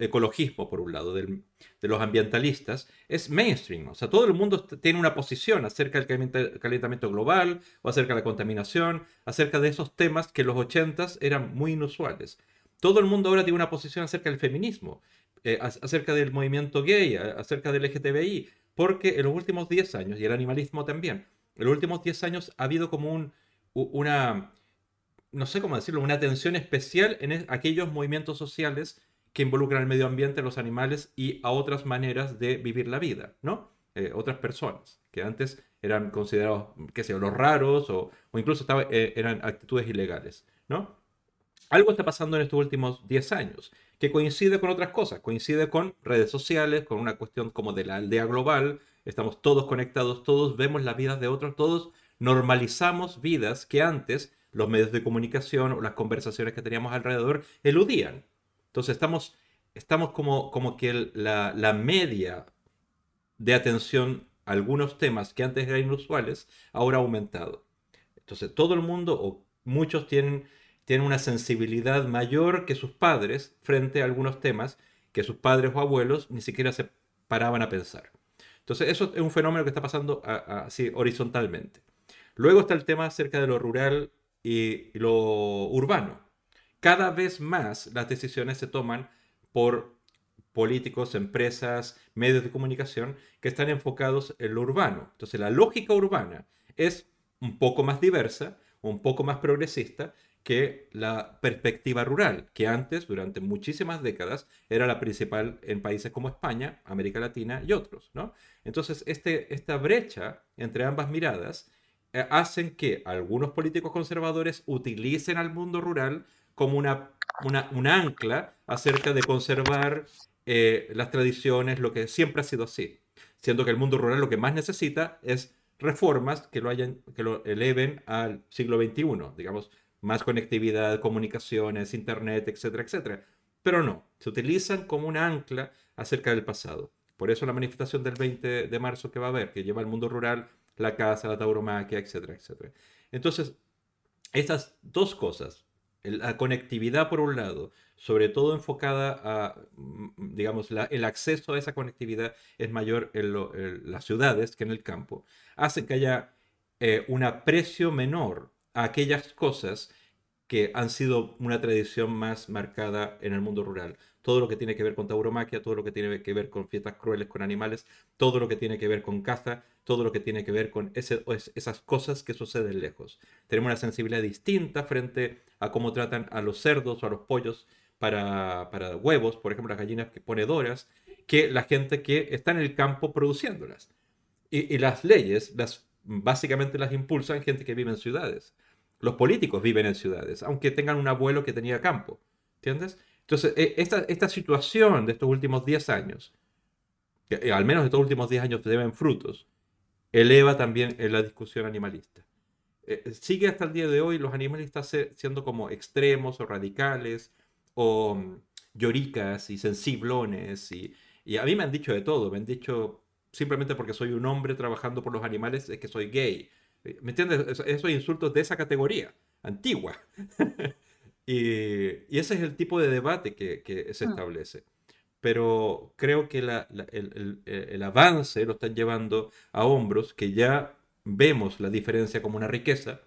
ecologismo, por un lado, de los ambientalistas, es mainstream. O sea, todo el mundo tiene una posición acerca del calentamiento global o acerca de la contaminación, acerca de esos temas que en los 80 eran muy inusuales. Todo el mundo ahora tiene una posición acerca del feminismo, eh, acerca del movimiento gay, acerca del LGTBI. porque en los últimos 10 años, y el animalismo también, en los últimos 10 años ha habido como un, una, no sé cómo decirlo, una atención especial en aquellos movimientos sociales que involucran al medio ambiente, los animales y a otras maneras de vivir la vida, ¿no? Eh, otras personas que antes eran considerados, qué sé los raros o, incluso eh, eran actitudes ilegales, ¿no? Algo está pasando en estos últimos 10 años que coincide con otras cosas, coincide con redes sociales, con una cuestión como de la aldea global, estamos todos conectados, todos vemos las vidas de otros, todos normalizamos vidas que antes los medios de comunicación o las conversaciones que teníamos alrededor eludían. Entonces estamos, estamos como, como que la, la media de atención a algunos temas que antes eran inusuales ahora ha aumentado. Entonces todo el mundo o muchos tienen, tienen una sensibilidad mayor que sus padres frente a algunos temas que sus padres o abuelos ni siquiera se paraban a pensar. Entonces eso es un fenómeno que está pasando así horizontalmente. Luego está el tema acerca de lo rural y lo urbano. Cada vez más las decisiones se toman por políticos, empresas, medios de comunicación que están enfocados en lo urbano. Entonces la lógica urbana es un poco más diversa, un poco más progresista que la perspectiva rural, que antes, durante muchísimas décadas, era la principal en países como España, América Latina y otros. ¿no? Entonces, este, esta brecha entre ambas miradas eh, hacen que algunos políticos conservadores utilicen al mundo rural como una, una, ancla acerca de conservar eh, las tradiciones, lo que siempre ha sido así. Siendo que el mundo rural lo que más necesita es reformas que lo, hayan, que lo eleven al siglo XXI, digamos, más conectividad, comunicaciones, internet, etcétera, etcétera. Pero no, se utilizan como una ancla acerca del pasado. Por eso la manifestación del 20 de marzo que va a haber, que lleva al mundo rural la casa, la tauromaquia, etcétera, etcétera. Entonces, estas dos cosas, la conectividad por un lado, sobre todo enfocada a, mm, digamos, el acceso a esa conectividad es mayor en, las ciudades que en el campo, hace que haya eh, un aprecio menor aquellas cosas que han sido una tradición más marcada en el mundo rural todo lo que tiene que ver con tauromaquia, todo lo que tiene que ver con fiestas crueles con animales, todo lo que tiene que ver con caza, todo lo que tiene que ver con esas cosas que suceden lejos. Tenemos una sensibilidad distinta frente a cómo tratan a los cerdos o a los pollos para, huevos, por ejemplo, las gallinas ponedoras, que la gente que está en el campo produciéndolas. Y las leyes, las, básicamente las impulsan gente que vive en ciudades. Los políticos viven en ciudades, aunque tengan un abuelo que tenía campo. ¿Entiendes? Entonces, e, esta, esta situación de estos últimos 10 años, que eh, al menos estos últimos 10 años deben frutos, eleva también en la discusión animalista. Eh, sigue hasta el día de hoy los animalistas siendo como extremos o radicales o mm, lloricas y sensiblones y, y, a mí me han dicho de todo, me han dicho simplemente porque soy un hombre trabajando por los animales es que soy gay. ¿Me entiendes? Esos insultos de esa categoría, antigua. <laughs> Y, ese es el tipo de debate que, se ah. establece. Pero creo que el, avance lo están llevando a hombros que ya vemos la diferencia como una riqueza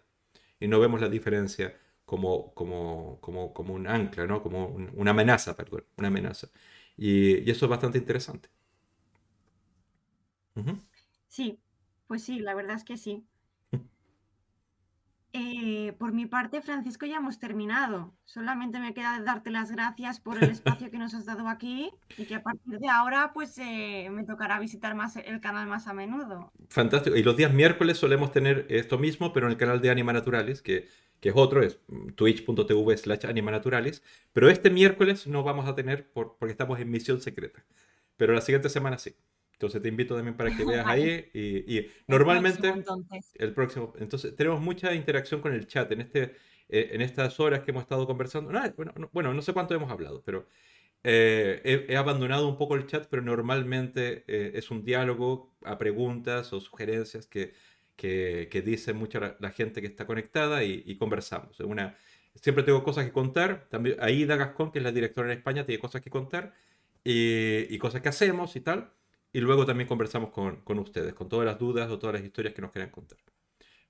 y no vemos la diferencia como, como, como, como un ancla, ¿no? como una amenaza, perdón, una amenaza. Y, eso es bastante interesante. Sí, pues sí, la verdad es que sí. <laughs> Eh, por mi parte, Francisco, ya hemos terminado. Solamente me queda darte las gracias por el espacio que nos has dado aquí y que a partir de ahora, pues eh, me tocará visitar más el canal más a menudo. Fantástico. Y los días miércoles solemos tener esto mismo, pero en el canal de Anima Naturales, que, que es otro, es twitch.tv slash Anima Naturales. Pero este miércoles no vamos a tener porque estamos en misión secreta. Pero la siguiente semana sí. Entonces te invito también para que <laughs> veas ahí. Y, normalmente. El próximo, entonces. tenemos mucha interacción con el chat en, este, eh, en estas horas que hemos estado conversando. bueno, no, sé cuánto hemos hablado, pero eh, he, abandonado un poco el chat, pero normalmente eh, es un diálogo a preguntas o sugerencias que, que, dice mucha la, gente que está conectada y, conversamos. Una, siempre tengo cosas que contar. También Aida Gascón, que es la directora en España, tiene cosas que contar y, y cosas que hacemos y tal y luego también conversamos con, con, ustedes, con todas las dudas o todas las historias que nos quieran contar.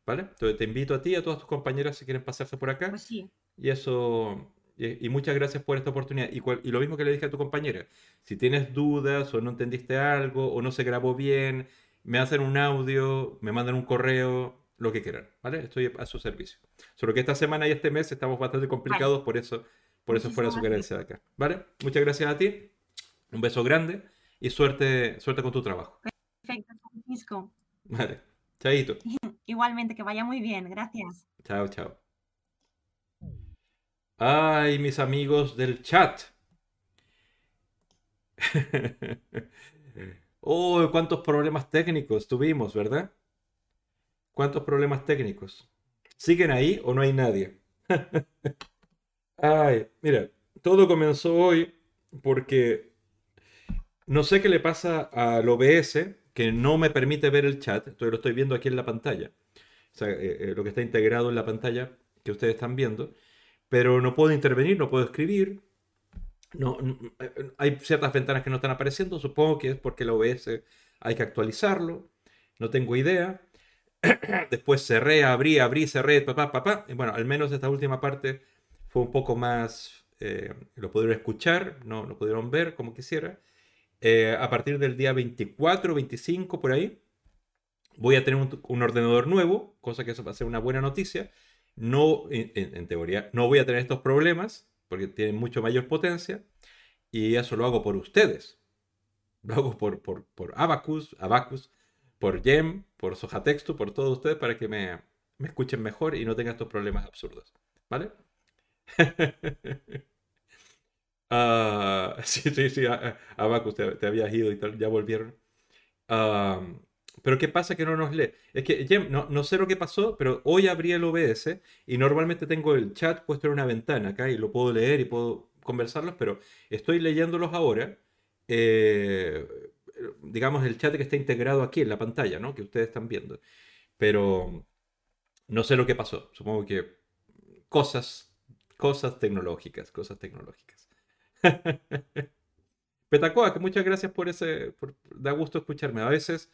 ¿Vale? Entonces te invito a ti y a todas tus compañeras si quieren pasarse por acá. Pues sí. Y eso, Y, muchas gracias por esta oportunidad. Y, y, lo mismo que le dije a tu compañera, si tienes dudas o no entendiste algo o no se grabó bien, me hacen un audio, me mandan un correo, lo que quieran, ¿vale? Estoy a su servicio. Solo que esta semana y este mes estamos bastante complicados, por eso, por eso fue la sugerencia de acá, ¿vale? Muchas gracias a ti, un beso grande y suerte, suerte con tu trabajo. Perfecto, Francisco. Vale, chaito. <laughs> Igualmente, que vaya muy bien, gracias. Chao, chao. Ay, mis amigos del chat. <laughs> oh, cuántos problemas técnicos tuvimos, ¿verdad? ¿Cuántos problemas técnicos? ¿Siguen ahí o no hay nadie? <laughs> Ay, mira, todo comenzó hoy porque no sé qué le pasa al OBS que no me permite ver el chat. Entonces lo estoy viendo aquí en la pantalla. Eh, eh, lo que está integrado en la pantalla que ustedes están viendo pero no puedo intervenir, no puedo escribir. No, eh, hay ciertas ventanas que no están apareciendo, supongo que es porque el OBS hay que actualizarlo, no tengo idea. <clears throat> Después cerré, abrí, abrí, cerré, papá, papá. Bueno, al menos esta última parte fue un poco más, lo pudieron escuchar, no lo pudieron ver como quisiera. Eh, a partir del día 24, 25, por ahí, voy a tener un, ordenador nuevo, cosa que eso va a ser una buena noticia no, en, teoría, no voy a tener estos problemas porque tienen mucho mayor potencia y eso lo hago por ustedes. Lo hago por, por, por Abacus, Abacus, por Gem, por Sojatexto, por todos ustedes para que me, me escuchen mejor y no tengan estos problemas absurdos. ¿Vale? <laughs> uh, <laughs> sí, sí, sí, Abacus, te, te, habías ido y tal, ya volvieron. Pero ¿qué pasa que no nos lee? Es que, Jem, no, no, sé lo que pasó, pero hoy abrí el OBS y normalmente tengo el chat puesto en una ventana acá y lo puedo leer y puedo conversarlos, pero estoy leyéndolos ahora. Eh, digamos, el chat que está integrado aquí en la pantalla, ¿no? Que ustedes están viendo. Pero no sé lo que pasó. Supongo que cosas, cosas tecnológicas, cosas tecnológicas. <laughs> Petacoa, que muchas gracias por ese, da gusto escucharme. A veces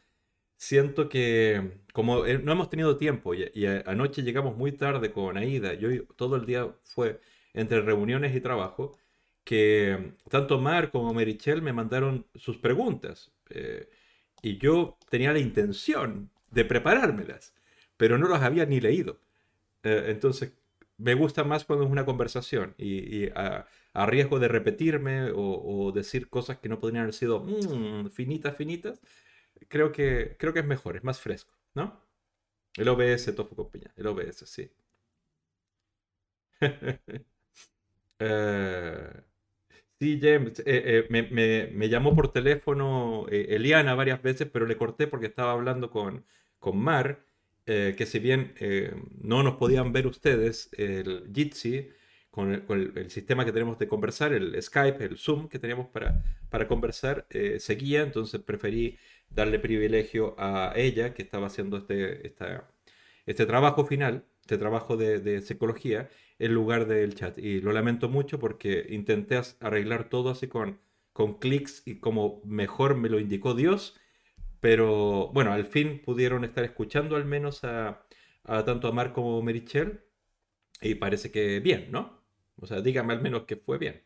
siento que como eh, no hemos tenido tiempo y, anoche llegamos muy tarde con Aida, yo todo el día fue entre reuniones y trabajo, que tanto Mar como Merichel me mandaron sus preguntas eh, y yo tenía la intención de preparármelas, pero no las había ni leído. Eh, entonces, me gusta más cuando es una conversación y, a, riesgo de repetirme o, decir cosas que no podrían haber sido mm, finitas, finitas, creo que, creo que es mejor, es más fresco, ¿no? El OBS Tofu con piña, el OBS, sí. uh, <laughs> sí, James, eh, eh, me, llamó por teléfono eh, Eliana varias veces, pero le corté porque estaba hablando con, con Mar, que si bien no nos podían ver ustedes, el Jitsi, con, el, sistema que tenemos de conversar, el Skype, el Zoom que teníamos para, para conversar, seguía, entonces preferí darle privilegio a ella, que estaba haciendo este, este trabajo final, este trabajo de, psicología, en lugar del chat. Y lo lamento mucho porque intenté arreglar todo así con, con clics y como mejor me lo indicó Dios, pero bueno, al fin pudieron estar escuchando al menos a, tanto a Mark como Merichel y parece que bien, ¿no? O sea, dígame al menos que fue bien.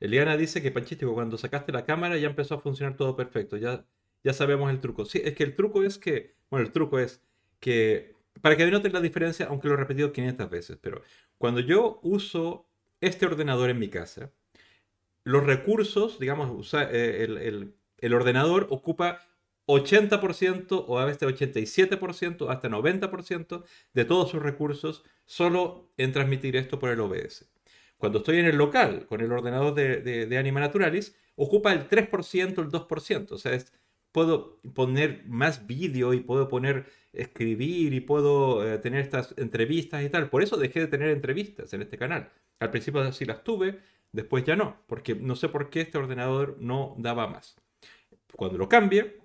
Eliana dice que Panchístico, cuando sacaste la cámara ya empezó a funcionar todo perfecto. Ya, ya sabemos el truco. Sí, es que el truco es que, bueno, el truco es que, para que noten la diferencia, aunque lo he repetido 500 veces, pero cuando yo uso este ordenador en mi casa, los recursos, digamos, eh, el ordenador ocupa 80% o a veces 87%, hasta 90% de todos sus recursos solo en transmitir esto por el OBS. Cuando estoy en el local con el ordenador de, Anima Naturalis, ocupa el 3%, el 2%. O sea, puedo poner más vídeo y puedo poner escribir y puedo eh, tener estas entrevistas y tal. Por eso dejé de tener entrevistas en este canal. Al principio sí las tuve, después ya no, porque no sé por qué este ordenador no daba más. Cuando lo cambie,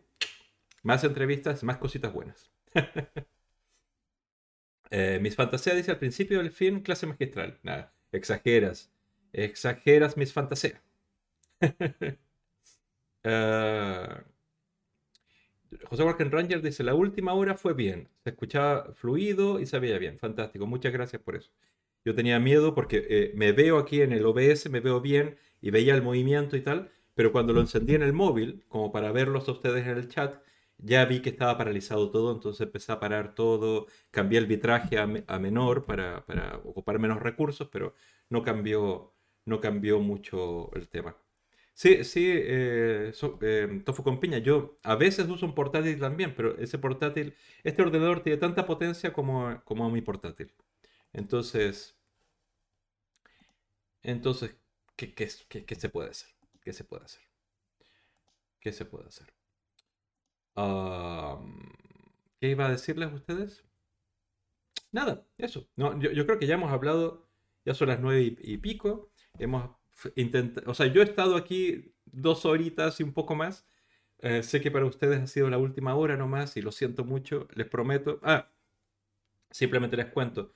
más entrevistas, más cositas buenas. <laughs> Eh, mis fantasías dice al principio del fin, clase magistral. Nada. Exageras. Exageras mis fantasías. Ah, <laughs> José Walken Ranger dice, la última hora fue bien. Se escuchaba fluido y se veía bien. Fantástico. Muchas gracias por eso. Yo tenía miedo porque eh, me veo aquí en el OBS, me veo bien y veía el movimiento y tal, pero cuando lo encendí en el móvil, como para verlos a ustedes en el chat, ya vi que estaba paralizado todo, entonces empecé a parar todo, cambié el vitraje a, menor para, para, ocupar menos recursos, pero no cambió, no cambió mucho el tema. Sí, sí, eh, eh, tofu con piña. Yo a veces uso un portátil también, pero ese portátil, este ordenador tiene tanta potencia como, como mi portátil. Entonces, entonces, ¿qué, qué, qué, se puede hacer? ¿Qué se puede hacer? ¿Qué se puede hacer? ¿Qué iba a decirles a ustedes? Nada, eso. No, yo, yo, creo que ya hemos hablado, ya son las nueve y, pico. Hemos intentado, o sea, yo he estado aquí dos horitas y un poco más. Eh, sé que para ustedes ha sido la última hora nomás y lo siento mucho, les prometo. Ah, simplemente les cuento.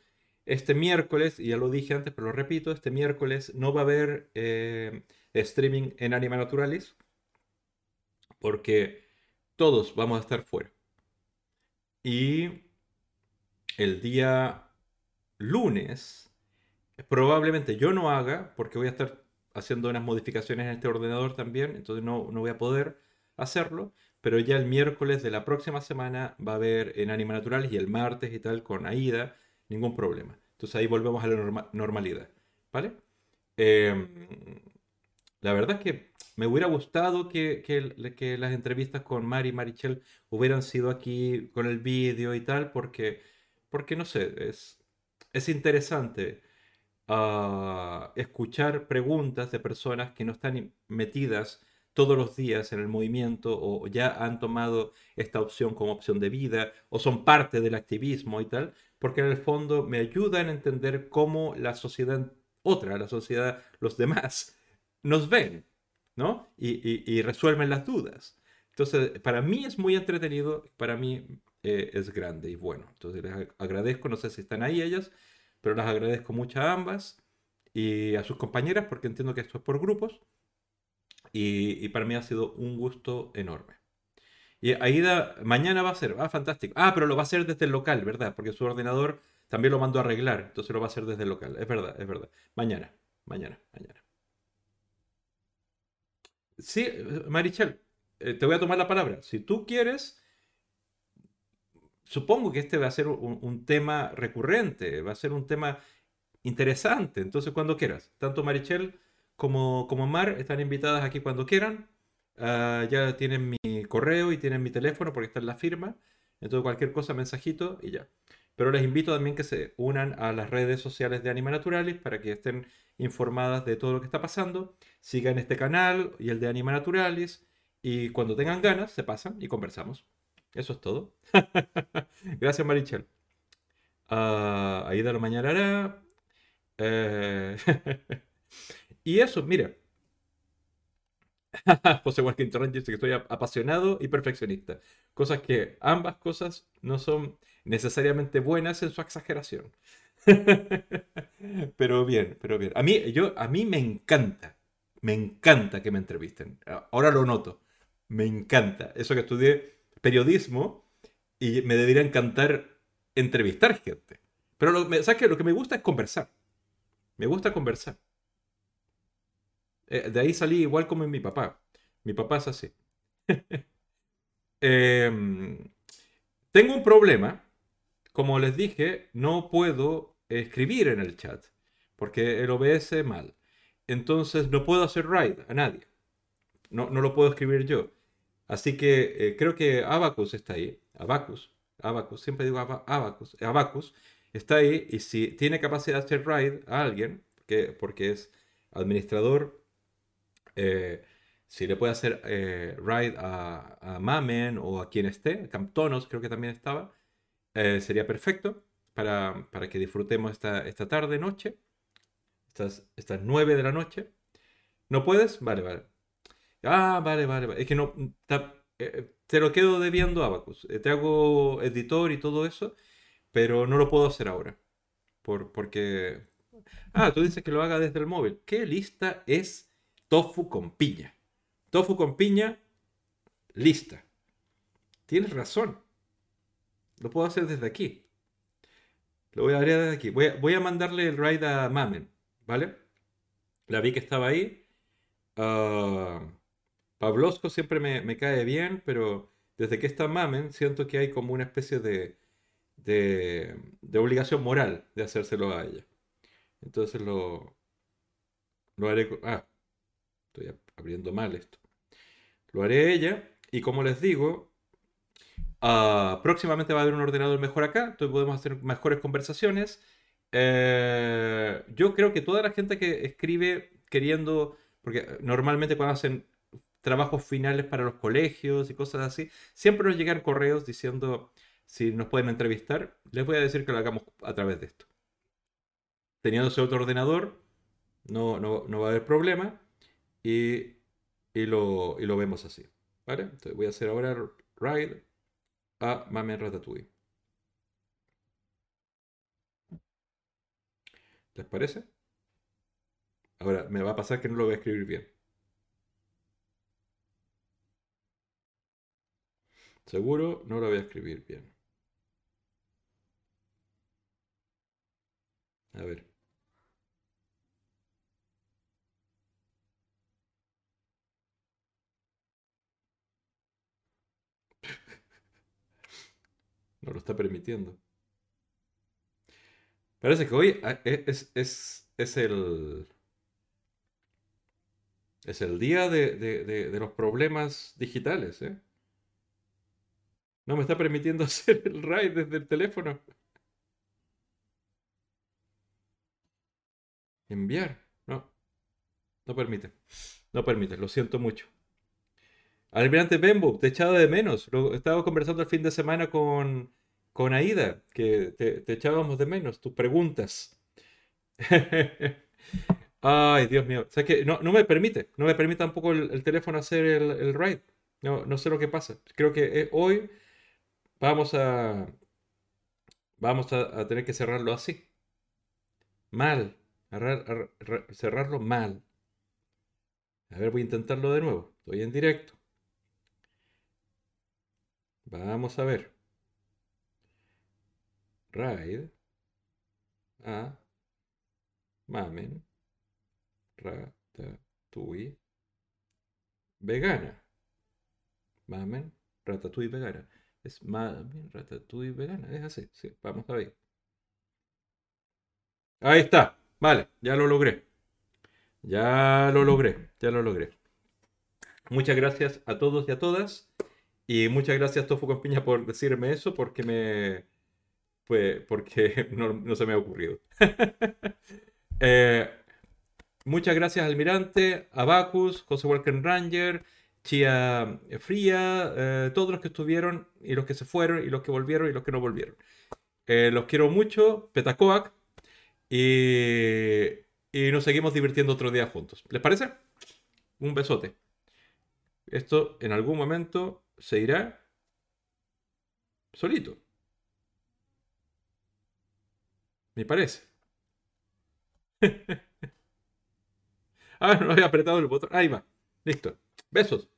Este miércoles, y ya lo dije antes, pero lo repito, este miércoles no va a haber eh, streaming en Anima Naturalis porque todos vamos a estar fuera. Y el día lunes, probablemente yo no haga, porque voy a estar haciendo unas modificaciones en este ordenador también, entonces no, no voy a poder hacerlo, pero ya el miércoles de la próxima semana va a haber en Anima Naturalis y el martes y tal con Aida, ningún problema. Entonces ahí volvemos a la normalidad, ¿vale? Em, la verdad es que me hubiera gustado que, que, las entrevistas con Mari y Marichel hubieran sido aquí con el vídeo y tal, porque, porque no sé, es, es interesante ah, escuchar preguntas de personas que no están metidas todos los días en el movimiento o ya han tomado esta opción como opción de vida o son parte del activismo y tal, porque en el fondo me ayudan a entender cómo la sociedad otra, la sociedad, los demás, nos ven ¿no? Y, resuelven las dudas. Entonces, para mí es muy entretenido, para mí eh, es grande y bueno. Entonces, les agradezco, no sé si están ahí ellas, pero las agradezco mucho a ambas y a sus compañeras porque entiendo que esto es por grupos y, para mí ha sido un gusto enorme. Y Aida, mañana va a ser, ah, fantástico. Ah, pero lo va a hacer desde el local, ¿verdad? Porque su ordenador también lo mandó a arreglar, entonces lo va a hacer desde el local. Es verdad, es verdad. Mañana, mañana, mañana. Sí, Marichel, eh, te voy a tomar la palabra. Si tú quieres, supongo que este va a ser un, tema recurrente, va a ser un tema interesante. Entonces, cuando quieras, tanto Marichel como, como Mar están invitadas aquí cuando quieran. Ah, ya tienen mi correo y tienen mi teléfono porque está en la firma. Entonces, cualquier cosa, mensajito y ya. Pero les invito también que se unan a las redes sociales de Anima Naturalis para que estén informadas de todo lo que está pasando. Sigan este canal y el de Anima Naturalis. Y cuando tengan ganas, se pasan y conversamos. Eso es todo. <laughs> Gracias, Marichel. Uh, Aida lo mañana eh, <laughs> y eso, mira. José Walking dice que estoy apasionado y perfeccionista. Cosas que ambas cosas no son necesariamente buenas en su exageración. <laughs> pero bien, pero bien. A mí, yo, a mí me encanta, me encanta que me entrevisten. Ahora lo noto, me encanta. Eso que estudié periodismo y me debería encantar entrevistar gente. Pero lo, ¿sabes qué? Lo que me gusta es conversar. Me gusta conversar. Eh, de ahí salí igual como en mi papá. Mi papá es así. <laughs> Em, tengo un problema como les dije, no puedo escribir en el chat porque el OBS mal. Entonces no puedo hacer raid a nadie. No, no lo puedo escribir yo. Así que eh, creo que Abacus está ahí. Abacus. Abacus. Siempre digo Abacus. Abacus está ahí y si tiene capacidad de hacer raid a alguien, porque, porque es administrador, eh, si le puede hacer eh, raid a, Mamen o a quien esté, Camptonos creo que también estaba, eh, sería perfecto para, que disfrutemos esta, esta tarde, noche, estas, estas 9 de la noche. ¿No puedes? Vale, vale. Ah, vale, vale, Es que no. Eh, te lo quedo debiendo, Abacus. Te hago editor y todo eso, pero no lo puedo hacer ahora. Por, porque. Ah, tú dices que lo haga desde el móvil. ¿Qué lista es tofu con piña? Tofu con piña, lista. Tienes razón. Lo puedo hacer desde aquí. Lo voy a abrir desde aquí. Voy a, mandarle el ride a Mamen, ¿vale? La vi que estaba ahí. Uh, siempre me, cae bien, pero desde que está Mamen siento que hay como una especie de, de, de obligación moral de hacérselo a ella. Entonces lo, lo haré... Ah, estoy abriendo mal esto. Lo haré ella y como les digo, ah, próximamente va a haber un ordenador mejor acá, entonces podemos hacer mejores conversaciones. Eh, yo creo que toda la gente que escribe queriendo, porque normalmente cuando hacen trabajos finales para los colegios y cosas así, siempre nos llegan correos diciendo si nos pueden entrevistar. Les voy a decir que lo hagamos a través de esto. Teniendo ese otro ordenador, no, no, no va a haber problema y, y, lo, y lo vemos así. ¿Vale? Entonces voy a hacer ahora ride a Mamen Ratatouille. ¿Les parece? Ahora, me va a pasar que no lo voy a escribir bien. Seguro no lo voy a escribir bien. A ver. No lo está permitiendo. Parece que hoy ah, e, es, es, es el. Es el día de, de, de, los problemas digitales, ¿eh? No me está permitiendo <laughs> hacer el RAID desde el teléfono. Enviar. No. No permite. No permite. Lo siento mucho. Almirante Bembo, te echaba de menos. Lo, estaba conversando el fin de semana con, con Aida, que te, echábamos de menos, tus preguntas. <laughs> Ay, Dios mío. O que no, me permite, no me permite tampoco el, teléfono hacer el, el ride. No, no, sé lo que pasa. Creo que eh, hoy vamos a vamos a, tener que cerrarlo así. Mal. cerrarlo mal. A ver, voy a intentarlo de nuevo. Estoy en directo. Vamos a ver. Ride a Mamen Ratatouille vegana. Mamen Ratatouille vegana. Es Mamen Ratatouille vegana. Es así. Sí, vamos a ver. Ahí está. Vale, ya lo logré. Ya lo logré. Ya lo logré. Muchas gracias a todos y a todas. Y muchas gracias, Tofu con Piña, por decirme eso, porque me. Pues, porque <laughs> no, se me ha ocurrido. <laughs> Eh, muchas gracias, Almirante, Abacus, José Walker Ranger, Chia Fría, eh, todos los que estuvieron y los que se fueron y los que volvieron y los que no volvieron. Eh, los quiero mucho, Petacoac, y, y nos seguimos divirtiendo otro día juntos. ¿Les parece? Un besote. Esto en algún momento se irá solito. Me parece. <laughs> ah, no había apretado el botón. Ahí va. Listo. Besos.